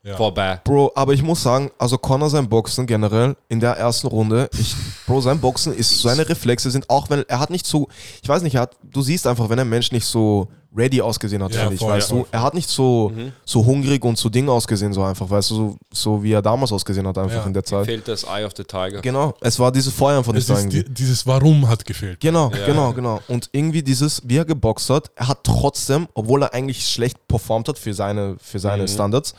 Speaker 1: Ja.
Speaker 3: vorbei.
Speaker 2: Bro, aber ich muss sagen, also Connor sein Boxen generell in der ersten Runde, ich, Bro, sein Boxen ist, seine Reflexe sind auch, wenn er hat nicht so, ich weiß nicht, er hat, du siehst einfach, wenn ein Mensch nicht so ready ausgesehen hat,
Speaker 1: Ja,
Speaker 2: finde ich,
Speaker 1: voll,
Speaker 2: weißt
Speaker 1: voll,
Speaker 2: du, er hat nicht so,
Speaker 3: Mhm.
Speaker 2: so hungrig und so Ding ausgesehen, so einfach, weißt du, so, so wie er damals ausgesehen hat, einfach
Speaker 1: Ja.
Speaker 2: in der Zeit.
Speaker 3: Fehlt das Eye of the Tiger.
Speaker 2: Genau, es war dieses Feuer von
Speaker 1: Es ist die, dieses Warum hat gefehlt.
Speaker 2: Genau,
Speaker 3: Ja.
Speaker 2: genau, genau. Und irgendwie dieses, wie er geboxt hat, er hat trotzdem, obwohl er eigentlich schlecht performt hat für seine, für seine
Speaker 3: Mhm.
Speaker 2: Standards,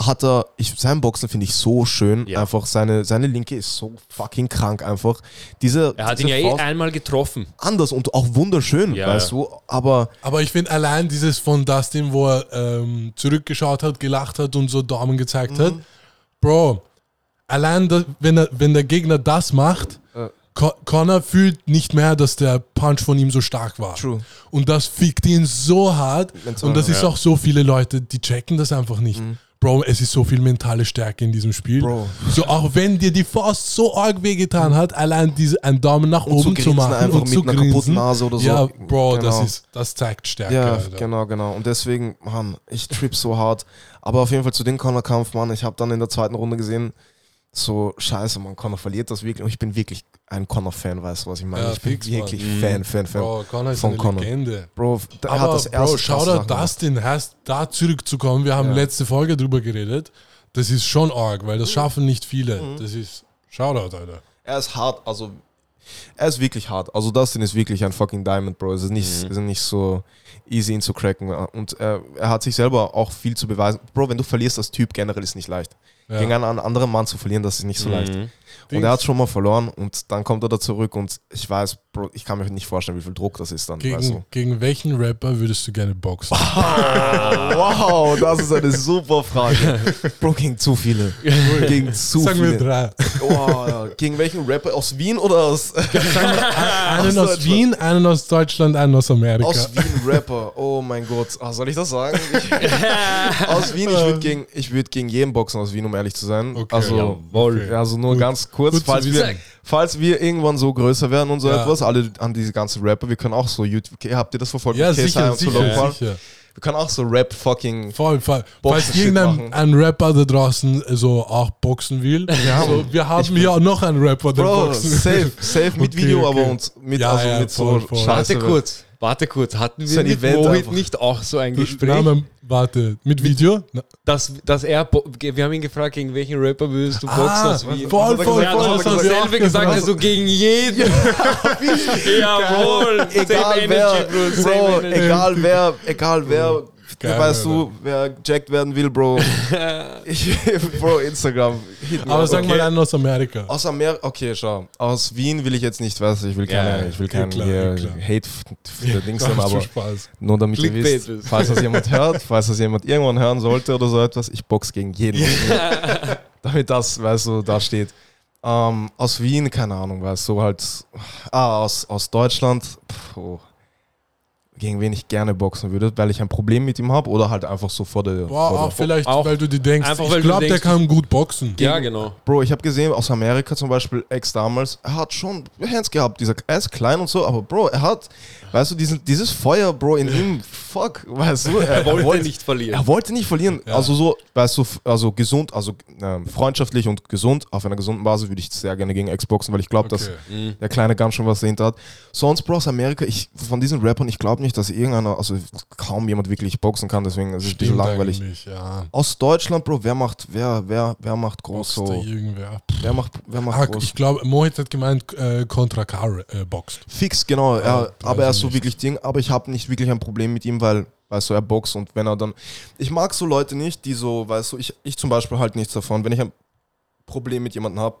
Speaker 2: hat er, ich, sein Boxen finde ich so schön.
Speaker 3: Ja.
Speaker 2: Einfach seine, seine Linke ist so fucking krank einfach. Diese,
Speaker 3: Er hat ihn
Speaker 2: diese
Speaker 3: ja eh
Speaker 2: Faust-
Speaker 3: einmal getroffen.
Speaker 2: anders und auch wunderschön,
Speaker 3: Ja,
Speaker 2: weißt
Speaker 3: ja.
Speaker 2: du. Aber
Speaker 1: Aber ich finde allein dieses von Dustin, wo er ähm, zurückgeschaut hat, gelacht hat und so Daumen gezeigt hat, Bro, allein das, wenn, er, wenn der Gegner das macht,
Speaker 2: Äh.
Speaker 1: Co Connor fühlt nicht mehr, dass der Punch von ihm so stark war.
Speaker 2: True.
Speaker 1: Und das fickt ihn so hart.
Speaker 2: Mental,
Speaker 1: und das ist
Speaker 3: ja.
Speaker 1: auch so viele Leute, die checken das einfach nicht.
Speaker 2: Mhm.
Speaker 1: Bro, es ist so viel mentale Stärke in diesem Spiel.
Speaker 2: Bro.
Speaker 1: So, auch wenn dir die Faust so arg wehgetan hat, allein diese, einen Daumen nach
Speaker 2: Und zu
Speaker 1: oben zu
Speaker 2: grinsen
Speaker 1: machen
Speaker 2: einfach
Speaker 1: und
Speaker 2: mit
Speaker 1: zu
Speaker 2: einer kaputten Nase oder so.
Speaker 1: Ja, Bro, das,
Speaker 2: Genau.
Speaker 1: ist, das zeigt Stärke.
Speaker 2: Ja,
Speaker 1: Alter.
Speaker 2: genau, genau. Und deswegen, Mann, ich trip so hart. Aber auf jeden Fall zu dem Connor-Kampf, Mann, ich habe dann in der zweiten Runde gesehen, so scheiße, man, Connor verliert das wirklich. Und ich bin wirklich ein Connor-Fan, weißt du, was ich meine?
Speaker 1: Ja,
Speaker 2: ich bin
Speaker 1: fix, Mann.
Speaker 2: wirklich
Speaker 3: Mhm.
Speaker 2: Fan, Fan, Fan.
Speaker 1: Bro, Connor ist
Speaker 2: von
Speaker 1: eine
Speaker 2: Conor.
Speaker 1: Legende.
Speaker 2: Bro,
Speaker 1: Aber
Speaker 2: hat das erste
Speaker 1: Bro, schau
Speaker 2: gemacht.
Speaker 1: Dustin, heißt, da zurückzukommen, wir haben
Speaker 2: Ja.
Speaker 1: letzte Folge drüber geredet, das ist schon arg, weil
Speaker 2: Mhm.
Speaker 1: das schaffen nicht viele. Das ist, Shoutout, Alter.
Speaker 2: Er ist hart, also er ist wirklich hart. Also Dustin ist wirklich ein fucking Diamond, Bro. Es ist nicht, es ist nicht so easy ihn zu cracken. Und er, er hat sich selber auch viel zu beweisen. Bro, wenn du verlierst als Typ generell ist nicht leicht.
Speaker 1: Ja.
Speaker 2: Gegen einen anderen Mann zu verlieren, das ist nicht so leicht. Und er hat schon mal verloren und dann kommt er da zurück und ich weiß, Bro, ich kann mir nicht vorstellen, wie viel Druck das ist dann.
Speaker 1: Gegen,
Speaker 2: weißt du.
Speaker 1: gegen welchen Rapper würdest du gerne boxen?
Speaker 2: Wow, das ist eine super Frage. Bro, gegen zu viele. Gegen zu
Speaker 1: Sagen wir
Speaker 2: viele.
Speaker 1: drei.
Speaker 2: Oh, ja. Gegen welchen Rapper? Aus Wien oder aus,
Speaker 1: Einen aus
Speaker 2: Deutschland.
Speaker 1: Wien, einen aus Deutschland, einen aus Amerika.
Speaker 2: aus Wien Rapper? Oh mein Gott. Ah, soll ich das sagen? Ich, aus Wien, ich würde gegen, ich würd gegen jeden boxen aus Wien, um ehrlich zu sein.
Speaker 1: Okay.
Speaker 2: Also,
Speaker 3: Jawohl.
Speaker 2: Also nur
Speaker 1: Gut.
Speaker 2: ganz kurz,
Speaker 1: Gut zu
Speaker 2: falls wir, falls wir irgendwann so größer werden und so
Speaker 1: Ja.
Speaker 2: etwas, alle an diese ganzen Rapper, wir können auch so YouTube, habt ihr das verfolgt?
Speaker 1: ja, sicher,
Speaker 2: und so
Speaker 1: sicher, sicher.
Speaker 2: Wir können auch so Rap fucking
Speaker 1: Voll, voll. Falls irgendein ein Rapper da draußen so auch boxen will,
Speaker 2: Ja,
Speaker 1: so, wir haben ja noch einen Rapper, der
Speaker 2: Bro,
Speaker 1: boxen will.
Speaker 2: safe, safe mit
Speaker 1: Okay,
Speaker 2: Video,
Speaker 1: okay.
Speaker 2: aber und mit,
Speaker 1: Ja,
Speaker 2: also
Speaker 1: ja,
Speaker 2: mit
Speaker 1: voll,
Speaker 2: so
Speaker 1: voll.
Speaker 2: Scheiße.
Speaker 3: Warte kurz, warte kurz. Hatten
Speaker 2: So
Speaker 3: wir
Speaker 2: ein
Speaker 3: mit
Speaker 2: Event
Speaker 3: Mohit
Speaker 2: einfach.
Speaker 3: nicht auch so ein Gespräch?
Speaker 1: Name, warte, mit Video?
Speaker 3: Dass, dass er, wir haben ihn gefragt, gegen welchen Rapper würdest du boxen
Speaker 1: Ah,
Speaker 3: aus Wien?
Speaker 1: voll,
Speaker 2: hat er
Speaker 1: voll, voll.
Speaker 2: hat er
Speaker 1: hab ich
Speaker 3: dasselbe
Speaker 1: auch
Speaker 3: gesagt, also gegen jeden. Jawohl.
Speaker 2: Egal wer,
Speaker 3: Bro,
Speaker 2: egal wer, egal wer,
Speaker 1: Geil,
Speaker 2: weißt du, wer gejackt werden will, Bro. Ich, Bro, Instagram.
Speaker 1: Aber sag mal
Speaker 2: okay?
Speaker 1: einen aus Amerika.
Speaker 2: Aus Amerika, okay, schau. Aus Wien will ich jetzt nicht, weißt du, ich will keine,
Speaker 3: Ja,
Speaker 2: ich will keinen hier. Hate für Dings
Speaker 1: schon
Speaker 2: aber
Speaker 1: Spaß.
Speaker 2: nur damit ihr wisst, falls das jemand hört, falls das jemand irgendwann hören sollte oder so etwas, ich box gegen jeden. damit das, weißt du, da steht. Ähm, aus Wien, keine Ahnung, weißt du, halt, ah, aus, aus Deutschland, pff, oh, gegen wen ich gerne boxen würde, weil ich ein Problem mit ihm habe oder halt einfach so vor der.
Speaker 1: Boah,
Speaker 2: vor
Speaker 1: auch
Speaker 2: der
Speaker 1: vielleicht,
Speaker 3: auch
Speaker 1: weil du dir denkst,
Speaker 3: einfach,
Speaker 1: ich glaube, der kann gut boxen.
Speaker 3: Ja, genau.
Speaker 2: Bro, ich habe gesehen, aus Amerika zum Beispiel, Ex damals, er hat schon Hands gehabt. Dieser, er ist klein und so, aber Bro, er hat, weißt du, diesen, dieses Feuer, Bro, in ihm, fuck, weißt du,
Speaker 3: Er wollte nicht verlieren.
Speaker 2: Er wollte nicht verlieren.
Speaker 1: Ja.
Speaker 2: Also so, weißt du, also gesund, also ähm, freundschaftlich und gesund, auf einer gesunden Basis würde ich sehr gerne gegen Xboxen, weil ich glaube, dass
Speaker 1: Okay.
Speaker 2: der kleine ganz schon was dahinter hat. Sonst, Bro, aus Amerika, ich, von diesen Rappern, ich glaube nicht, dass irgendeiner, also kaum jemand wirklich boxen kann, deswegen ist es ein bisschen langweilig.
Speaker 1: Ja.
Speaker 2: Aus Deutschland, Bro, wer macht, wer, wer, wer macht groß so?
Speaker 1: irgendwer.
Speaker 2: Wer macht, wer macht
Speaker 1: Ah,
Speaker 2: groß?
Speaker 1: ich glaube, Mohit hat gemeint, äh, Contra Car äh, boxt.
Speaker 2: Fix, genau.
Speaker 1: Ja,
Speaker 2: er, aber er ist so
Speaker 1: nicht.
Speaker 2: wirklich Ding. Aber ich habe nicht wirklich ein Problem mit ihm, weil, weißt du, er boxt und wenn er dann. Ich mag so Leute nicht, die so, weißt du, ich, ich zum Beispiel halt nichts davon. Wenn ich ein Problem mit jemandem habe,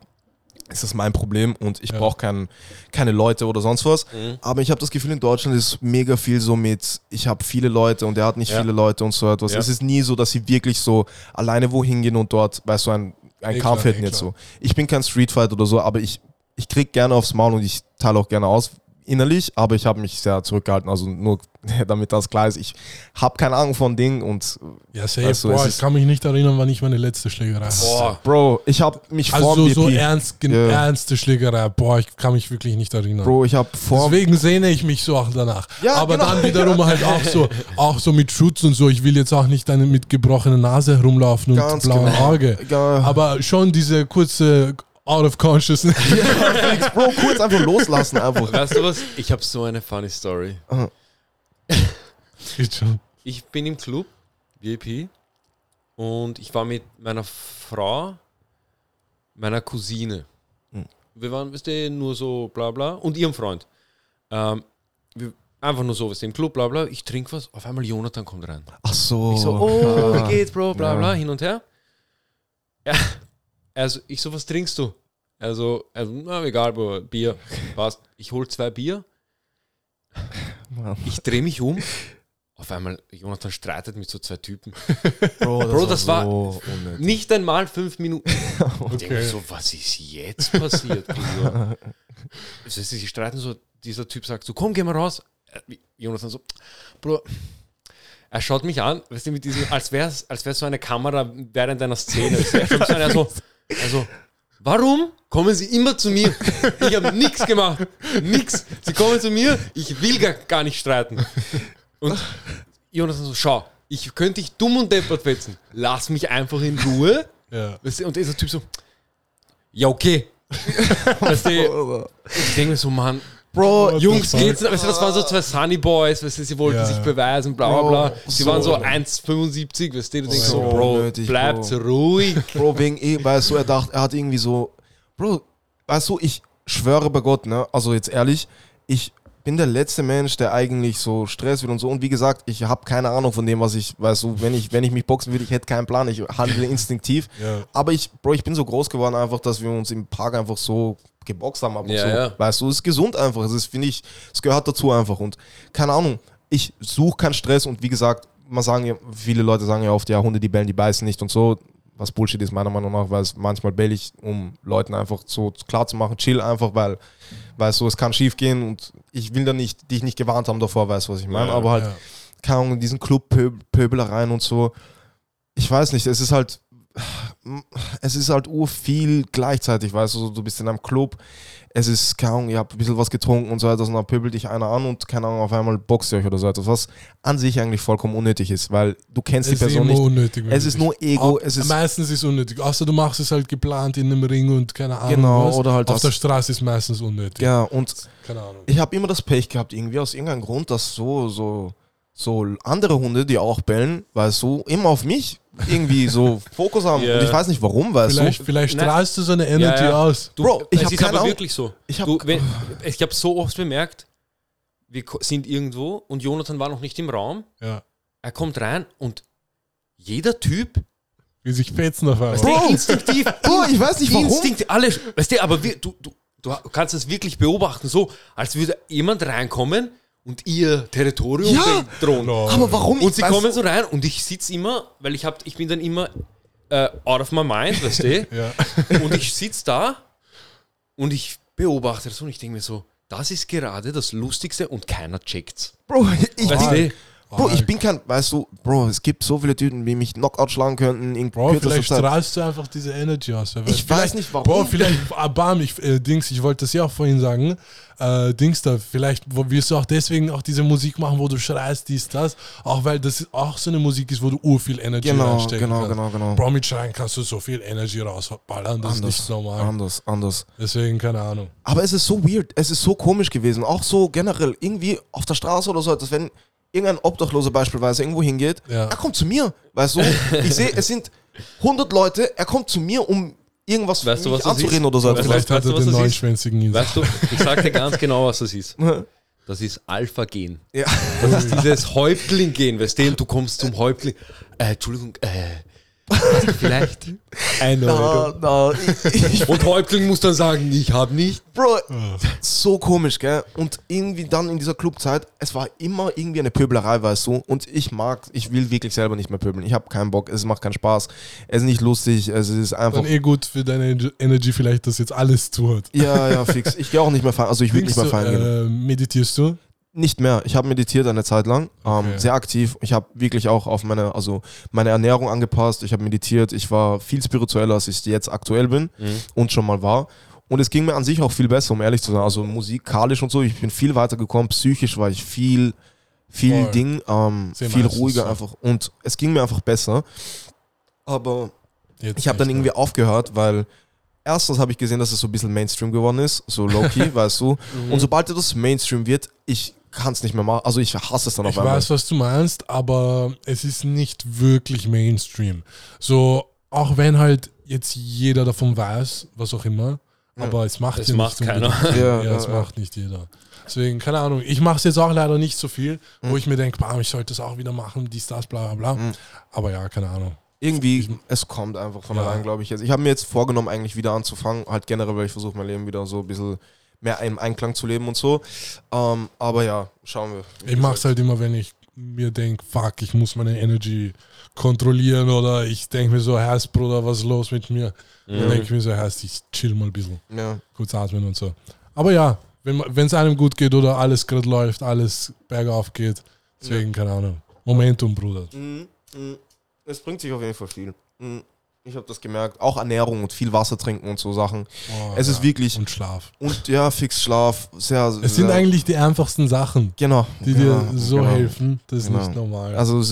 Speaker 2: ist das mein Problem und ich
Speaker 1: Ja.
Speaker 2: brauche kein, keine Leute oder sonst was.
Speaker 3: Mhm.
Speaker 2: Aber ich habe das Gefühl, in Deutschland ist mega viel so mit, ich habe viele Leute und er hat nicht
Speaker 3: Ja.
Speaker 2: viele Leute und so etwas.
Speaker 3: Ja.
Speaker 2: Es ist nie so, dass sie wirklich so alleine wohin gehen und dort, weißt du, ein, ein
Speaker 1: Eh
Speaker 2: Kampf hätten jetzt so. Ich bin kein Streetfight oder so, aber ich, ich krieg gerne aufs Maul und ich teile auch gerne aus innerlich, aber ich habe mich sehr zurückgehalten, also nur damit das klar ist. Ich habe keine Ahnung von Dingen und
Speaker 1: Ja, safe.
Speaker 2: Weißt du,
Speaker 1: Boah, ich kann mich nicht erinnern, wann ich meine letzte Schlägerei hatte.
Speaker 3: Boah.
Speaker 2: Bro, ich habe mich
Speaker 1: Also
Speaker 2: vor
Speaker 1: so,
Speaker 2: dem
Speaker 1: so
Speaker 2: BP,
Speaker 1: ernst,
Speaker 2: Ja.
Speaker 1: ernste Schlägerei. Boah, ich kann mich wirklich nicht erinnern.
Speaker 2: Bro, ich habe vor
Speaker 1: Deswegen sehne ich mich so auch danach.
Speaker 2: Ja,
Speaker 1: Aber
Speaker 2: genau.
Speaker 1: dann wiederum halt auch so, auch so mit Schutz und so. Ich will jetzt auch nicht dann mit gebrochener Nase herumlaufen und
Speaker 2: Ganz
Speaker 1: blauem
Speaker 2: genau.
Speaker 1: Auge.
Speaker 2: Ja.
Speaker 1: Aber schon diese kurze Out of Consciousness.
Speaker 2: Felix, Bro, kurz einfach loslassen einfach.
Speaker 3: Weißt du was? Ich habe so eine funny Story. Ich bin im Club, VIP, und ich war mit meiner Frau, meiner Cousine.
Speaker 2: Hm.
Speaker 3: Wir waren, wisst ihr, nur so bla bla und ihrem Freund. Ähm, wir, einfach nur so, was im Club, bla bla. Ich trinke was, auf einmal Jonathan kommt rein.
Speaker 2: Ach so.
Speaker 3: Ich so, oh,
Speaker 2: Ah.
Speaker 3: wie geht's, Bro, bla
Speaker 2: Ja.
Speaker 3: bla, hin und her. Ja, also ich so, was trinkst du? Also, also na, egal, Bro, Bier, passt. Ich hol zwei Bier,
Speaker 2: Mann.
Speaker 3: ich drehe mich um. Auf einmal, Jonathan streitet mit so zwei Typen.
Speaker 2: Bro,
Speaker 3: Bro, das war-
Speaker 2: so.
Speaker 3: Nicht einmal fünf Minuten. Ich denke
Speaker 1: Okay.
Speaker 3: so, was ist jetzt passiert? Das heißt, sie streiten so, dieser Typ sagt so, komm, geh mal raus. Jonathan so, Bro, er schaut mich an, weißt du, mit diesem, als wäre es als wär's so eine Kamera während einer Szene. Er schaut so, also, warum kommen Sie immer zu mir? Ich habe nichts gemacht. Nix. Sie kommen zu mir, ich will gar, gar nicht streiten. Und Jonas so, schau, ich könnte dich dumm und deppert fetzen. Lass mich einfach in Ruhe.
Speaker 1: Ja.
Speaker 3: Weißt du, und dieser Typ so, ja, okay. weißt du, ich denke mir so, Mann,
Speaker 2: Bro,
Speaker 3: Jungs, geht's? Weißt du, das waren so zwei Sunny Boys, weißt du, sie wollten
Speaker 1: Ja.
Speaker 3: sich beweisen, bla bla bla. Sie
Speaker 2: so-
Speaker 3: waren so 1,75, weißt du, du denkst so, Bro,
Speaker 2: unnötig,
Speaker 3: bleibt
Speaker 2: Bro.
Speaker 3: ruhig.
Speaker 2: Bro, wegen eh, weißt du, er dachte, er hat irgendwie so, Bro, weißt du, ich schwöre bei Gott, ne, also jetzt ehrlich, ich bin der letzte Mensch, der eigentlich so Stress will und so. Und wie gesagt, ich habe keine Ahnung von dem, was ich, weißt du, wenn ich, wenn ich mich boxen würde, ich hätte keinen Plan, ich handle instinktiv.
Speaker 1: Ja.
Speaker 2: Aber ich, Bro, ich bin so groß geworden einfach, dass wir uns im Park einfach so geboxt haben. Aber
Speaker 3: Ja,
Speaker 2: so,
Speaker 3: ja.
Speaker 2: Weißt du, es ist gesund einfach. Es ist, finde ich, es gehört dazu einfach. Und keine Ahnung, ich suche keinen Stress und wie gesagt, man sagen ja, viele Leute sagen ja oft, ja, Hunde, die bellen, die beißen nicht und so. Was Bullshit ist, meiner Meinung nach, weil es manchmal bell ich, um Leuten einfach so klar zu machen, chill einfach, weil, weißt du, es kann schief gehen und ich will da nicht, dich nicht gewarnt haben davor, weißt du, was ich meine.
Speaker 3: Ja,
Speaker 2: Aber halt, keine Ahnung, in diesen Club-Pöbelereien und so. Ich weiß nicht, es ist halt, es ist halt ur viel gleichzeitig, weißt du, du bist in einem Club, es ist, keine Ahnung, ihr habt ein bisschen was getrunken und so etwas und dann pöbelt dich einer an und, keine Ahnung, auf einmal boxt ihr euch oder so etwas, was an sich eigentlich vollkommen unnötig ist, weil du kennst
Speaker 1: Es
Speaker 2: die Person nicht.
Speaker 1: unnötig.
Speaker 2: Es ist nur Ego,
Speaker 1: Au-
Speaker 2: es ist,
Speaker 1: meistens ist es unnötig. Außer du machst es halt geplant in einem Ring und keine Ahnung
Speaker 2: Genau,
Speaker 1: was.
Speaker 2: oder halt
Speaker 1: Auf
Speaker 2: das-
Speaker 1: der Straße ist meistens unnötig.
Speaker 2: ja, und
Speaker 1: Keine Ahnung.
Speaker 2: ich habe immer das Pech gehabt, irgendwie aus irgendeinem Grund, dass so, so, so andere Hunde, die auch bellen, weißt du, immer auf mich irgendwie so Fokus haben.
Speaker 3: Ja.
Speaker 2: Und ich weiß nicht warum, weißt
Speaker 1: Vielleicht,
Speaker 2: du.
Speaker 1: vielleicht
Speaker 3: Nein.
Speaker 1: strahlst du so eine Energy
Speaker 3: Ja, ja.
Speaker 1: aus.
Speaker 3: Du,
Speaker 2: Bro, ich hab keine
Speaker 3: aber
Speaker 2: Ahnung.
Speaker 3: wirklich so.
Speaker 2: Ich hab-
Speaker 3: habe so oft bemerkt, wir sind irgendwo und Jonathan war noch nicht im Raum.
Speaker 1: Ja.
Speaker 3: Er kommt rein und jeder Typ,
Speaker 1: Wie sich fetzen auf
Speaker 3: weißt
Speaker 1: einmal.
Speaker 3: du, instinktiv,
Speaker 2: Bro, ich weiß nicht warum.
Speaker 3: Instinkt, alle, weißt du, aber wir, du, du, du kannst es wirklich beobachten, so als würde jemand reinkommen und ihr Territorium
Speaker 2: Ja.
Speaker 3: bedrohen.
Speaker 1: Lol.
Speaker 2: Aber warum?
Speaker 3: Und sie
Speaker 2: Weißt
Speaker 3: kommen so rein und ich sitze immer, weil ich hab, ich bin dann immer äh, out of my mind, weißt du?
Speaker 1: Ja.
Speaker 3: Und ich sitze da und ich beobachte das und ich denke mir so, das ist gerade das Lustigste und keiner checkt's.
Speaker 2: Bro, ich
Speaker 3: Weißt du?
Speaker 2: Bro, ich bin kein, weißt du, Bro, es gibt so viele Typen, die mich Knockout schlagen könnten in
Speaker 1: Bro, vielleicht
Speaker 2: Zeit.
Speaker 1: strahlst du einfach diese Energy aus.
Speaker 2: Ich
Speaker 1: vielleicht-
Speaker 2: weiß nicht warum.
Speaker 1: Bro, vielleicht, ah, bam, ich, äh, Dings, ich wollte das ja auch vorhin sagen. Äh, Dings da, vielleicht wirst du auch deswegen auch diese Musik machen, wo du schreist, dies, das. Auch weil das auch so eine Musik ist, wo du ur viel Energy
Speaker 2: Genau,
Speaker 1: reinstecken
Speaker 2: genau,
Speaker 1: kannst.
Speaker 2: genau, genau.
Speaker 1: Bro, mit Schreien kannst du so viel Energy rausballern, das ist nicht normal.
Speaker 2: anders, anders.
Speaker 1: Deswegen, keine Ahnung.
Speaker 2: Aber es ist so weird, es ist so komisch gewesen, auch so generell, irgendwie auf der Straße oder so, dass wenn irgendein Obdachloser beispielsweise irgendwo hingeht,
Speaker 1: Ja.
Speaker 2: er kommt zu mir, weißt du? Ich sehe, es sind 100 Leute, er kommt zu mir, um irgendwas
Speaker 3: Weißt du, was
Speaker 2: anzureden
Speaker 3: ist?
Speaker 2: oder so.
Speaker 3: Weißt
Speaker 1: Vielleicht
Speaker 3: weißt
Speaker 1: hat er den neunschwänzigen in sich.
Speaker 3: Weißt du, ich sag dir ganz genau, was das ist. Das ist Alpha-Gen.
Speaker 2: Ja.
Speaker 3: Das ist dieses Häuptling-Gen, weißt du, und du kommst zum Häuptling. Äh, Entschuldigung, äh, vielleicht eine
Speaker 2: ich, ich,
Speaker 3: Und Häuptling muss dann sagen, ich habe nicht.
Speaker 2: Bro, so komisch, gell? Und irgendwie dann in dieser Clubzeit, es war immer irgendwie eine Pöbelerei, weißt du? Und ich mag, ich will wirklich selber nicht mehr pöbeln. Ich habe keinen Bock, es macht keinen Spaß, es ist nicht lustig, es ist einfach.
Speaker 1: Dann eh gut für deine Ener- Energy vielleicht, dass jetzt alles zuhört.
Speaker 2: Ja, ja, fix. Ich gehe auch nicht mehr feiern, also ich will nicht mehr feiern gehen.
Speaker 1: äh, meditierst du?
Speaker 2: Nicht mehr. Ich habe meditiert eine Zeit lang, ähm,
Speaker 1: Okay.
Speaker 2: sehr aktiv. Ich habe wirklich auch auf meine, also meine Ernährung angepasst. Ich habe meditiert. Ich war viel spiritueller, als ich jetzt aktuell bin und schon mal war. Und es ging mir an sich auch viel besser, um ehrlich zu sein. Also musikalisch und so. Ich bin viel weiter gekommen. Psychisch war ich viel, viel
Speaker 1: Voll.
Speaker 2: Ding, ähm, viel ruhiger
Speaker 1: so.
Speaker 2: einfach. Und es ging mir einfach besser. Aber
Speaker 1: Jetzt
Speaker 2: ich habe dann irgendwie aufgehört, weil erstens habe ich gesehen, dass es so ein bisschen Mainstream geworden ist, so low-key, weißt du. Und sobald das Mainstream wird, ich kann es nicht mehr machen. Also ich hasse es dann auf
Speaker 1: Ich
Speaker 2: einmal.
Speaker 1: weiß, was du meinst, aber es ist nicht wirklich Mainstream. So, auch wenn halt jetzt jeder davon weiß, was auch immer, aber es macht
Speaker 3: Es
Speaker 1: ja
Speaker 3: macht
Speaker 1: nicht
Speaker 3: keiner.
Speaker 2: Ja,
Speaker 1: Ja,
Speaker 2: ja,
Speaker 1: es
Speaker 2: ja.
Speaker 1: macht nicht jeder. Deswegen, keine Ahnung. Ich mache es jetzt auch leider nicht so viel, wo
Speaker 2: Mhm.
Speaker 1: ich mir denke, bam, ich sollte es auch wieder machen, dies, das, bla, bla, bla. Aber ja, keine Ahnung.
Speaker 2: Irgendwie, es kommt einfach von
Speaker 1: Ja.
Speaker 2: allein, glaube ich. jetzt. Ich habe mir jetzt vorgenommen, eigentlich wieder anzufangen. Halt generell, weil ich versuche, mein Leben wieder so ein bisschen mehr im Einklang zu leben und so. Ähm, aber ja, schauen wir.
Speaker 1: Ich mache es halt immer, wenn ich mir denke, fuck, ich muss meine Energy kontrollieren oder ich denke mir so, Herz, Bruder, was ist los mit mir? Dann denke ich mir so, Herz, ich chill mal ein bisschen,
Speaker 2: Ja.
Speaker 1: kurz atmen und so. Aber ja, wenn es einem gut geht oder alles gerade läuft, alles bergauf geht, deswegen, keine Ahnung. Momentum, Bruder.
Speaker 2: Mhm, mhm. Es bringt sich auf jeden Fall viel. Mhm. Ich habe das gemerkt. Auch Ernährung und viel Wasser trinken und so Sachen.
Speaker 1: Boah,
Speaker 2: Es ist wirklich.
Speaker 1: Und Schlaf.
Speaker 2: Und ja, fix Schlaf. Sehr,
Speaker 1: Es sind
Speaker 2: sehr,
Speaker 1: eigentlich die einfachsten Sachen,
Speaker 2: Genau.
Speaker 1: die
Speaker 2: genau,
Speaker 1: dir so
Speaker 2: genau.
Speaker 1: helfen. Das ist
Speaker 2: Genau.
Speaker 1: nicht normal.
Speaker 2: Also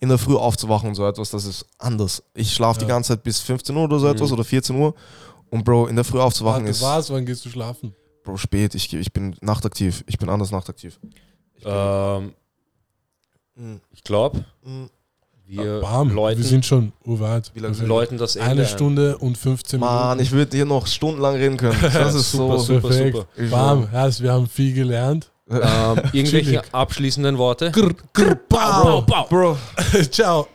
Speaker 2: in der Früh aufzuwachen und so etwas, das ist anders. Ich schlafe die
Speaker 1: Ja.
Speaker 2: ganze Zeit bis 15 Uhr oder so etwas
Speaker 3: Mhm.
Speaker 2: oder 14 Uhr. Und Bro, in der Früh aufzuwachen
Speaker 1: Warte,
Speaker 2: ist
Speaker 1: was? Wann gehst du schlafen?
Speaker 2: Bro spät. Ich, ich bin nachtaktiv. Ich bin anders nachtaktiv. Ich
Speaker 3: Ähm,
Speaker 2: Mhm.
Speaker 3: ich glaube,
Speaker 2: Mhm.
Speaker 3: Wir
Speaker 1: Bam,
Speaker 3: läuten,
Speaker 1: wir sind schon urweit.
Speaker 2: Wie lange
Speaker 3: wir
Speaker 2: sind
Speaker 3: läuten das Ende
Speaker 1: Eine
Speaker 3: ein.
Speaker 1: Stunde und 15
Speaker 2: Mann,
Speaker 1: Minuten.
Speaker 2: ich würde hier noch stundenlang reden können. Das ist
Speaker 3: Super,
Speaker 2: so.
Speaker 3: super,
Speaker 1: Perfekt.
Speaker 3: super.
Speaker 2: Ich-
Speaker 1: Bam, heißt, wir haben viel gelernt.
Speaker 3: Ähm, irgendwelche abschließenden Worte?
Speaker 1: Grr, grr, bam.
Speaker 3: Bau, bau.
Speaker 2: Bro,
Speaker 1: Ciao.